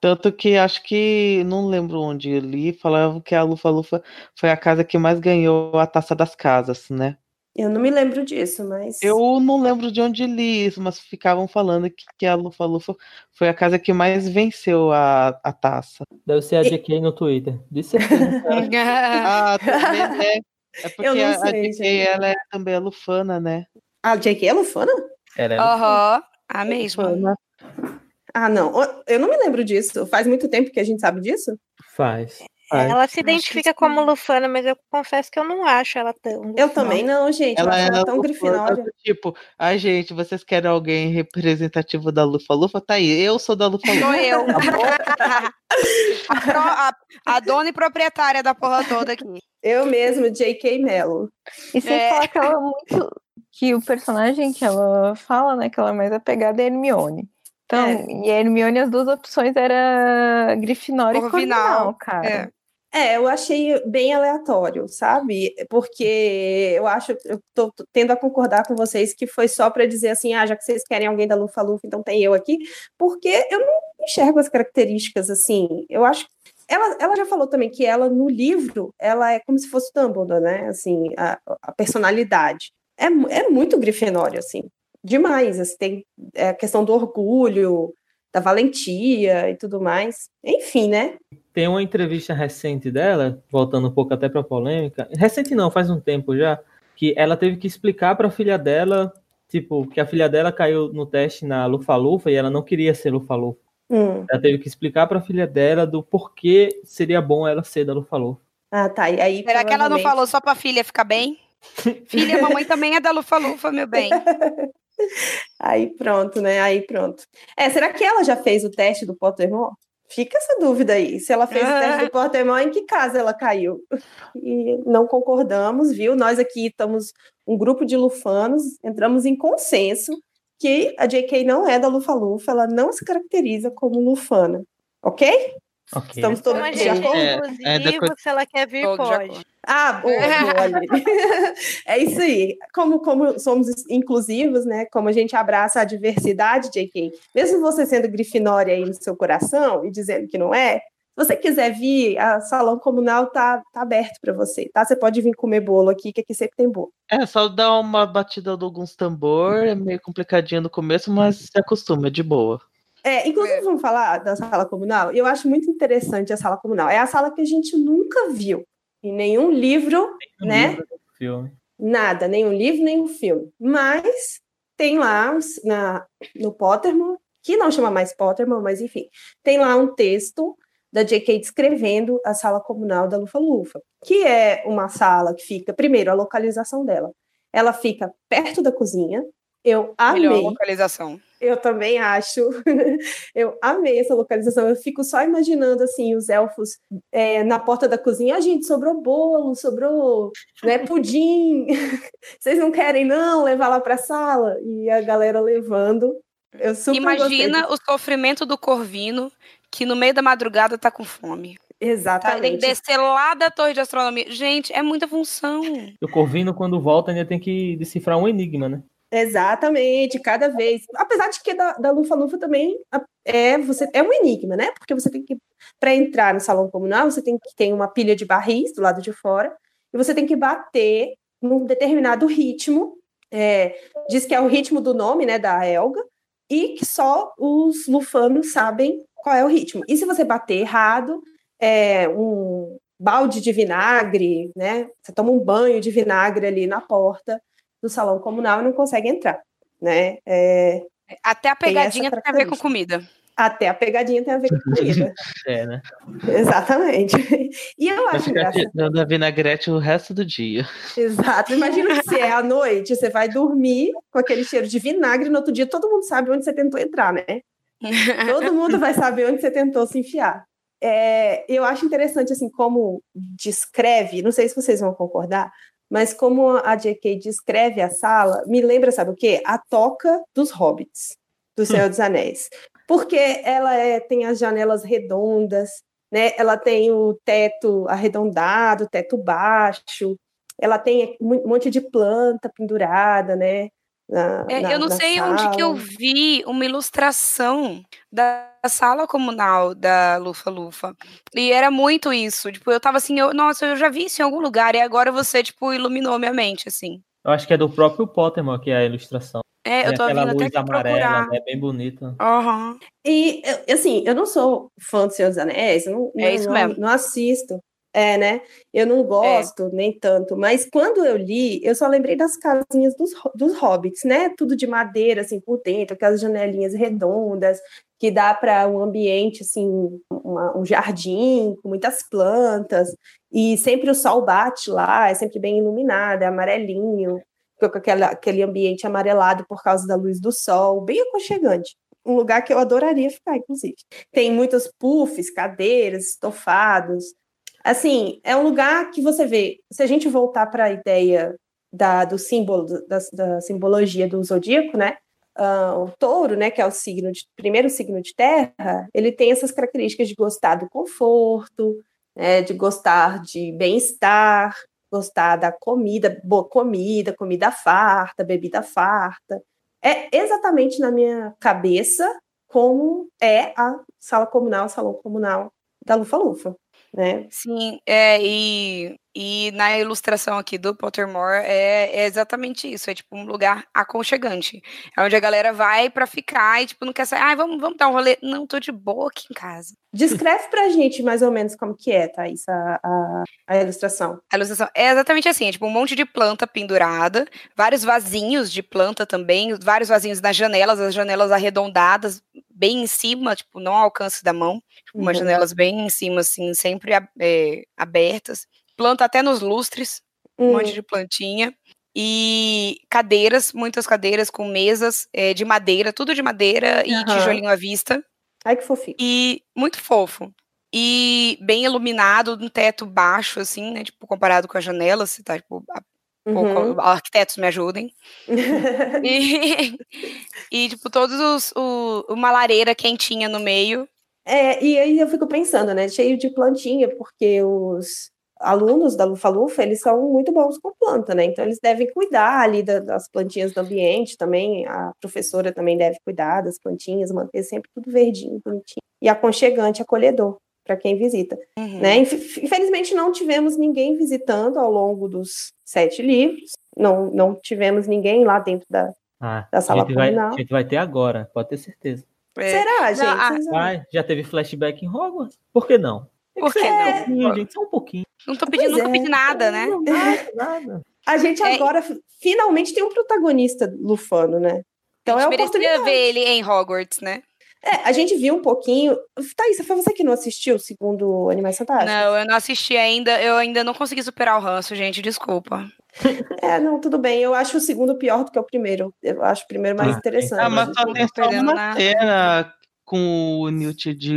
Tanto que acho que, não lembro onde eu li, falavam que a Lufa Lufa foi a casa que mais ganhou a taça das casas, né? Eu não me lembro disso, mas. Eu não lembro de onde li isso, mas ficavam falando que, que a Lufa Lufa foi a casa que mais venceu a, a taça. Deve ser a JK no Twitter. De certeza. [LAUGHS] ah, também, né? É porque Eu não a, a gente. ela é também a Lufana, né? A JK é Lufana? Ela é Aham, a mesma. Ah, não. Eu não me lembro disso. Faz muito tempo que a gente sabe disso? Faz. Ela se identifica como Lufana, mas eu confesso que eu não acho ela tão. Eu também não, gente. Ela é ela tão Lufana, grifinória. Tipo, ai, gente, vocês querem alguém representativo da Lufa Lufa? Tá aí, eu sou da Lufa Lufa. Sou eu. Tá [LAUGHS] a, pro- a- a dona e proprietária da porra toda aqui. Eu mesmo, J.K. Mello. E sem É. falar que ela é muito. Que o personagem que ela fala, né? Que ela é mais apegada é Hermione. Então, É. e a Hermione, as duas opções era Grifinória e Corvinal, Corvinal, cara. é. É, eu achei bem aleatório, sabe? Porque eu acho, eu tô tô tendo a concordar com vocês que foi só para dizer assim, ah, já que vocês querem alguém da Lufa Lufa, então tem eu aqui, porque eu não enxergo as características assim. Eu acho ela, ela já falou também que ela no livro, ela é como se fosse Dumbledore, né? Assim, a, a personalidade. É, é muito Grifinória, assim. Demais, assim, tem é, a questão do orgulho, da valentia e tudo mais. Enfim, né? Tem uma entrevista recente dela, voltando um pouco até para polêmica. Recente não, faz um tempo já, que ela teve que explicar para a filha dela, tipo, que a filha dela caiu no teste na Lufa-Lufa e ela não queria ser Lufa-Lufa. Hum. Ela teve que explicar para a filha dela do porquê seria bom ela ser da Lufa-Lufa. Ah, tá. E aí, Será que ela não falou só pra filha ficar bem? [LAUGHS] Filha, mamãe também é da Lufa-Lufa, meu bem. [LAUGHS] Aí pronto, né? Aí pronto. É, será que ela já fez o teste do Pottermore? Fica essa dúvida aí. Se ela fez o teste do [LAUGHS] Pottermore, em que casa ela caiu? E não concordamos, viu? Nós aqui estamos um grupo de lufanos, entramos em consenso que a JK não é da Lufa-Lufa, ela não se caracteriza como lufana, ok? Ok. Estamos todos Como a de gente acordo? é inclusivo, se ela quer vir, pode. Ah, boa, [LAUGHS] boa. É isso aí. Como, como somos inclusivos, né? Como a gente abraça a diversidade, JK, mesmo você sendo grifinória aí no seu coração e dizendo que não é, se você quiser vir, a salão comunal tá, tá aberto para você, tá? Você pode vir comer bolo aqui, que aqui sempre tem bolo. É, só dar uma batida de alguns tambor, é meio complicadinho no começo, mas se acostuma, é de boa. É, inclusive, vamos falar da sala comunal? Eu acho muito interessante a sala comunal. É a sala que a gente nunca viu em nenhum livro, né? Livro, Filme. Nada, nenhum livro, nenhum filme. Mas tem lá na, no Pottermore, que não chama mais Pottermore, mas enfim, tem lá um texto da J.K. descrevendo a sala comunal da Lufa-Lufa, que é uma sala que fica, primeiro, a localização dela. Ela fica perto da cozinha. Eu Melhor amei. localização. Eu também acho. [LAUGHS] Eu amei essa localização. Eu fico só imaginando assim os elfos é, na porta da cozinha. Ah, gente, sobrou bolo, sobrou né, pudim. [LAUGHS] Vocês não querem não levar lá para a sala? E a galera levando. Eu super Imagina o sofrimento do Corvino que no meio da madrugada tá com fome. Tá, tem que Exatamente. descer lá da torre de astronomia. Gente, é muita função. O Corvino, quando volta, ainda tem que decifrar um enigma, né? Exatamente, cada vez. Apesar de que da, da Lufa-Lufa também a- é, você, é um enigma, né? Porque você tem que, para entrar no salão comunal, você tem que ter uma pilha de barris do lado de fora e você tem que bater num determinado ritmo. é, diz que é o ritmo do nome, né, da Elga, e que só os lufanos sabem qual é o ritmo. E se você bater errado, é, um balde de vinagre, né? Você toma um banho de vinagre ali na porta do salão comunal e não consegue entrar, né? É, Até a tem pegadinha tem a ver com comida. Até a pegadinha tem a ver com [LAUGHS] comida. É, né? Exatamente. [LAUGHS] E eu Vai acho ficar engraçado. a vinagrete o resto do dia. Exato. Imagina que se é à [LAUGHS] noite, você vai dormir com aquele cheiro de vinagre, no outro dia todo mundo sabe onde você tentou entrar, né? Todo mundo vai saber onde você tentou se enfiar. É, eu acho interessante, assim, como descreve, não sei se vocês vão concordar, mas como a J.K. descreve a sala, me lembra, sabe o quê? A toca dos hobbits, do Senhor dos Anéis. Porque ela é- tem as janelas redondas, né? Ela tem o teto arredondado, teto baixo, ela tem um monte de planta pendurada, né? Na- É, na- eu não na sei onde que eu sala. vi uma ilustração da sala comunal da Lufa Lufa. E era muito isso. Tipo, eu tava assim, eu, nossa, eu já vi isso em algum lugar, e agora você, tipo, iluminou minha mente, assim. Eu acho que é do próprio Pottermore que é a ilustração. É, eu tô aquela até luz aqui amarela, é bem bonita. Aham. E, eu- assim, eu não sou fã do Senhor dos Anéis, eu não, É não- isso mesmo. não assisto. É, né? Eu não gosto nem tanto, mas quando eu li, eu só lembrei das casinhas dos, dos hobbits, né? Tudo de madeira, assim, por dentro, aquelas janelinhas redondas, que dá para um ambiente, assim, uma- um jardim com muitas plantas, e sempre o sol bate lá, é sempre bem iluminado, é amarelinho, com aquela, aquele ambiente amarelado por causa da luz do sol, bem aconchegante. Um lugar que eu adoraria ficar, inclusive. Tem muitos puffs, cadeiras, estofados. Assim, é um lugar que você vê. Se a gente voltar para a ideia da, do símbolo, da, da simbologia do zodíaco, né? Ah, o touro, né, que é o signo de, primeiro signo de terra, ele tem essas características de gostar do conforto, né, de gostar de bem-estar, gostar da comida, boa comida, comida farta, bebida farta. É exatamente na minha cabeça como é a sala comunal, o salão comunal da Lufa Lufa, né? Sim, é, e, e na ilustração aqui do Pottermore é, é exatamente isso, é tipo um lugar aconchegante, é onde a galera vai pra ficar e tipo não quer sair, ai, vamos, vamos dar um rolê, não, tô de boa aqui em casa. Descreve pra gente mais ou menos como que é, Thaís, a, a, a ilustração. A ilustração é exatamente assim, é tipo um monte de planta pendurada, vários vasinhos de planta também, vários vasinhos nas janelas, as janelas arredondadas, bem em cima, tipo, não ao alcance da mão, tipo, umas Uhum. janelas bem em cima, assim, sempre é, abertas. Planta até nos lustres, um Hum. monte de plantinha. E cadeiras, muitas cadeiras com mesas é, de madeira, tudo de madeira e tijolinho à vista. Ai, que fofinho. E muito fofo. E bem iluminado, um teto baixo, assim, né? Tipo, comparado com as janelas, você tá, tipo, Uhum. arquitetos me ajudem. [LAUGHS] E, e, tipo, todos os. O, uma lareira quentinha no meio. É, e aí eu fico pensando, né? Cheio de plantinha, porque os alunos da Lufa Lufa, eles são muito bons com planta, né? Então eles devem cuidar ali da- das plantinhas do ambiente também. A professora também deve cuidar das plantinhas, manter sempre tudo verdinho, bonitinho. E aconchegante, acolhedor para quem visita. Uhum. Né? Inf- Infelizmente não tivemos ninguém visitando ao longo dos sete livros. Não, não tivemos ninguém lá dentro da, Ah, da a sala gente, vai, a gente vai ter agora, pode ter certeza. É. Será, gente? ah, Vocês- Vai, já teve flashback em Hogwarts? Por que não? Por que um não? gente, só um pouquinho. Não tô pedindo, Pois nunca é. pedi nada, né? Não, nada, [LAUGHS] nada. A gente É, agora fi- finalmente tem um protagonista lufano, né? Então é a a gente merecia oportunidade. ver ele em Hogwarts, né? É, a gente viu um pouquinho. Thaís, foi você que não assistiu o segundo Animais Fantásticos? Não, eu não assisti ainda, eu ainda não consegui superar o ranço, gente, desculpa. [LAUGHS] É, não, tudo bem. Eu acho o segundo pior do que o primeiro. Eu acho o primeiro mais Ah, interessante. Ah, mas só tem só uma nada. cena com o Newt de,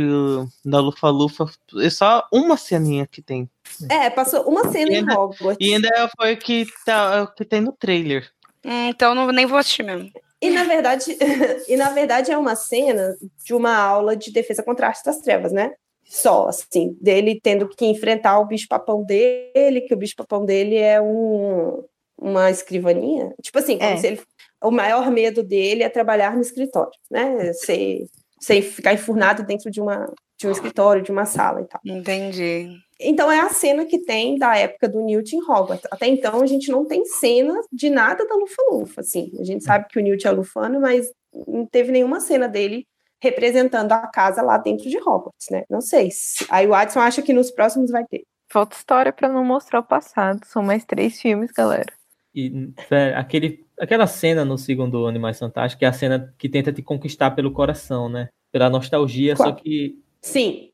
da Lufa Lufa. É só uma ceninha que tem. É, passou uma cena em ainda- Hogwarts. E ainda foi o que, tá, que tem no trailer. Hum, então não, nem vou assistir mesmo. E na verdade, [LAUGHS] e na verdade é uma cena de uma aula de defesa contra a arte das trevas, né? Só, assim, dele tendo que enfrentar o bicho-papão dele, que o bicho-papão dele é um, uma escrivaninha. Tipo assim, como É. se ele, o maior medo dele é trabalhar no escritório, né? Ser, sem ficar enfurnado dentro de, uma, de um escritório, de uma sala e tal. Entendi. Então é a cena que tem da época do Newt em Hogwarts. Até então a gente não tem cena de nada da Lufa-Lufa, assim. A gente sabe que o Newt é lufano, mas não teve nenhuma cena dele representando a casa lá dentro de Hogwarts, né? Não sei. Se... Aí o Adson acha que nos próximos vai ter. Falta história pra não mostrar o passado. São mais três filmes, galera. E velho, aquele, aquela cena no segundo Animais Fantásticos, que é a cena que tenta te conquistar pelo coração, né? Pela nostalgia, Qual? só que. Sim.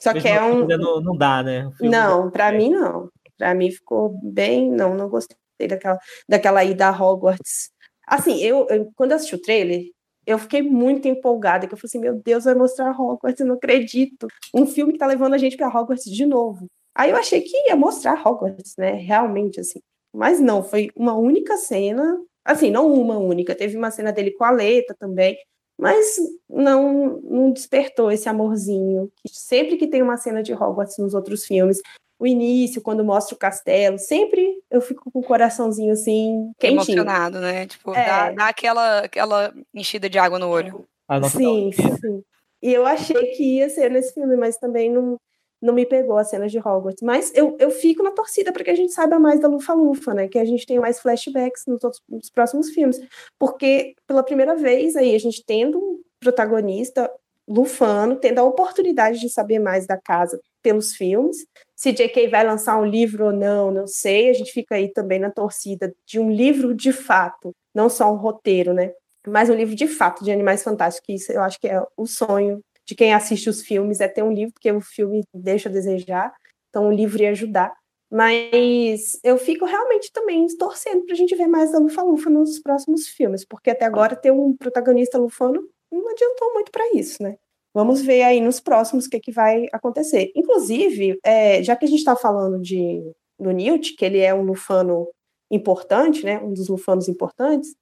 Só que é um. Não, não dá, né? Não, pra mim não. Pra mim ficou bem. Não, não gostei daquela, daquela ida a Hogwarts. Assim, eu, eu- quando eu assisti o trailer, eu fiquei muito empolgada, que eu falei assim, meu Deus, vai mostrar Hogwarts, eu não acredito. Um filme que tá levando a gente pra Hogwarts de novo. Aí eu achei que ia mostrar Hogwarts, né? Realmente, assim. Mas não, foi uma única cena. Assim, não uma única. Teve uma cena dele com a Leta também. Mas não, não despertou esse amorzinho. que Sempre que tem uma cena de Hogwarts nos outros filmes, o início, quando mostra o castelo, sempre eu fico com o coraçãozinho assim, quentinho. Emocionado, né? Tipo, É. dá, dá aquela, aquela enchida de água no olho. Sim, sim. E eu achei que ia ser nesse filme, mas também não, não me pegou as cenas de Hogwarts. Mas eu, eu fico na torcida para que a gente saiba mais da Lufa-Lufa, né? Que a gente tenha mais flashbacks nos, outros, nos próximos filmes. Porque, pela primeira vez, aí a gente tendo um protagonista lufano, tendo a oportunidade de saber mais da casa pelos filmes. Se J.K. vai lançar um livro ou não, não sei. A gente fica aí também na torcida de um livro de fato, não só um roteiro, né? Mas um livro de fato de Animais Fantásticos, que isso eu acho que é o sonho de quem assiste os filmes, é ter um livro, porque o filme deixa a desejar, então o livro ia ajudar. Mas eu fico realmente também torcendo para a gente ver mais da Lufa-Lufa nos próximos filmes, porque até agora ter um protagonista lufano não adiantou muito para isso, né? Vamos ver aí nos próximos o que, que vai acontecer. Inclusive, é, já que a gente está falando de, do Newt, que ele é um lufano importante, né? Um dos lufanos importantes,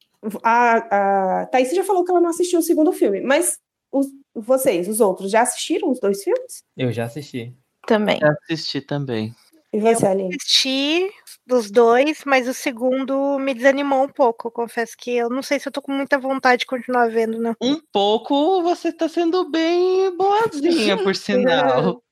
a, a Thaís já falou que ela não assistiu o segundo filme, mas os, vocês, os outros, já assistiram os dois filmes? Eu já assisti. Também. Já assisti também. E você, Aline? assisti dos dois, mas o segundo me desanimou um pouco. Eu confesso que eu não sei se eu tô com muita vontade de continuar vendo, não. Um pouco você tá sendo bem boazinha, por [LAUGHS] sinal.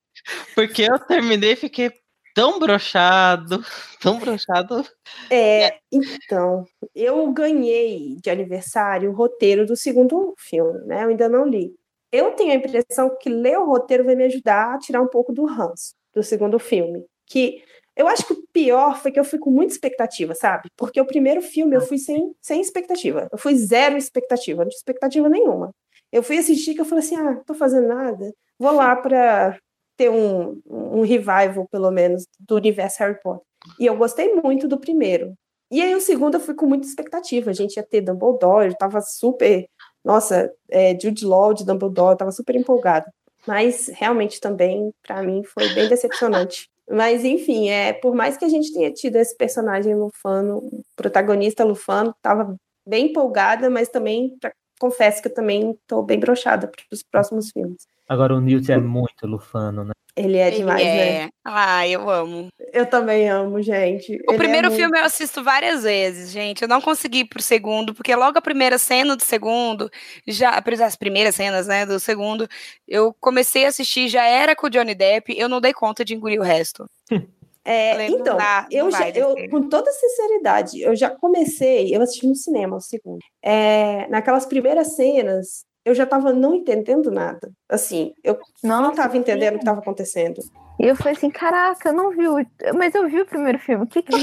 Porque eu terminei e fiquei tão brochado, [LAUGHS] tão brochado. É, então, eu ganhei de aniversário o roteiro do segundo filme, né? Eu ainda não li. Eu tenho a impressão que ler o roteiro vai me ajudar a tirar um pouco do ranço do segundo filme. Que eu acho que o pior foi que eu fui com muita expectativa, sabe? Porque o primeiro filme eu fui sem, sem expectativa. Eu fui zero expectativa, não tinha expectativa nenhuma. Eu fui assistir que eu falei assim: ah, não tô fazendo nada. Vou lá para ter um, um revival, pelo menos, do universo Harry Potter. E eu gostei muito do primeiro. E aí o segundo eu fui com muita expectativa. A gente ia ter Dumbledore, eu tava super. Nossa, é, Jude Law de Dumbledore, eu tava super empolgada. Mas realmente também, para mim, foi bem decepcionante. Mas, enfim, é, por mais que a gente tenha tido esse personagem lufano, protagonista lufano, tava bem empolgada, mas também, pra, confesso que eu também tô bem brochada para os próximos filmes. Agora o Newt é muito lufano, né? Ele é demais, Ele né? é. Ah, eu amo. Eu também amo, gente. O Ele é primeiro muito- filme eu assisto várias vezes, gente. Eu não consegui ir pro segundo, porque logo a primeira cena do segundo, já as primeiras cenas, né, do segundo, eu comecei a assistir, já era com o Johnny Depp, eu não dei conta de engolir o resto. [LAUGHS] É, Falei, então, dá, eu, já, eu, com toda sinceridade, eu já comecei, eu assisti no cinema o segundo. É, naquelas primeiras cenas, eu já tava não entendendo nada. Assim, eu não tava entendendo o que tava acontecendo. E eu falei assim, caraca, eu não vi o... Mas eu vi o primeiro filme. O que que [LAUGHS]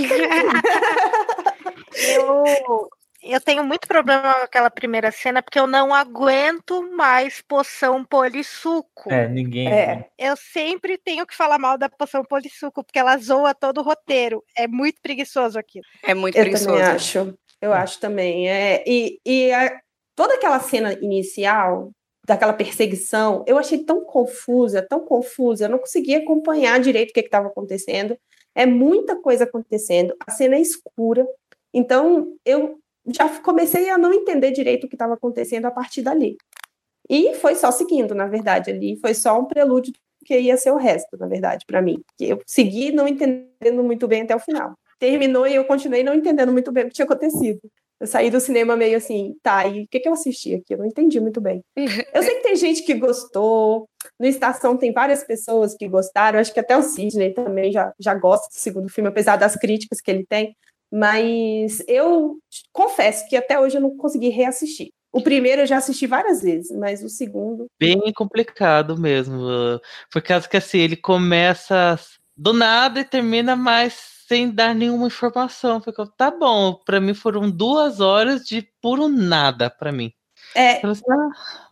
Eu, eu tenho muito problema com aquela primeira cena, porque eu não aguento mais poção polissuco. É, ninguém. É. Eu sempre tenho que falar mal da poção polissuco, porque ela zoa todo o roteiro. É muito preguiçoso aquilo. É muito Eu preguiçoso. também acho. Eu acho também. É, e e a- toda aquela cena inicial, daquela perseguição, eu achei tão confusa, tão confusa. Eu não conseguia acompanhar direito o que estava acontecendo. É muita coisa acontecendo. A cena é escura. Então, eu já comecei a não entender direito o que estava acontecendo a partir dali. E foi só seguindo, na verdade, ali. Foi só um prelúdio que ia ser o resto, na verdade, para mim. Eu segui não entendendo muito bem até o final. Terminou e eu continuei não entendendo muito bem o que tinha acontecido. Eu saí do cinema meio assim, tá, e o que, que eu assisti aqui? Eu não entendi muito bem. Eu sei que tem gente que gostou, no Estação tem várias pessoas que gostaram, acho que até o Sidney também já, já gosta do segundo filme, apesar das críticas que ele tem, mas eu confesso que até hoje eu não consegui reassistir. O primeiro eu já assisti várias vezes, mas o segundo. Bem complicado mesmo. Por causa que assim, ele começa do nada e termina mais sem dar nenhuma informação. Ficou, tá bom, para mim foram duas horas de puro nada para mim. É,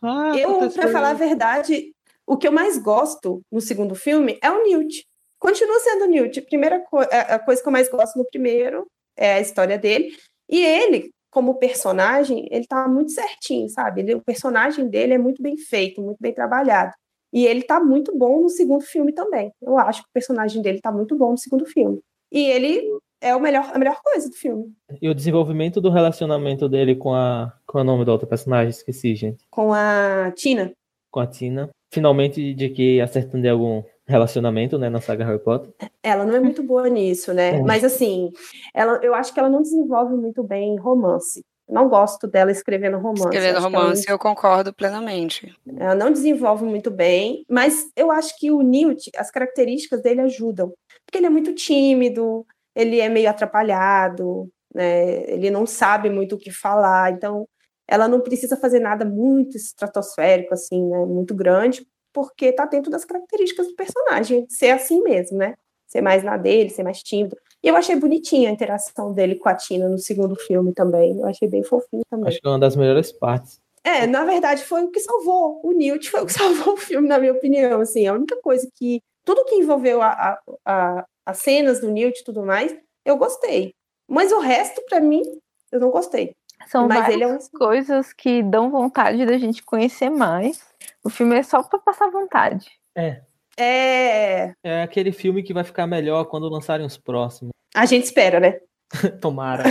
ah, eu, para falar a verdade, o que eu mais gosto no segundo filme é o Newt. Continua sendo o Newt. A primeira co a coisa que eu mais gosto no primeiro é a história dele. E ele, como personagem, ele tá muito certinho, sabe? Ele, o personagem dele é muito bem feito, muito bem trabalhado. E ele tá muito bom no segundo filme também. Eu acho que o personagem dele tá muito bom no segundo filme. E ele é o melhor, a melhor coisa do filme. E o desenvolvimento do relacionamento dele com a. com o nome da outra personagem? Esqueci, gente. Com a Tina. Com a Tina. Finalmente de que acertando de algum relacionamento, né, na saga Harry Potter. Ela não é muito boa nisso, né? É. Mas assim, ela, eu acho que ela não desenvolve muito bem romance. não gosto dela escrevendo romance. Escrevendo romance, ela... eu concordo plenamente. Ela não desenvolve muito bem, mas eu acho que o Newt, as características dele ajudam porque ele é muito tímido, ele é meio atrapalhado, né? Ele não sabe muito o que falar, então ela não precisa fazer nada muito estratosférico, assim, né? Muito grande, porque tá dentro das características do personagem, ser assim mesmo, né? Ser mais na dele, ser mais tímido. E eu achei bonitinha a interação dele com a Tina no segundo filme também. Eu achei bem fofinho também. Acho que é uma das melhores partes. É, na verdade, foi o que salvou. O Newt foi o que [LAUGHS] salvou o filme, na minha opinião. Assim, a única coisa que tudo que envolveu a, a, a, as cenas do Newt e tudo mais, eu gostei. Mas o resto, para mim, eu não gostei. São Mas várias ele é um... coisas que dão vontade da gente conhecer mais. O filme é só para passar vontade. É. É. É aquele filme que vai ficar melhor quando lançarem os próximos. A gente espera, né? [LAUGHS] Tomara.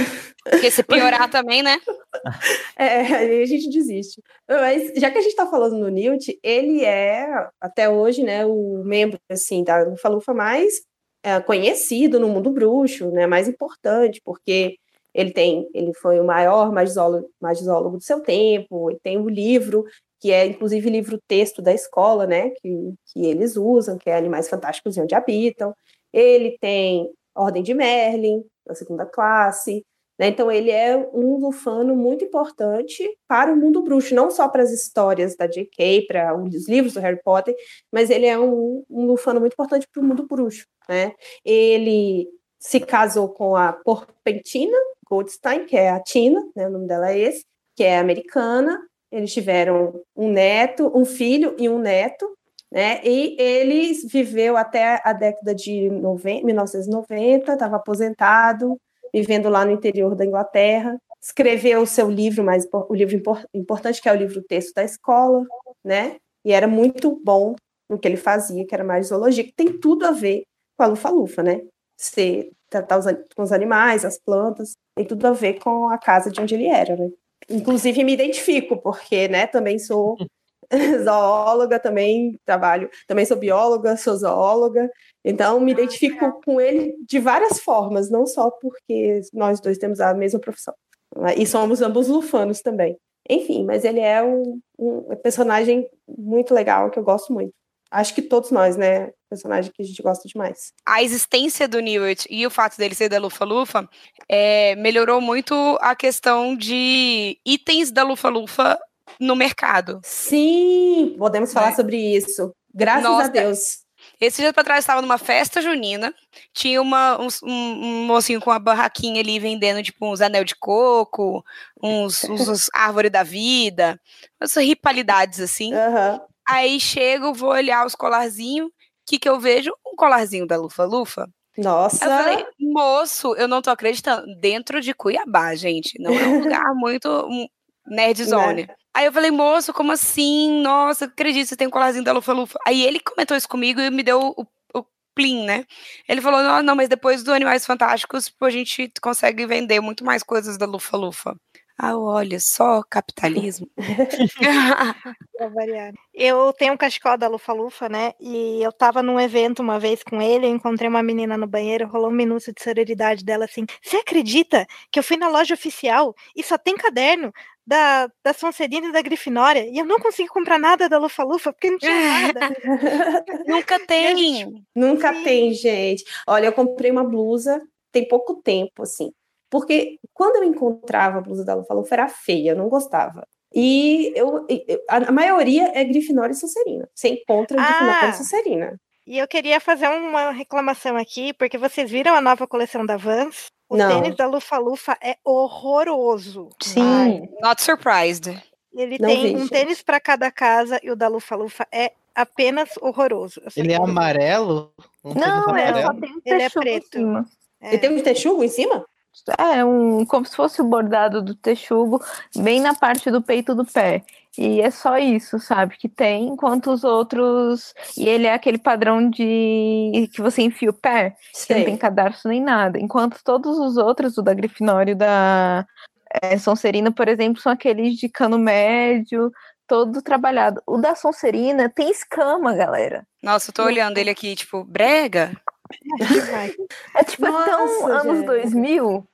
Porque se piorar também, né? É, aí a gente desiste. Mas já que a gente tá falando no Newt, ele é, até hoje, né, o membro, assim, da Lufa-Lufa mais é, conhecido no mundo bruxo, né, mais importante, porque ele tem, ele foi o maior magizólogo, magizólogo do seu tempo, ele tem o um livro, que é inclusive livro-texto da escola, né, que, que eles usam, que é Animais Fantásticos e Onde Habitam. Ele tem Ordem de Merlin, da segunda classe, né? Então, ele é um lufano muito importante para o mundo bruxo, não só para as histórias da J.K., para os livros do Harry Potter, mas ele é um, um lufano muito importante para o mundo bruxo. Né? Ele se casou com a Porpentina Goldstein, que é a Tina, né? o nome dela é esse, que é americana. Eles tiveram um neto, um filho e um neto, né? E ele viveu até a década de 90, 1990, estava aposentado, vivendo lá no interior da Inglaterra. Escreveu o seu livro, mas o livro importante, que é o livro Texto da Escola, né? E era muito bom no que ele fazia, que era mais zoologia, que tem tudo a ver com a lufa-lufa, né? Ser, tratar os, com os animais, as plantas, tem tudo a ver com a casa de onde ele era, né? Inclusive me identifico, porque, né, também sou [LAUGHS] [LAUGHS] zoóloga, também trabalho, também sou bióloga, sou zoóloga, então me identifico com ele de várias formas, não só porque nós dois temos a mesma profissão, né, e somos ambos lufanos também. Enfim, mas ele é um, um personagem muito legal que eu gosto muito. Acho que todos nós, né? Personagem que a gente gosta demais. A existência do Newt e o fato dele ser da Lufa-Lufa é, melhorou muito a questão de itens da Lufa-Lufa no mercado. Sim, podemos falar é. sobre isso. Graças Nossa, a Deus. Esse dia para trás estava numa festa junina, tinha uma, um, um, mocinho com uma barraquinha ali vendendo tipo uns anel de coco, uns, uns, uns [LAUGHS] árvore da vida, umas rivalidades assim. Uhum. Aí chego, vou olhar os colarzinhos, o que que eu vejo? Um colarzinho da Lufa Lufa. Nossa! Eu falei, moço, eu não tô acreditando. Dentro de Cuiabá, gente. Não é um lugar [LAUGHS] muito nerd zone. Né? Aí eu falei, moço, como assim? Nossa, acredito, você tem um colarzinho da Lufa Lufa. Aí ele comentou isso comigo e me deu o, o plim, né? Ele falou, não, não, mas depois do Animais Fantásticos, tipo, a gente consegue vender muito mais coisas da Lufa Lufa. Ah, olha só, capitalismo. [LAUGHS] Eu tenho um cachecol da Lufa Lufa, né? E eu tava num evento uma vez com ele, eu encontrei uma menina no banheiro, rolou um minuto de sororidade dela assim. Você acredita que eu fui na loja oficial e só tem caderno da, da Sonserina e da Grifinória e eu não consegui comprar nada da Lufa Lufa porque não tinha nada. [LAUGHS] Nunca tem. Nunca tem, gente. Olha, eu comprei uma blusa tem pouco tempo, assim. Porque quando eu encontrava a blusa da Lufa Lufa era feia, eu não gostava. E eu, a, maioria é Grifinória e Sonserina. Você encontra Grifinória Ah. e Sonserina. E eu queria fazer uma reclamação aqui, porque vocês viram a nova coleção da Vans? O Não. tênis da Lufa Lufa é horroroso. Sim. Not surprised. Ele Não tem vi, um tênis para cada casa e o da Lufa Lufa é apenas horroroso. Ele é amarelo? Um Não, é, amarelo? só tem um Ele é preto. cima. E tem um texugo em cima? É, um, como se fosse o bordado do texugo, bem na parte do peito do pé. E é só isso, sabe, que tem, enquanto os outros. E ele é aquele padrão de que você enfia o pé, que não tem cadarço nem nada. Enquanto todos os outros, o da Grifinória e o da é, Sonserina, por exemplo, são aqueles de cano médio, todo trabalhado. O da Sonserina tem escama, galera. Nossa, eu tô olhando ele aqui, tipo, brega. [LAUGHS] É tipo, é tão Nossa, anos gente. 2000.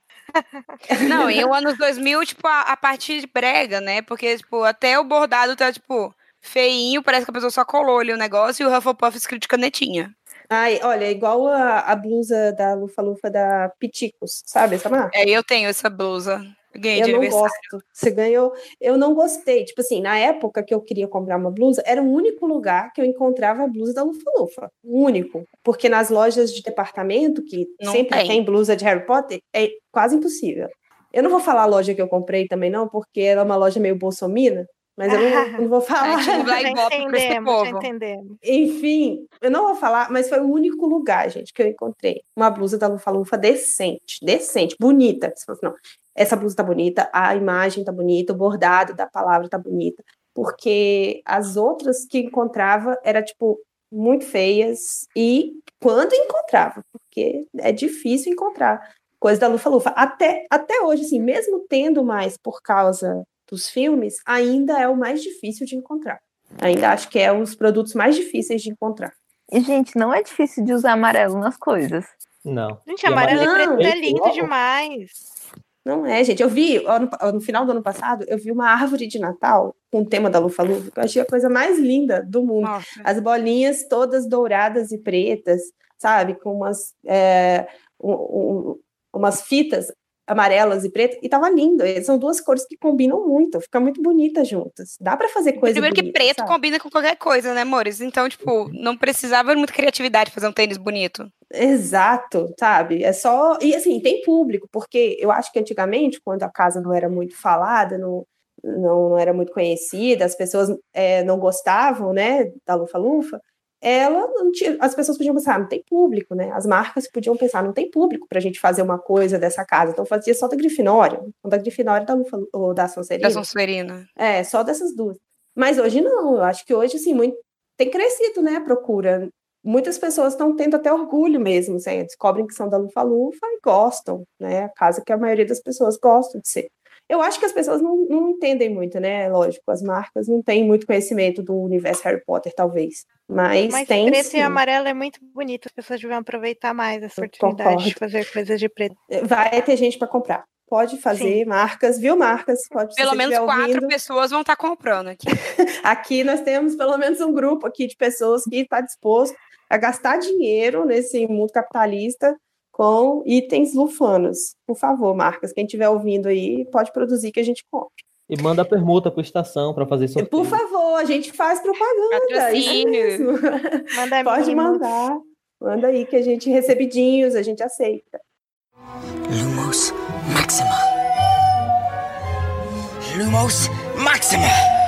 Não, em o anos 2000, tipo, a, a parte de brega, né? Porque, tipo, até o bordado tá, tipo, feinho, parece que a pessoa só colou ali o negócio e o Hufflepuff escrito de canetinha. Ai, olha, é igual a, a blusa da Lufa Lufa da Piticos, sabe essa marca? É, eu tenho essa blusa. Eu Ganhei de Eu não gosto. Você ganhou. Eu não gostei. Tipo assim, na época que eu queria comprar uma blusa, era o único lugar que eu encontrava a blusa da Lufa Lufa. O único. Porque nas lojas de departamento, que Não sempre tem. tem. blusa de Harry Potter, é quase impossível. Eu não vou falar a loja que eu comprei também, não, porque era uma loja meio bolsomina, mas eu não, eu não vou [LAUGHS] falar. A gente não vai Já entendemos, já entendemos. Enfim, eu não vou falar, mas foi o único lugar, gente, que eu encontrei uma blusa da Lufa Lufa decente, decente, bonita. Assim, não, essa blusa tá bonita, a imagem tá bonita, o bordado da palavra tá bonita, porque as outras que encontrava era tipo muito feias e quando encontrava, porque é difícil encontrar coisa da Lufa Lufa. Até, até hoje, assim, mesmo tendo mais por causa dos filmes, ainda é o mais difícil de encontrar. Ainda acho que é um dos produtos mais difíceis de encontrar. E, gente, não é difícil de usar amarelo nas coisas. Não. Gente, E amarelo e amarelo preto é é lindo demais. Não é, gente. Eu vi, ano- no final do ano passado, eu vi uma árvore de Natal com o tema da Lufa Lufa, que eu achei a coisa mais linda do mundo. Nossa. As bolinhas todas douradas e pretas, sabe? Com umas, é, um- um- umas fitas amarelas e pretas, e tava lindo. São duas cores que combinam muito, fica muito bonita juntas. Dá pra fazer coisa Primeiro que bonita, preto sabe? combina com qualquer coisa, né, amores? Então, tipo, não precisava muita criatividade fazer um tênis bonito. Exato, sabe? É só. E assim, tem público, porque eu acho que antigamente, quando a casa não era muito falada, não, não, não era muito conhecida, as pessoas é, não gostavam, né, da Lufa Lufa, ela não tinha, as pessoas podiam pensar, ah, não tem público, né? As marcas podiam pensar, não tem público pra gente fazer uma coisa dessa casa. Então fazia só da Grifinória, ou da Grifinória da Lufa, ou da Sonserina. Da Sonserina. É, só dessas duas. Mas hoje não, eu acho que hoje, assim, muito, tem crescido, né, a procura. Muitas pessoas estão tendo até orgulho mesmo, assim, descobrem que são da Lufa Lufa e gostam, né, a casa que a maioria das pessoas gostam de ser. Eu acho que as pessoas não, não entendem muito, né, lógico, as marcas não têm muito conhecimento do universo Harry Potter, talvez, mas, Mas tem preto sim. e amarelo é muito bonito. As pessoas deviam aproveitar mais essa oportunidade de fazer coisas de preto. Vai ter gente para comprar. Pode fazer marcas, viu, marcas? Pode, Pelo menos quatro ouvindo. pessoas vão estar comprando aqui. [LAUGHS] Aqui nós temos pelo menos um grupo aqui de pessoas que está disposto a gastar dinheiro nesse mundo capitalista com itens lufanos. Por favor, marcas, quem estiver ouvindo aí, pode produzir que a gente compre. E manda a permuta para estação para fazer sorteio. Por favor, a gente faz propaganda. Isso Patrocínio. mesmo. Manda Pode mimos. mandar. Manda aí que a gente recebidinhos, a gente aceita. Lumos Maxima. Lumos Maxima.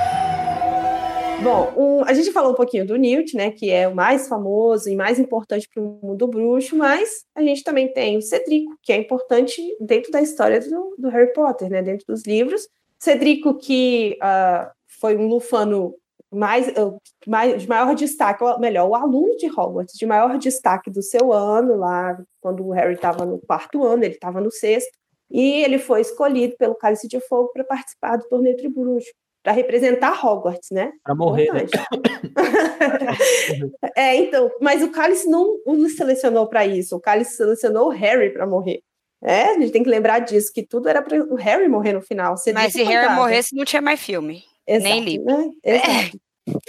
Bom, um- a gente falou um pouquinho do Newt, né, que é o mais famoso e mais importante para o mundo bruxo, mas a gente também tem o Cedrico, que é importante dentro da história do, do Harry Potter, né, dentro dos livros. Cedrico, que ah, foi um lufano mais, ah, mais- de maior destaque, ou melhor, o aluno de Hogwarts de maior destaque do seu ano, lá quando o Harry estava no quarto ano, ele estava no sexto. E ele foi escolhido pelo Cálice de Fogo para participar do torneio Tribruxo, para representar Hogwarts, né? Para morrer, né? [LAUGHS] é, então, mas o Cálice não o selecionou para isso, o Cálice selecionou o Harry para morrer. É, a gente tem que lembrar disso, que tudo era para o Harry morrer no final. Mas se Harry morresse, não tinha mais filme. Exato, nem livro. Né? Exato. [LAUGHS]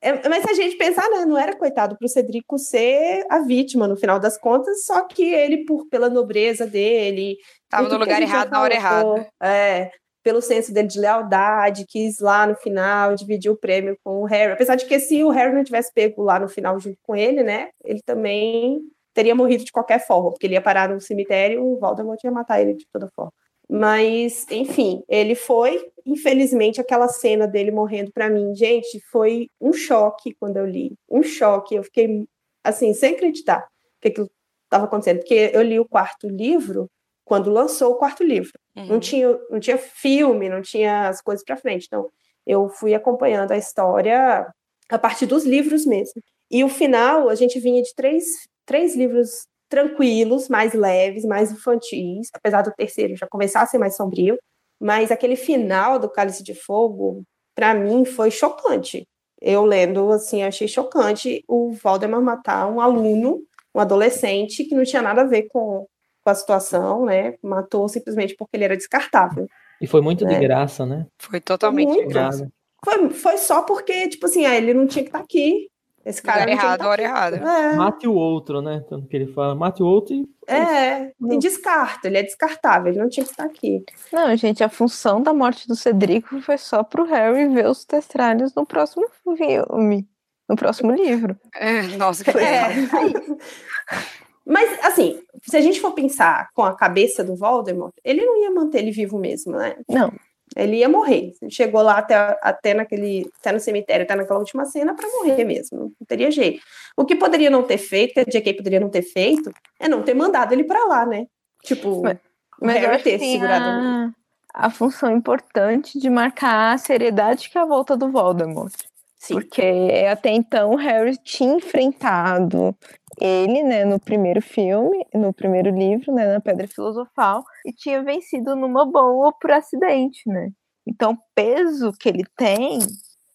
É. mas se a gente pensar, né, não era coitado para o Cedrico ser a vítima no final das contas, só que ele, por pela nobreza dele. Estava no lugar errado na hora errada. É, pelo senso dele de lealdade, quis lá no final dividir o prêmio com o Harry. Apesar de que se o Harry não tivesse pego lá no final junto com ele, né, ele também teria morrido de qualquer forma, porque ele ia parar no cemitério o Voldemort ia matar ele de toda forma. Mas, enfim, ele foi. Infelizmente, aquela cena dele morrendo para mim, gente, foi um choque quando eu li. Um choque. Eu fiquei, assim, sem acreditar que aquilo estava acontecendo. Porque eu li o quarto livro quando lançou o quarto livro. Uhum. Não, tinha, não tinha filme, não tinha as coisas para frente. Então, eu fui acompanhando a história a partir dos livros mesmo. E o final, a gente vinha de três, três livros tranquilos, mais leves, mais infantis, apesar do terceiro já começar a ser mais sombrio. Mas aquele final do Cálice de Fogo, para mim, foi chocante. Eu lendo, assim, achei chocante o Valdemar matar um aluno, um adolescente, que não tinha nada a ver com, com a situação, né? Matou simplesmente porque ele era descartável. E foi muito né? de graça, né? Foi totalmente muito. de graça. Foi, foi só porque, tipo assim, ah, ele não tinha que estar tá aqui, esse cara Lugar errado, hora errada. É. Mate o outro, né? Tanto que ele fala, mate o outro e. É, e descarta, ele é descartável, ele não tinha que estar aqui. Não, gente, a função da morte do Cedrico foi só pro Harry ver os testralhos no próximo filme, no próximo livro. É, nossa, que é. [LAUGHS] Mas, assim, se a gente for pensar com a cabeça do Voldemort, ele não ia manter ele vivo mesmo, né? Não. Ele ia morrer. Ele chegou lá até, até naquele, até no cemitério, até naquela última cena para morrer mesmo. Não teria jeito. O que poderia não ter feito, que a J.K. poderia não ter feito, é não ter mandado ele para lá, né? Tipo, mas, mas eu ter segurado. A, a função importante de marcar a seriedade que é a volta do Voldemort. Sim. Porque até então o Harry tinha enfrentado ele, né, no primeiro filme, no primeiro livro, né, na Pedra Filosofal, e tinha vencido numa boa por acidente, né? Então, o peso que ele tem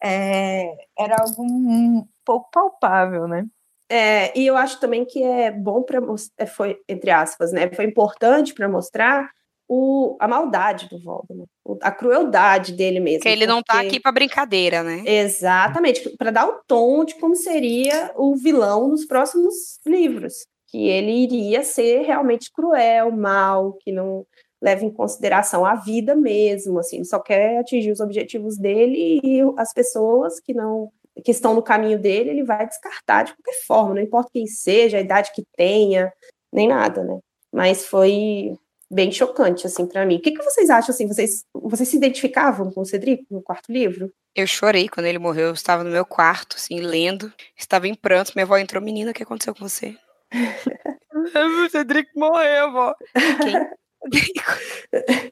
é, era algo um pouco palpável, né? É, e eu acho também que é bom para é, foi entre aspas, né? Foi importante para mostrar o, a maldade do Voldemort, a crueldade dele mesmo. Que ele porque... não tá aqui para brincadeira, né? Exatamente, para dar o tom de como seria o vilão nos próximos livros, que ele iria ser realmente cruel, mal, que não leva em consideração a vida mesmo, assim, ele só quer atingir os objetivos dele e as pessoas que não que estão no caminho dele, ele vai descartar de qualquer forma, não importa quem seja, a idade que tenha, nem nada, né? Mas foi bem chocante, assim, para mim. O que, que vocês acham, assim, vocês, vocês se identificavam com o Cedrico no quarto livro? Eu chorei quando ele morreu, eu estava no meu quarto, assim, lendo, estava em prantos, minha avó entrou, menina, o que aconteceu com você? [LAUGHS] o Cedrico morreu, vó. [LAUGHS]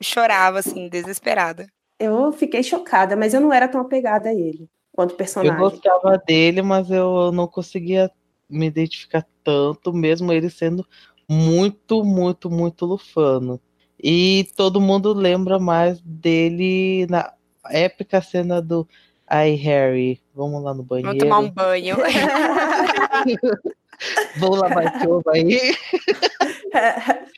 Chorava, assim, desesperada. Eu fiquei chocada, mas eu não era tão apegada a ele quanto personagem. Eu gostava dele, mas eu não conseguia me identificar tanto, mesmo ele sendo muito, muito, muito lufano. E todo mundo lembra mais dele na épica cena do Ai, Harry, vamos lá no banheiro. Vamos tomar um banho. [LAUGHS] vamos lavar esse aí. [LAUGHS]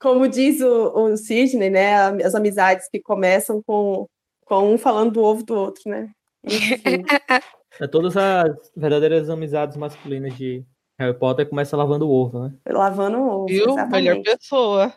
Como diz o, o Sidney, né? As amizades que começam com, com um falando do ovo do outro, né? [LAUGHS] É todas as verdadeiras amizades masculinas de Harry Potter começa lavando o ovo, né? Lavando o ovo. Viu? Exatamente. Melhor pessoa.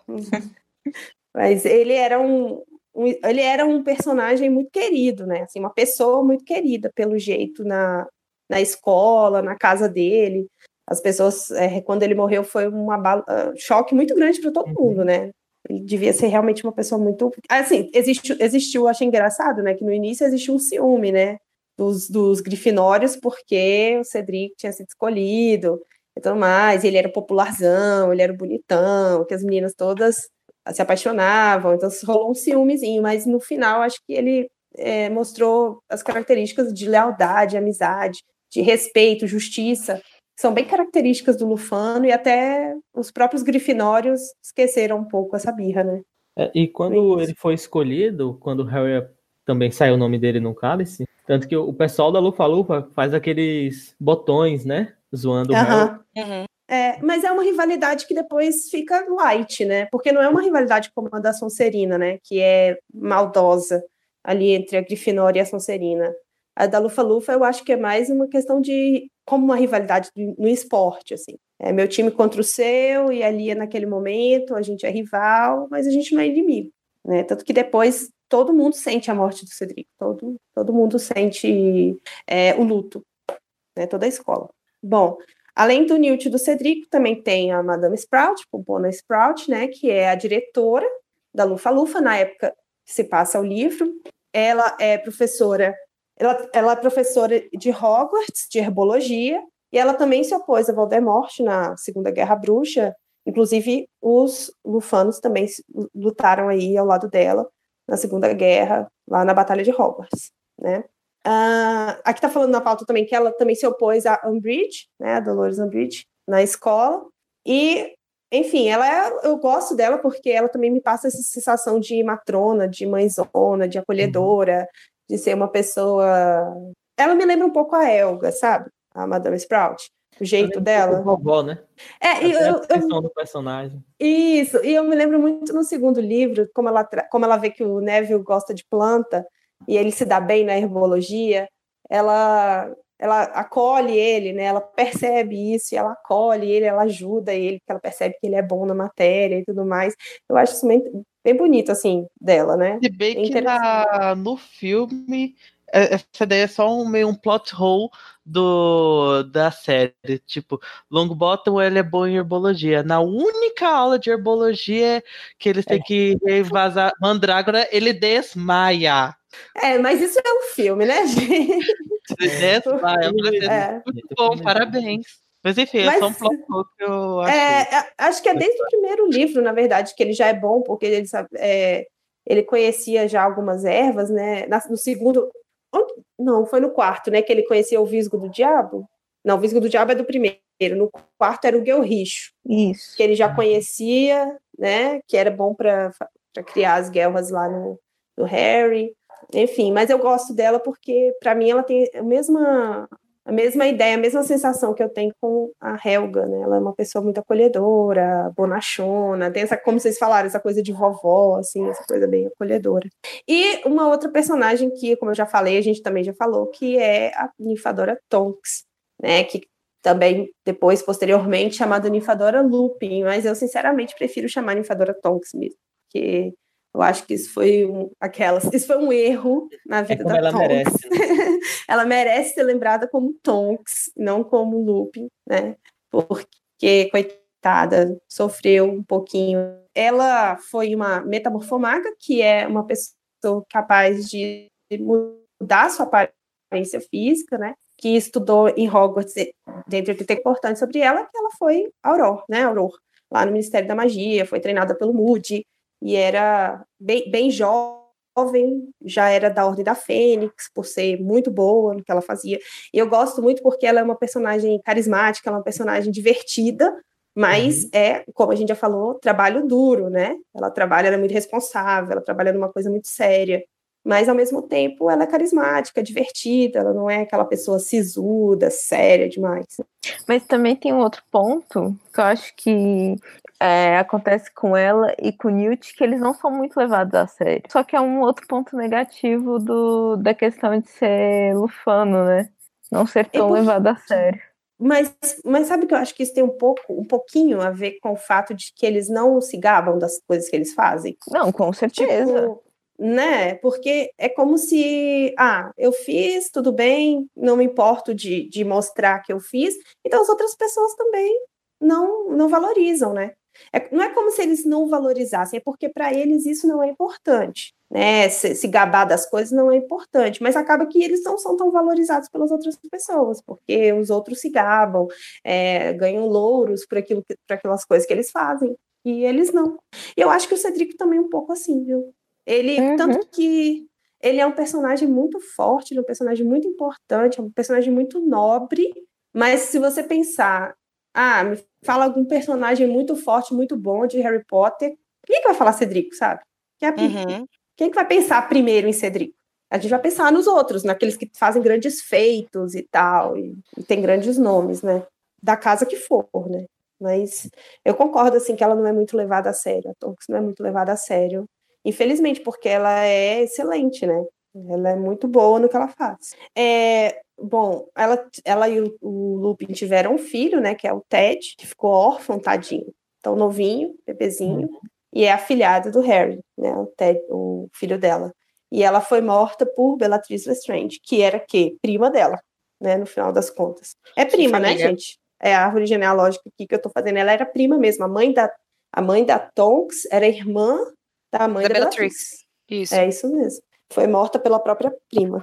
Mas ele era um, um, ele era um personagem muito querido, né? Assim, uma pessoa muito querida pelo jeito na, na escola, na casa dele. As pessoas, é, quando ele morreu, foi um uh, choque muito grande para todo uhum. mundo, né? Ele devia ser realmente uma pessoa muito. Assim, existiu, existiu, achei engraçado, né? Que no início existiu um ciúme, né? Dos, dos grifinórios, porque o Cedric tinha sido escolhido e tudo mais, ele era popularzão, ele era bonitão, que as meninas todas se apaixonavam, então rolou um ciúmezinho, mas no final acho que ele é, mostrou as características de lealdade, amizade, de respeito, justiça, são bem características do Lufano, e até os próprios grifinórios esqueceram um pouco essa birra, né? É, e quando ele foi escolhido, quando o Harry também saiu o nome dele no cálice, tanto que o pessoal da Lufa Lufa faz aqueles botões, né? Zoando o Harry. Aham. É, mas é uma rivalidade que depois fica light, né? Porque não é uma rivalidade como a da Sonserina, né? Que é maldosa ali entre a Grifinória e a Sonserina. A da Lufa-Lufa eu acho que é mais uma questão de como uma rivalidade no esporte, assim. É meu time contra o seu e ali é naquele momento a gente é rival, mas a gente não é inimigo, né? Tanto que depois todo mundo sente a morte do Cedric, todo, todo mundo sente é, o luto, né? Toda a escola. Bom, Além do Newt e do Cedric, também tem a Madame Sprout, Pompona Sprout, né, que é a diretora da Lufa Lufa, na época que se passa o livro. Ela é professora, ela, ela é professora de Hogwarts, de herbologia, e ela também se opôs a Voldemort na Segunda Guerra Bruxa. Inclusive, os lufanos também lutaram aí ao lado dela na Segunda Guerra, lá na Batalha de Hogwarts, né? Uh, aqui está falando na pauta também que ela também se opôs a Umbridge, né, a Dolores Umbridge, na escola. E, enfim, ela é, eu gosto dela porque ela também me passa essa sensação de matrona, de mãezona, de acolhedora, uhum. de ser uma pessoa. Ela me lembra um pouco a Elga, sabe? A Madame Sprout. O jeito dela. Vovó, né? É, e a eu, eu, do personagem. Isso, e eu me lembro muito no segundo livro, como ela, como ela vê que o Neville gosta de planta, e ele se dá bem na herbologia, ela ela acolhe ele, né? Ela percebe isso e ela acolhe ele, ela ajuda ele, porque ela percebe que ele é bom na matéria e tudo mais. Eu acho isso bem, bem bonito, assim, dela, né? Se bem que na, no filme é, essa ideia é só um meio um plot hole do, da série. Tipo, Longbottom ele é bom em herbologia. Na única aula de herbologia que eles têm é. que vazar Mandrágora, ele desmaia. É, mas isso é um filme, né, [LAUGHS] gente? Desmaia, é. muito bom, parabéns. Mas enfim, mas, é só um plot hole que eu achei. É, acho que é desde o primeiro livro, na verdade, que ele já é bom, porque ele sabe. É, ele conhecia já algumas ervas, né? No segundo, não, foi no quarto, né? Que ele conhecia o Visgo do Diabo. Não, o Visgo do Diabo é do primeiro. No quarto era o Guelricho. Isso. Que ele já conhecia, né? Que era bom para criar as guerras lá no, no Harry. Enfim, mas eu gosto dela porque, para mim, ela tem a mesma a mesma ideia, a mesma sensação que eu tenho com a Helga, né? Ela é uma pessoa muito acolhedora, bonachona, tem essa, como vocês falaram, essa coisa de vovó, assim, essa coisa bem acolhedora. E uma outra personagem que, como eu já falei, a gente também já falou, que é a ninfadora Tonks, né? Que também depois, posteriormente, chamada ninfadora Lupin, mas eu sinceramente prefiro chamar ninfadora Tonks mesmo, porque eu acho que isso foi um, aquelas, isso foi um erro na vida é da ela Tonks. Merece. Né? [LAUGHS] ela merece ser lembrada como Tonks, não como Lupin, né? Porque coitada, sofreu um pouquinho. Ela foi uma metamorfomaga, que é uma pessoa capaz de mudar sua aparência física, né? Que estudou em Hogwarts, dentro de ter importante sobre ela, que ela foi Auror, né? Auror, lá no Ministério da Magia, foi treinada pelo Moody, e era bem, bem jovem, já era da Ordem da Fênix, por ser muito boa no que ela fazia. E eu gosto muito porque ela é uma personagem carismática, ela é uma personagem divertida, mas uhum. é, como a gente já falou, trabalho duro, né? Ela trabalha, ela é muito responsável, ela trabalha numa coisa muito séria mas ao mesmo tempo ela é carismática, divertida, ela não é aquela pessoa sisuda, séria demais. Mas também tem um outro ponto que eu acho que é, acontece com ela e com o Newt, que eles não são muito levados a sério. Só que é um outro ponto negativo do, da questão de ser lufano, né? Não ser tão por... levado a sério. Mas, mas sabe que eu acho que isso tem um pouco, um pouquinho a ver com o fato de que eles não se gabam das coisas que eles fazem? Não, com certeza. Tipo, né? Porque é como se, ah, eu fiz, tudo bem, não me importo de, de mostrar que eu fiz, então as outras pessoas também não, não valorizam, né? É, não é como se eles não valorizassem, é porque para eles isso não é importante, né? Se, se, gabar das coisas não é importante, mas acaba que eles não são tão valorizados pelas outras pessoas, porque os outros se gabam, é, ganham louros por aquilo, por aquelas coisas que eles fazem, e eles não. E eu acho que o Cedric também é um pouco assim, viu? Ele, uhum. tanto que ele é um personagem muito forte, ele é um personagem muito importante, é um personagem muito nobre, mas se você pensar, ah, me fala algum personagem muito forte, muito bom de Harry Potter, quem que vai falar Cedrico, sabe? Que é Uhum. Quem que vai pensar primeiro em Cedrico? A gente vai pensar nos outros, naqueles que fazem grandes feitos e tal, e, e tem grandes nomes, né? Da casa que for, né? Mas eu concordo, assim, que ela não é muito levada a sério. A Tonks não é muito levada a sério. Infelizmente, porque ela é excelente, né? Ela é muito boa no que ela faz. É, bom, ela, ela e o, o Lupin tiveram um filho, né? Que é o Ted, que ficou órfão, tadinho. Tão novinho, bebezinho. E é afilhado do Harry, né? O, Ted, o filho dela. E ela foi morta por Bellatrix Lestrange, que era que prima dela, né? No final das contas. É prima, né, gente? É a árvore genealógica aqui que eu tô fazendo. Ela era prima mesmo. A mãe da a mãe da Tonks era irmã da mãe Da da, Bellatrix. Isso. É isso mesmo. Foi morta pela própria prima.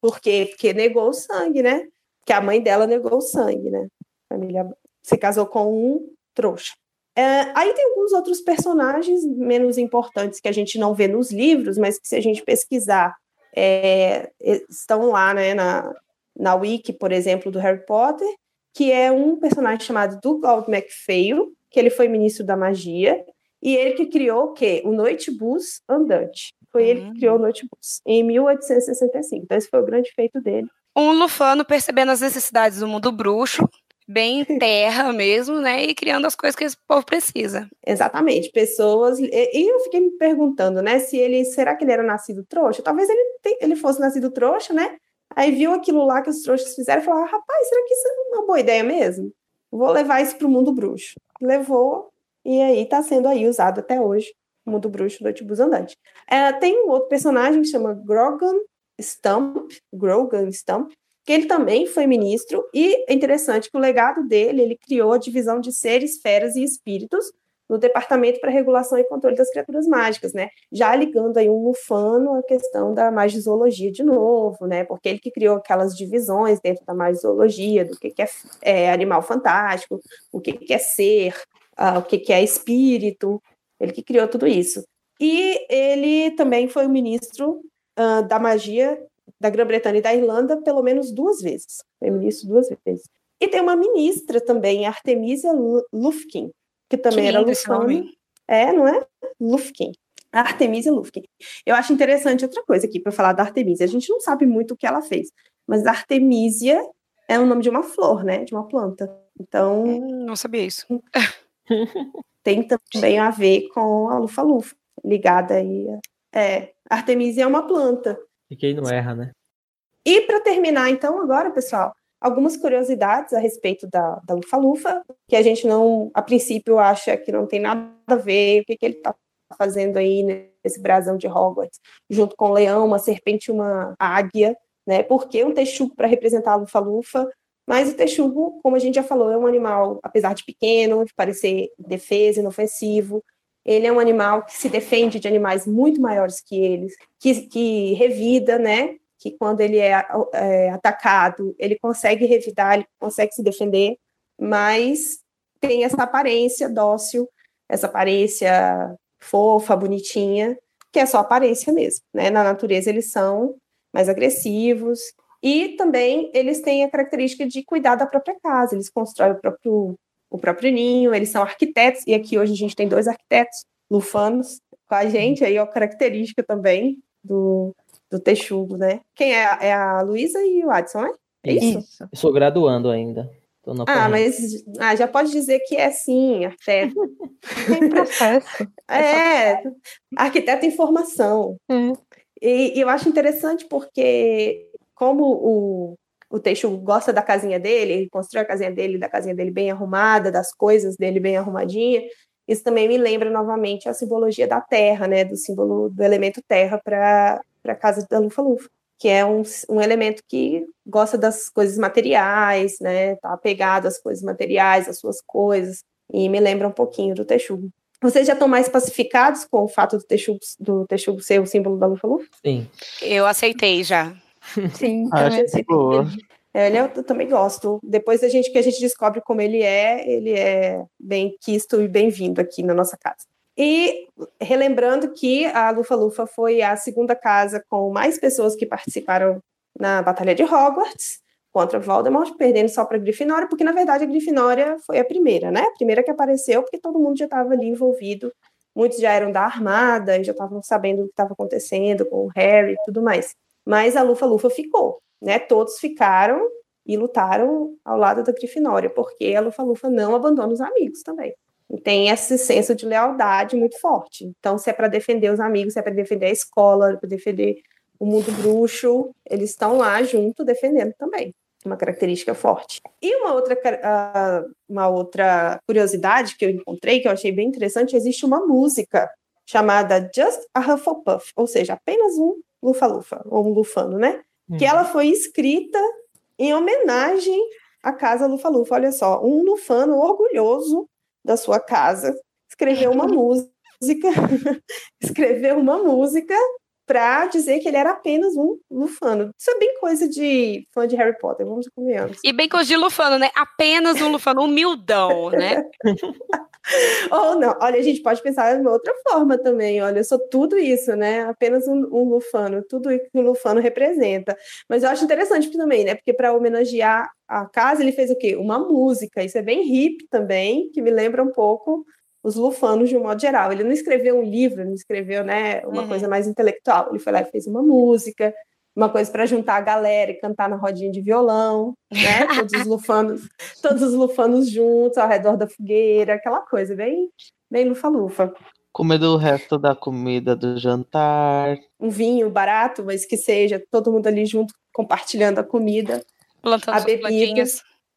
Por quê? Porque negou o sangue, né? Que a mãe dela negou o sangue, né? A família se casou com um trouxa. É, aí tem alguns outros personagens menos importantes que a gente não vê nos livros, mas que se a gente pesquisar é, estão lá, né, na, na wiki, por exemplo, do Harry Potter, que é um personagem chamado Douglas MacPhail, que ele foi ministro da magia, e ele que criou o quê? O Noitebus Andante. Foi ele que criou o Noitebus, em 1865. Então esse foi o grande feito dele. Um lufano percebendo as necessidades do mundo bruxo, bem [LAUGHS] terra mesmo, né? E criando as coisas que esse povo precisa. Exatamente, pessoas. E eu fiquei me perguntando, né, se ele. Será que ele era nascido trouxa? Talvez ele, ele fosse nascido trouxa, né? Aí viu aquilo lá que os trouxas fizeram e falou: ah, rapaz, será que isso é uma boa ideia mesmo? Vou levar isso para o mundo bruxo. Levou, e aí está sendo aí usado até hoje, mundo bruxo do Tibus Andante. É, tem um outro personagem que chama Grogan Stump, Grogan Stump, que ele também foi ministro, e é interessante que o legado dele, ele criou a divisão de seres, feras e espíritos no Departamento para Regulação e Controle das Criaturas Mágicas, né? Já ligando aí um lufano à questão da magizoologia de novo, né? Porque ele que criou aquelas divisões dentro da magizoologia, do que, que é, é, animal fantástico, o que, que é ser, ah, o que, que é espírito, ele que criou tudo isso. E ele também foi o ministro ah, da magia da Grã-Bretanha e da Irlanda pelo menos duas vezes. Foi ministro duas vezes. E tem uma ministra também, Artemisia Lu- Lufkin, que também Que era lufana. nome. É, não é? Lufkin. Artemisia Lufkin. Eu acho interessante outra coisa aqui para falar da Artemisia. A gente não sabe muito o que ela fez, mas Artemisia é o nome de uma flor, né? De uma planta. Então. Não sabia isso. [LAUGHS] tem também a ver com a lufa-lufa, ligada aí. a- É, Artemisia é uma planta. E quem não erra, né? E para terminar, então, agora, pessoal, algumas curiosidades a respeito da, da Lufa-Lufa, que a gente não, a princípio, acha que não tem nada a ver, o que, que ele está fazendo aí nesse brasão de Hogwarts, junto com o leão, uma serpente e uma águia, né? Por que um texugo para representar a Lufa-Lufa? Mas o texugo, como a gente já falou, é um animal, apesar de pequeno, de parecer defesa, inofensivo, ele é um animal que se defende de animais muito maiores que eles, que, que revida, né? Que quando ele é, é atacado, ele consegue revidar, ele consegue se defender, mas tem essa aparência dócil, essa aparência fofa, bonitinha, que é só aparência mesmo, né? Na natureza eles são mais agressivos e também eles têm a característica de cuidar da própria casa, eles constroem o próprio o próprio ninho, eles são arquitetos, e aqui hoje a gente tem dois arquitetos lufanos com a gente, aí é a característica também do, do texugo, né? Quem é? É a Luísa e o Adson, né? É isso? Eu sou graduando ainda. Tô na Ah, corrente. mas ah, já pode dizer que é sim, arquiteto. [LAUGHS] Tem processo. [LAUGHS] É, arquiteto em formação. E, e eu acho interessante porque, como o, o Teixo gosta da casinha dele, ele constrói a casinha dele, da casinha dele bem arrumada, das coisas dele bem arrumadinha, isso também me lembra novamente a simbologia da terra, né, do símbolo do elemento terra para a casa da Lufa-Lufa, que é um, um elemento que gosta das coisas materiais, né, tá apegado às coisas materiais, às suas coisas, e me lembra um pouquinho do Texugo. Vocês já estão mais pacificados com o fato do Texugo, do Texugo ser o símbolo da Lufa-Lufa? Sim. Eu aceitei já. Sim, Ah, de boa. É, ele eu também gosto. Depois da gente que a gente descobre como ele é, ele é bem quisto e bem-vindo aqui na nossa casa. E relembrando que a Lufa Lufa foi a segunda casa com mais pessoas que participaram na Batalha de Hogwarts contra Voldemort, perdendo só para a Grifinória, porque na verdade a Grifinória foi a primeira, né? A primeira que apareceu, porque todo mundo já estava ali envolvido muitos já eram da armada e já estavam sabendo o que estava acontecendo com o Harry e tudo mais. Mas a Lufa-Lufa ficou, né? Todos ficaram e lutaram ao lado da Grifinória, porque a Lufa-Lufa não abandona os amigos também. E tem esse senso de lealdade muito forte. Então, se é para defender os amigos, se é para defender a escola, para defender o mundo bruxo, eles estão lá junto defendendo também. Uma característica forte. E uma outra, uh, uma outra curiosidade que eu encontrei, que eu achei bem interessante, existe uma música chamada Just a Hufflepuff, ou seja, apenas um lufa-lufa, ou um lufano, né? Uhum. Que ela foi escrita em homenagem à casa lufa-lufa. Olha só, um lufano orgulhoso da sua casa escreveu uma [LAUGHS] música, [LAUGHS] escreveu uma música para dizer que ele era apenas um Lufano. Isso é bem coisa de fã de Harry Potter, vamos convenhamos. E bem coisa de Lufano, né? Apenas um Lufano, humildão, né? [LAUGHS] Ou não, olha, a gente pode pensar de uma outra forma também. Olha, eu sou tudo isso, né? Apenas um, um Lufano, tudo que o Lufano representa. Mas eu acho interessante também, né? Porque para homenagear a casa, ele fez o quê? Uma música. Isso é bem hip também, que me lembra um pouco os lufanos de um modo geral. Ele não escreveu um livro, não escreveu né, uma uhum. coisa mais intelectual. Ele foi lá e fez uma música, uma coisa para juntar a galera e cantar na rodinha de violão, né? [LAUGHS] Todos os lufanos, todos os lufanos juntos ao redor da fogueira, aquela coisa bem, bem lufa-lufa. Comer o resto da comida do jantar. Um vinho barato, mas que seja todo mundo ali junto compartilhando a comida. Plantando a bebida.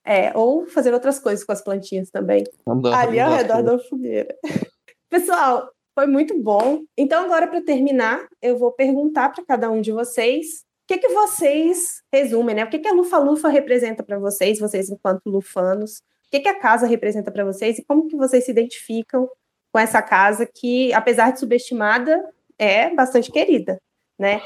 É, ou fazer outras coisas com as plantinhas também. Andando ali ao redor da fogueira. [LAUGHS] Pessoal, foi muito bom. Então, agora, para terminar, eu vou perguntar para cada um de vocês o que, que vocês resumem, né? O que, que a Lufa-Lufa representa para vocês, vocês enquanto lufanos? O que, que a casa representa para vocês e como que vocês se identificam com essa casa que, apesar de subestimada, é bastante querida, né?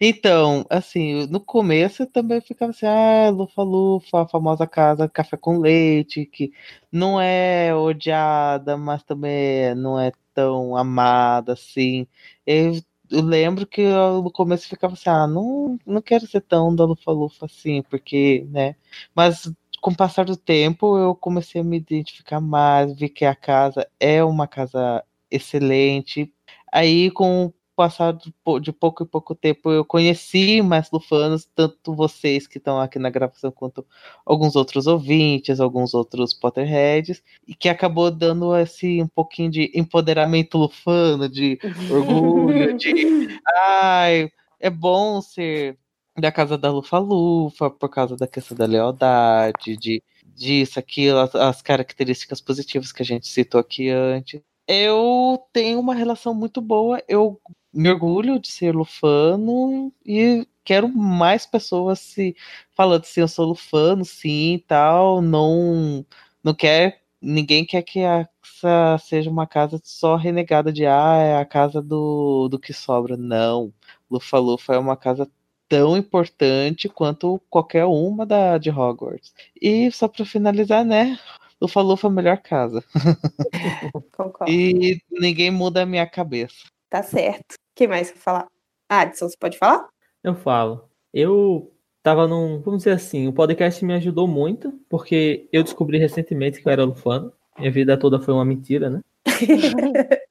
Então, assim, no começo eu também ficava assim, ah, Lufa-Lufa, a famosa casa café com leite, que não é odiada, mas também não é tão amada, assim. Eu, eu lembro que eu, no começo ficava assim, ah, não, não quero ser tão da Lufa-Lufa assim, porque, né? Mas com o passar do tempo eu comecei a me identificar mais, vi que a casa é uma casa excelente. Aí, com passado de pouco em pouco tempo eu conheci mais lufanos, tanto vocês que estão aqui na gravação quanto alguns outros ouvintes, alguns outros Potterheads, e que acabou dando esse um pouquinho de empoderamento lufano, de orgulho, de [LAUGHS] ai, é bom ser da casa da Lufa-Lufa por causa da questão da lealdade, de disso, aquilo, as, as características positivas que a gente citou aqui antes eu tenho uma relação muito boa. Eu me orgulho de ser lufano e quero mais pessoas se falando assim, eu sou lufano, sim, tal. Não, não quer, ninguém quer que essa seja uma casa só renegada de ah, é a casa do, do que sobra. Não, Lufa Lufa é uma casa tão importante quanto qualquer uma da de Hogwarts. E só para finalizar, né? Lufa Lufa é a melhor casa. [LAUGHS] Concordo. e ninguém muda a minha cabeça. Tá certo que mais que falar? Ah, Adson, você pode falar? Eu falo. Eu tava num. Vamos dizer assim, o podcast me ajudou muito, porque eu descobri recentemente que eu era lufano. Minha vida toda foi uma mentira, né? [LAUGHS]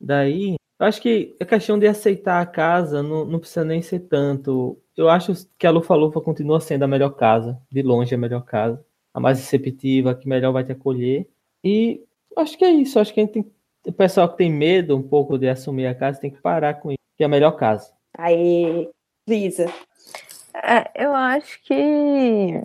Daí, eu acho que a questão de aceitar a casa não, não precisa nem ser tanto. Eu acho que a Lufa Lufa continua sendo a melhor casa, de longe a melhor casa, a mais receptiva, que melhor vai te acolher. E acho que é isso. Acho que a gente tem o pessoal que tem medo um pouco de assumir a casa tem que parar com isso, que é a melhor casa. Aí, Lisa. É, eu acho que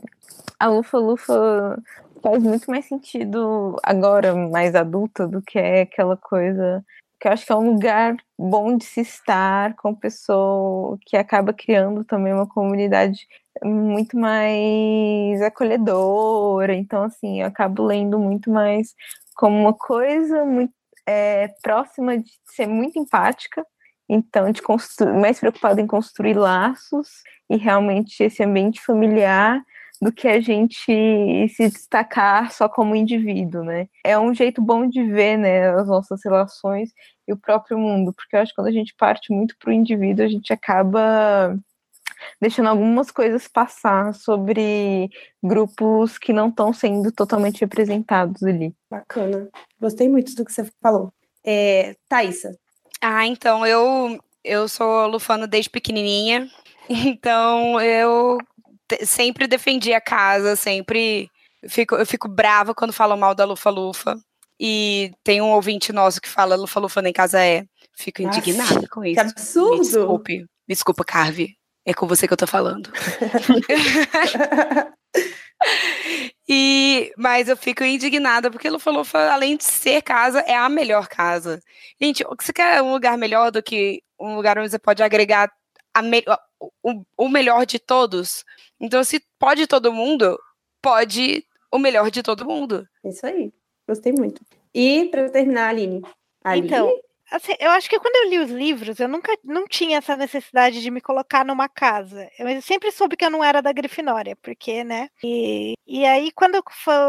a Lufa Lufa faz muito mais sentido agora, mais adulta, do que é aquela coisa que eu acho que é um lugar bom de se estar com pessoa que acaba criando também uma comunidade muito mais acolhedora. Então, assim, eu acabo lendo muito mais como uma coisa muito é, próxima de ser muito empática, então de mais preocupada em construir laços e realmente esse ambiente familiar do que a gente se destacar só como indivíduo, né? É um jeito bom de ver, né, as nossas relações e o próprio mundo, porque eu acho que quando a gente parte muito para o indivíduo, a gente acaba deixando algumas coisas passar sobre grupos que não estão sendo totalmente representados ali. Bacana. Gostei muito do que você falou. É, Thaísa. Ah, então, eu, eu sou lufano desde pequenininha, [LAUGHS] então eu sempre defendi a casa, sempre fico, eu fico brava quando falam mal da Lufa Lufa. E tem um ouvinte nosso que fala Lufa Lufa nem casa é. Fico Nossa, indignada com isso. que absurdo. Me desculpe, me desculpa, Carve. É com você que eu tô falando. [LAUGHS] E, mas eu fico indignada, porque Lufa Lufa, além de ser casa, é a melhor casa. Gente, o que você quer um lugar melhor do que um lugar onde você pode agregar a me- o, o melhor de todos? Então, se pode todo mundo, pode o melhor de todo mundo. Isso aí. Gostei muito. E para terminar, Aline. Aline? Então, assim, eu acho que quando eu li os livros, eu nunca não tinha essa necessidade de me colocar numa casa. Eu sempre soube que eu não era da Grifinória, porque, né? E, e aí, quando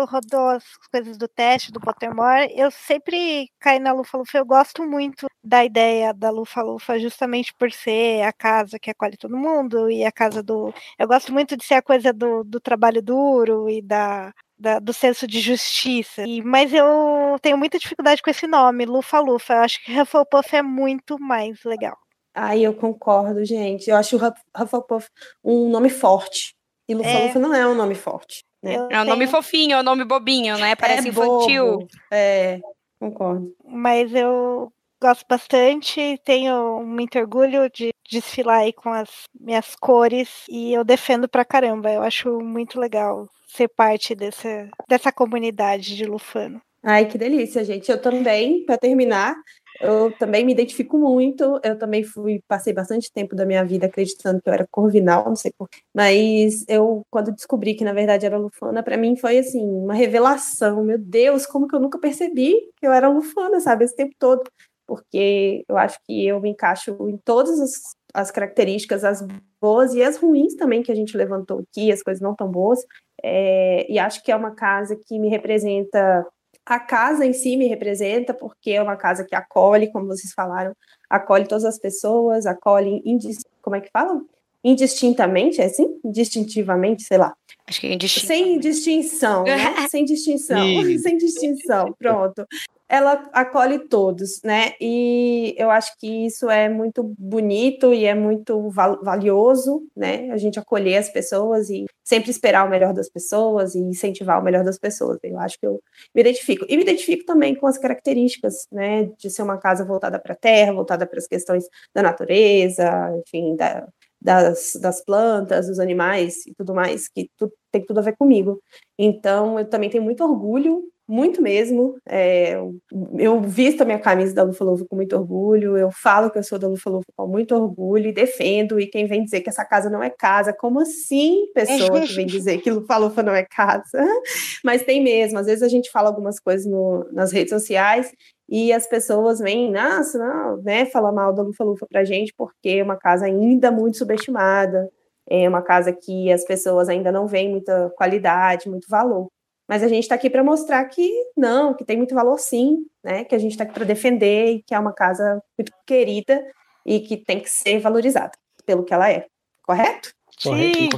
rodou as coisas do teste do Pottermore, eu sempre caí na Lufa Lufa. Eu gosto muito da ideia da Lufa Lufa, justamente por ser a casa que acolhe todo mundo e a casa do. Eu gosto muito de ser a coisa do, do trabalho duro e da, da- do senso de justiça. E, mas eu tenho muita dificuldade com esse nome, Lufa Lufa. Eu acho que Hufflepuff é muito mais legal. Ai, eu concordo, gente. Eu acho Hufflepuff um nome forte. E Lufa É. Lufa não é um nome forte. Né? É um nome fofinho, é um nome bobinho, né? Parece É infantil. bobo. É, concordo. Mas eu gosto bastante, tenho muito orgulho de desfilar aí com as minhas cores e eu defendo pra caramba. Eu acho muito legal ser parte dessa, dessa comunidade de Lufano. Ai, que delícia, gente. Eu também, para terminar, eu também me identifico muito. Eu também fui, passei bastante tempo da minha vida acreditando que eu era corvinal, não sei por. Mas eu, quando descobri que na verdade era lufana, para mim foi assim, uma revelação. Meu Deus, como que eu nunca percebi que eu era lufana, sabe, esse tempo todo. Porque eu acho que eu me encaixo em todas as, as características, as boas e as ruins também que a gente levantou aqui, as coisas não tão boas. É, e acho que é uma casa que me representa a casa em si me representa porque é uma casa que acolhe, como vocês falaram, acolhe todas as pessoas, acolhe, indis, como é que falam? Indistintamente, é assim? Distintivamente, sei lá. Acho que é indistinto. [LAUGHS] Sem distinção, né? [LAUGHS] Sem distinção, sem distinção, pronto. Ela acolhe todos, né? E eu acho que isso é muito bonito e é muito val- valioso, né? A gente acolher as pessoas e sempre esperar o melhor das pessoas e incentivar o melhor das pessoas. Eu acho que eu me identifico. E me identifico também com as características, né? De ser uma casa voltada para a terra, voltada para as questões da natureza, enfim, da, das, das plantas, dos animais e tudo mais, que tu, tem tudo a ver comigo. Então, eu também tenho muito orgulho, muito mesmo. É, eu, visto a minha camisa da Lufa Lufa com muito orgulho, eu falo que eu sou da Lufa Lufa com muito orgulho e defendo. E quem vem dizer que essa casa não é casa, como assim, pessoa que vem dizer que Lufa Lufa não é casa? [LAUGHS] Mas tem mesmo, às vezes a gente fala algumas coisas no, nas redes sociais e as pessoas vêm, nossa, não, né, falar mal da Lufa Lufa pra gente, porque é uma casa ainda muito subestimada, é uma casa que as pessoas ainda não veem muita qualidade, muito valor. Mas a gente está aqui para mostrar que não, que tem muito valor sim, né? Que a gente está aqui para defender e que é uma casa muito querida e que tem que ser valorizada pelo que ela é. Correto? Sim.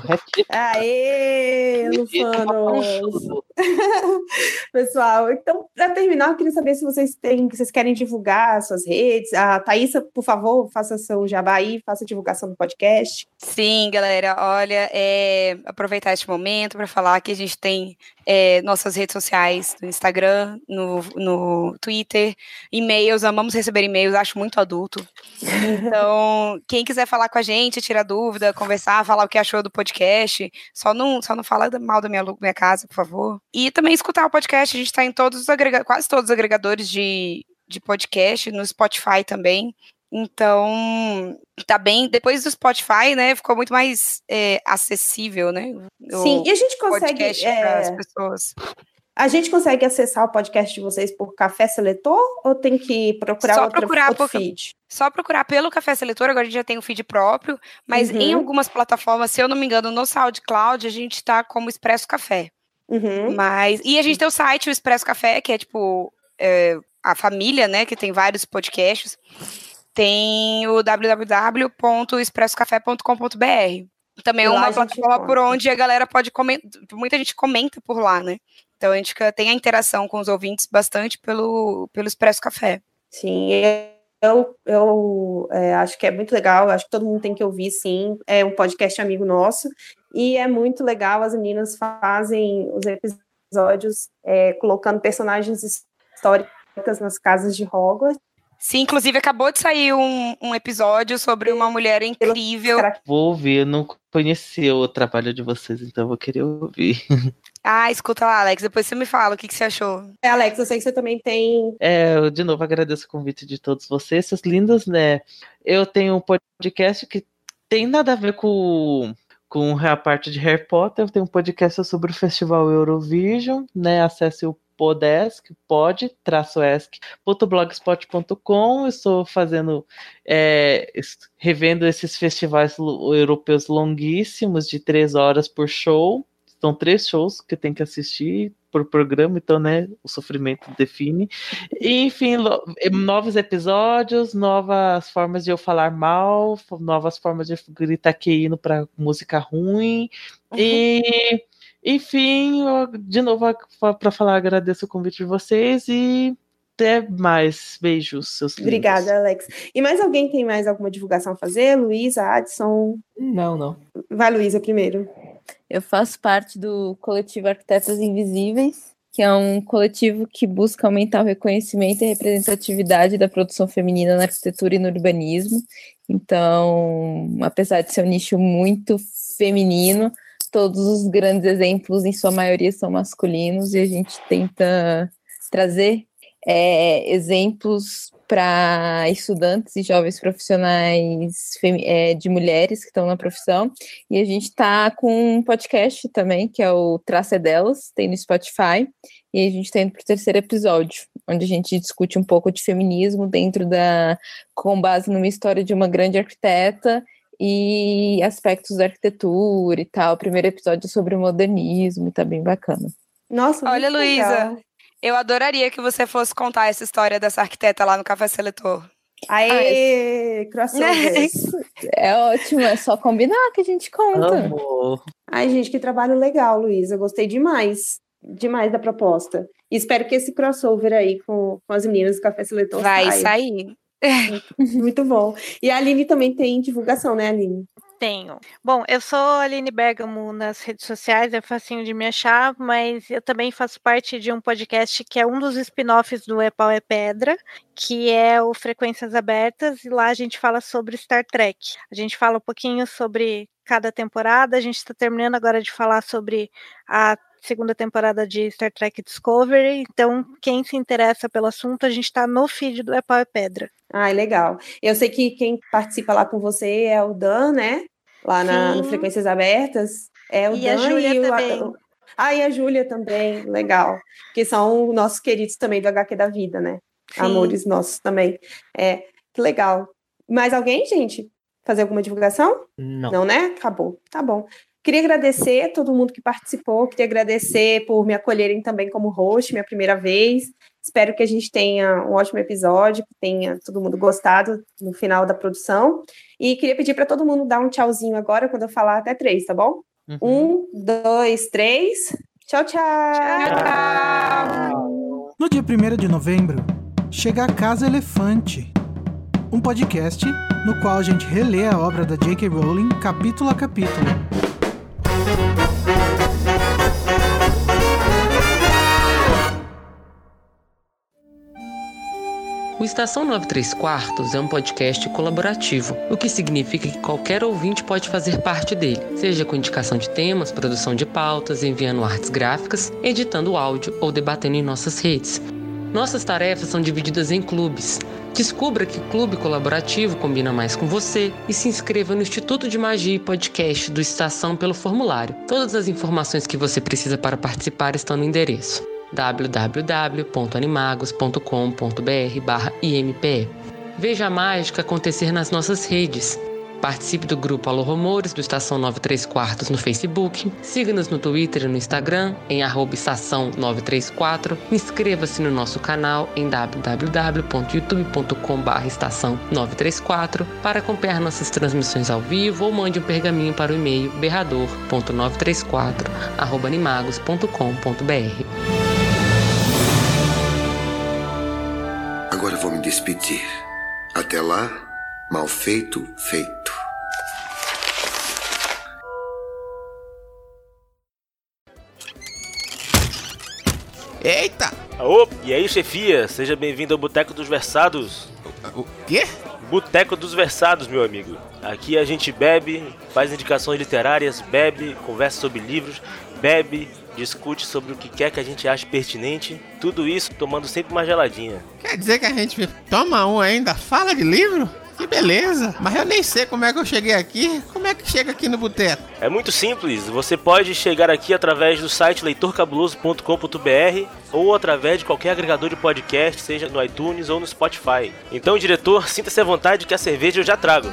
Aê, Lufanos! [LAUGHS] Pessoal, então, para terminar, eu queria saber se vocês têm, vocês querem divulgar suas redes. A Thaísa, por favor, faça seu jabá aí, faça a divulgação do podcast. Sim, galera, olha, é, aproveitar este momento para falar que a gente tem é, nossas redes sociais no Instagram, no, no Twitter, e-mails, amamos receber e-mails, acho muito adulto. Então, [LAUGHS] quem quiser falar com a gente, tirar dúvida, conversar, falar o que achou do podcast, só não, só não fala mal da minha, minha casa, por favor. E também escutar o podcast, a gente está em todos agrega quase todos os agregadores de, de podcast, no Spotify também. Então, tá bem. Depois do Spotify, né, ficou muito mais é, acessível, né? o Sim, e a gente consegue, é, pras pessoas. A gente consegue acessar o podcast de vocês por Café Seletor ou tem que procurar Só outra, procurar outro por- feed? Só procurar pelo Café Seletor, agora a gente já tem um feed próprio, mas Uhum. em algumas plataformas, se eu não me engano, no SoundCloud, a gente tá como Expresso Café. Uhum. Mas, e a gente tem o site, o Expresso Café, que é tipo é, a família, né, que tem vários podcasts. Tem o www.expressocafé.com.br. Também é uma plataforma por onde a galera pode comentar, muita gente comenta por lá, né? Então a gente tem a interação com os ouvintes bastante pelo, pelo Expresso Café. Sim, eu, eu é, acho que é muito legal, acho que todo mundo tem que ouvir, sim. É um podcast amigo nosso, e é muito legal, as meninas fazem os episódios é, colocando personagens históricas nas casas de Hogwarts. Sim, inclusive acabou de sair um, um episódio sobre uma mulher incrível. Vou ouvir, eu não conhecia o trabalho de vocês, então eu vou querer ouvir. [LAUGHS] Ah, escuta lá, Alex, depois você me fala o que, que você achou. É, Alex, eu sei que você também tem. É, eu de novo agradeço o convite de todos vocês, seus lindos, né? Eu tenho um podcast que tem nada a ver com, com a parte de Harry Potter, eu tenho um podcast sobre o Festival Eurovision, né? Acesse o Podesk, pod, traço esc.blogspot.com. Estou fazendo, é, revendo esses festivais europeus longuíssimos, de três horas por show. São três shows que tem que assistir por programa, então, né, o sofrimento define. E, enfim, novos episódios, novas formas de eu falar mal, novas formas de gritar que hino para música ruim. Uhum. E enfim, de novo, para falar, agradeço o convite de vocês e até mais. Beijos, seus lindos. Obrigada, Alex. E mais alguém tem mais alguma divulgação a fazer? Luísa, Adson? Não, não. Vai, Luísa, primeiro. Eu faço parte do coletivo Arquitetas Invisíveis, que é um coletivo que busca aumentar o reconhecimento e representatividade da produção feminina na arquitetura e no urbanismo. Então, apesar de ser um nicho muito feminino, todos os grandes exemplos, em sua maioria, são masculinos, e a gente tenta trazer é, exemplos para estudantes e jovens profissionais é, de mulheres que estão na profissão. E a gente está com um podcast também, que é o Traça Delas, tem no Spotify. E a gente está indo para o terceiro episódio, onde a gente discute um pouco de feminismo dentro da. com base numa história de uma grande arquiteta e aspectos da arquitetura e tal. O primeiro episódio é sobre o modernismo, tá bem bacana. Nossa, Olha, Luísa, eu adoraria que você fosse contar essa história dessa arquiteta lá no Café Seletor. Aê, crossover. [LAUGHS] é ótimo, é só combinar que a gente conta. Amor. Ai, gente, que trabalho legal, Luísa. Gostei demais. Demais da proposta. E espero que esse crossover aí com, com as meninas do Café Seletor Vai saia. sair. Muito bom. E a Aline também tem divulgação, né, Aline? Tenho. Bom, eu sou Aline Bergamo nas redes sociais, é facinho de me achar, mas eu também faço parte de um podcast que é um dos spin-offs do É Pau é Pedra, que é o Frequências Abertas, e lá a gente fala sobre Star Trek. A gente fala um pouquinho sobre cada temporada, a gente está terminando agora de falar sobre a segunda temporada de Star Trek Discovery. Então, quem se interessa pelo assunto, a gente está no feed do É Pau é Pedra. Ai, legal. Eu sei que quem participa lá com você é o Dan, né? Lá na, no Frequências Abertas. É o E Dan a Júlia e o. também. Ah, e a Júlia também, legal. Que são nossos queridos também do HQ da vida, né? Sim. Amores nossos também. É, que legal. Mais alguém, gente? Fazer alguma divulgação? Não. Não, né? Acabou. Tá bom. Queria agradecer a todo mundo que participou, queria agradecer por me acolherem também como host, minha primeira vez. Espero que a gente tenha um ótimo episódio, que tenha todo mundo gostado no final da produção. E queria pedir para todo mundo dar um tchauzinho agora, quando eu falar até três, tá bom? Um, dois, três. Tchau, tchau. No dia 1 de novembro, chega a Casa Elefante, um podcast no qual a gente relê a obra da J.K. Rowling capítulo a capítulo. O Estação 93 Quartos é um podcast colaborativo, o que significa que qualquer ouvinte pode fazer parte dele, seja com indicação de temas, produção de pautas, enviando artes gráficas, editando áudio ou debatendo em nossas redes. Nossas tarefas são divididas em clubes. Descubra que clube colaborativo combina mais com você e se inscreva no Instituto de Magia e Podcast do Estação pelo formulário. Todas as informações que você precisa para participar estão no endereço www.animagos.com.br/impe. Veja a mágica acontecer nas nossas redes. Participe do grupo Alô Rumores do Estação 93 Quartos no Facebook. Siga-nos no Twitter e no Instagram em estação 934. Inscreva-se no nosso canal em www.youtube.com.br estação 934 para acompanhar nossas transmissões ao vivo ou mande um pergaminho para o e-mail berrador.934 arroba animagos.com.br. vou me despedir. Até lá, mal feito, feito. Eita! Ô, e aí, chefia? Seja bem-vindo ao Boteco dos Versados. O quê? Boteco dos Versados, meu amigo. Aqui a gente bebe, faz indicações literárias, bebe, conversa sobre livros, bebe, discute sobre o que quer que a gente ache pertinente. Tudo isso tomando sempre uma geladinha. Quer dizer que a gente toma um ainda? Fala de livro? Que beleza! Mas eu nem sei como é que eu cheguei aqui. Como é que chega aqui no boteco? É muito simples. Você pode chegar aqui através do site leitorcabuloso.com.br ou através de qualquer agregador de podcast, seja no iTunes ou no Spotify. Então, diretor, sinta-se à vontade que a cerveja eu já trago.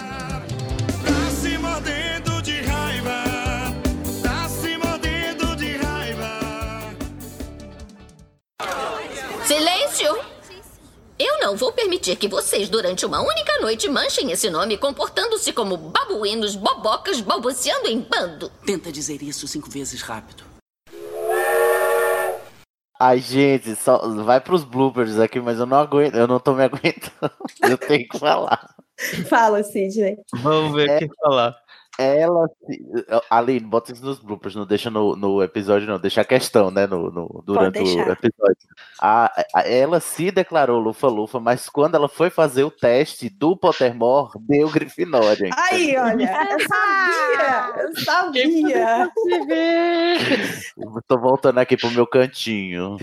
Silêncio! Eu não vou permitir que vocês, durante uma única noite, manchem esse nome comportando-se como babuínos bobocas balbuciando em bando. Tenta dizer isso cinco vezes rápido. Ai, gente, só vai pros bloopers aqui, mas eu não aguento, eu não tô me aguentando. [LAUGHS] Eu tenho que falar. Fala, Sidney. Vamos ver o que falar. Ela. se- Aline, bota isso nos bloopers, não deixa no, no episódio, não. Deixa a questão, né? No, no- durante o episódio. A, a- ela se declarou Lufa-Lufa, mas quando ela foi fazer o teste do Pottermore, deu Grifinória. Aí, olha, [LAUGHS] eu sabia! Eu sabia! Eu Tô voltando aqui pro meu cantinho.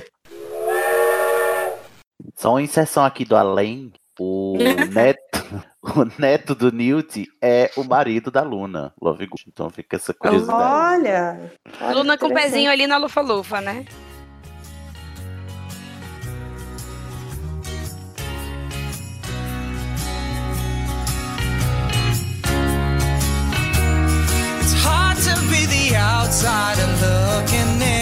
Só uma inserção aqui do além. O neto, [LAUGHS] o neto do Newt é o marido da Luna, Love Good. Então fica essa curiosidade. Olha! olha Luna com o pezinho ali na lufa-lufa, né? It's hard to be the outsider looking in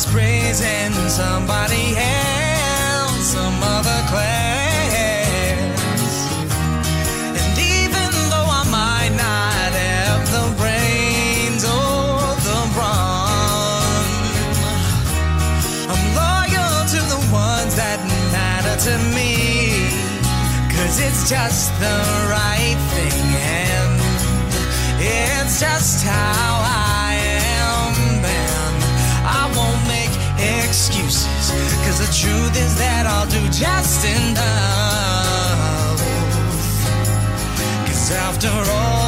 is praising somebody else, some other class. And even though I might not have the brains or the brawn, I'm loyal to the ones that matter to me. Cause it's just the right thing and it's just how Cause the truth is that I'll do just enough. Cause after all,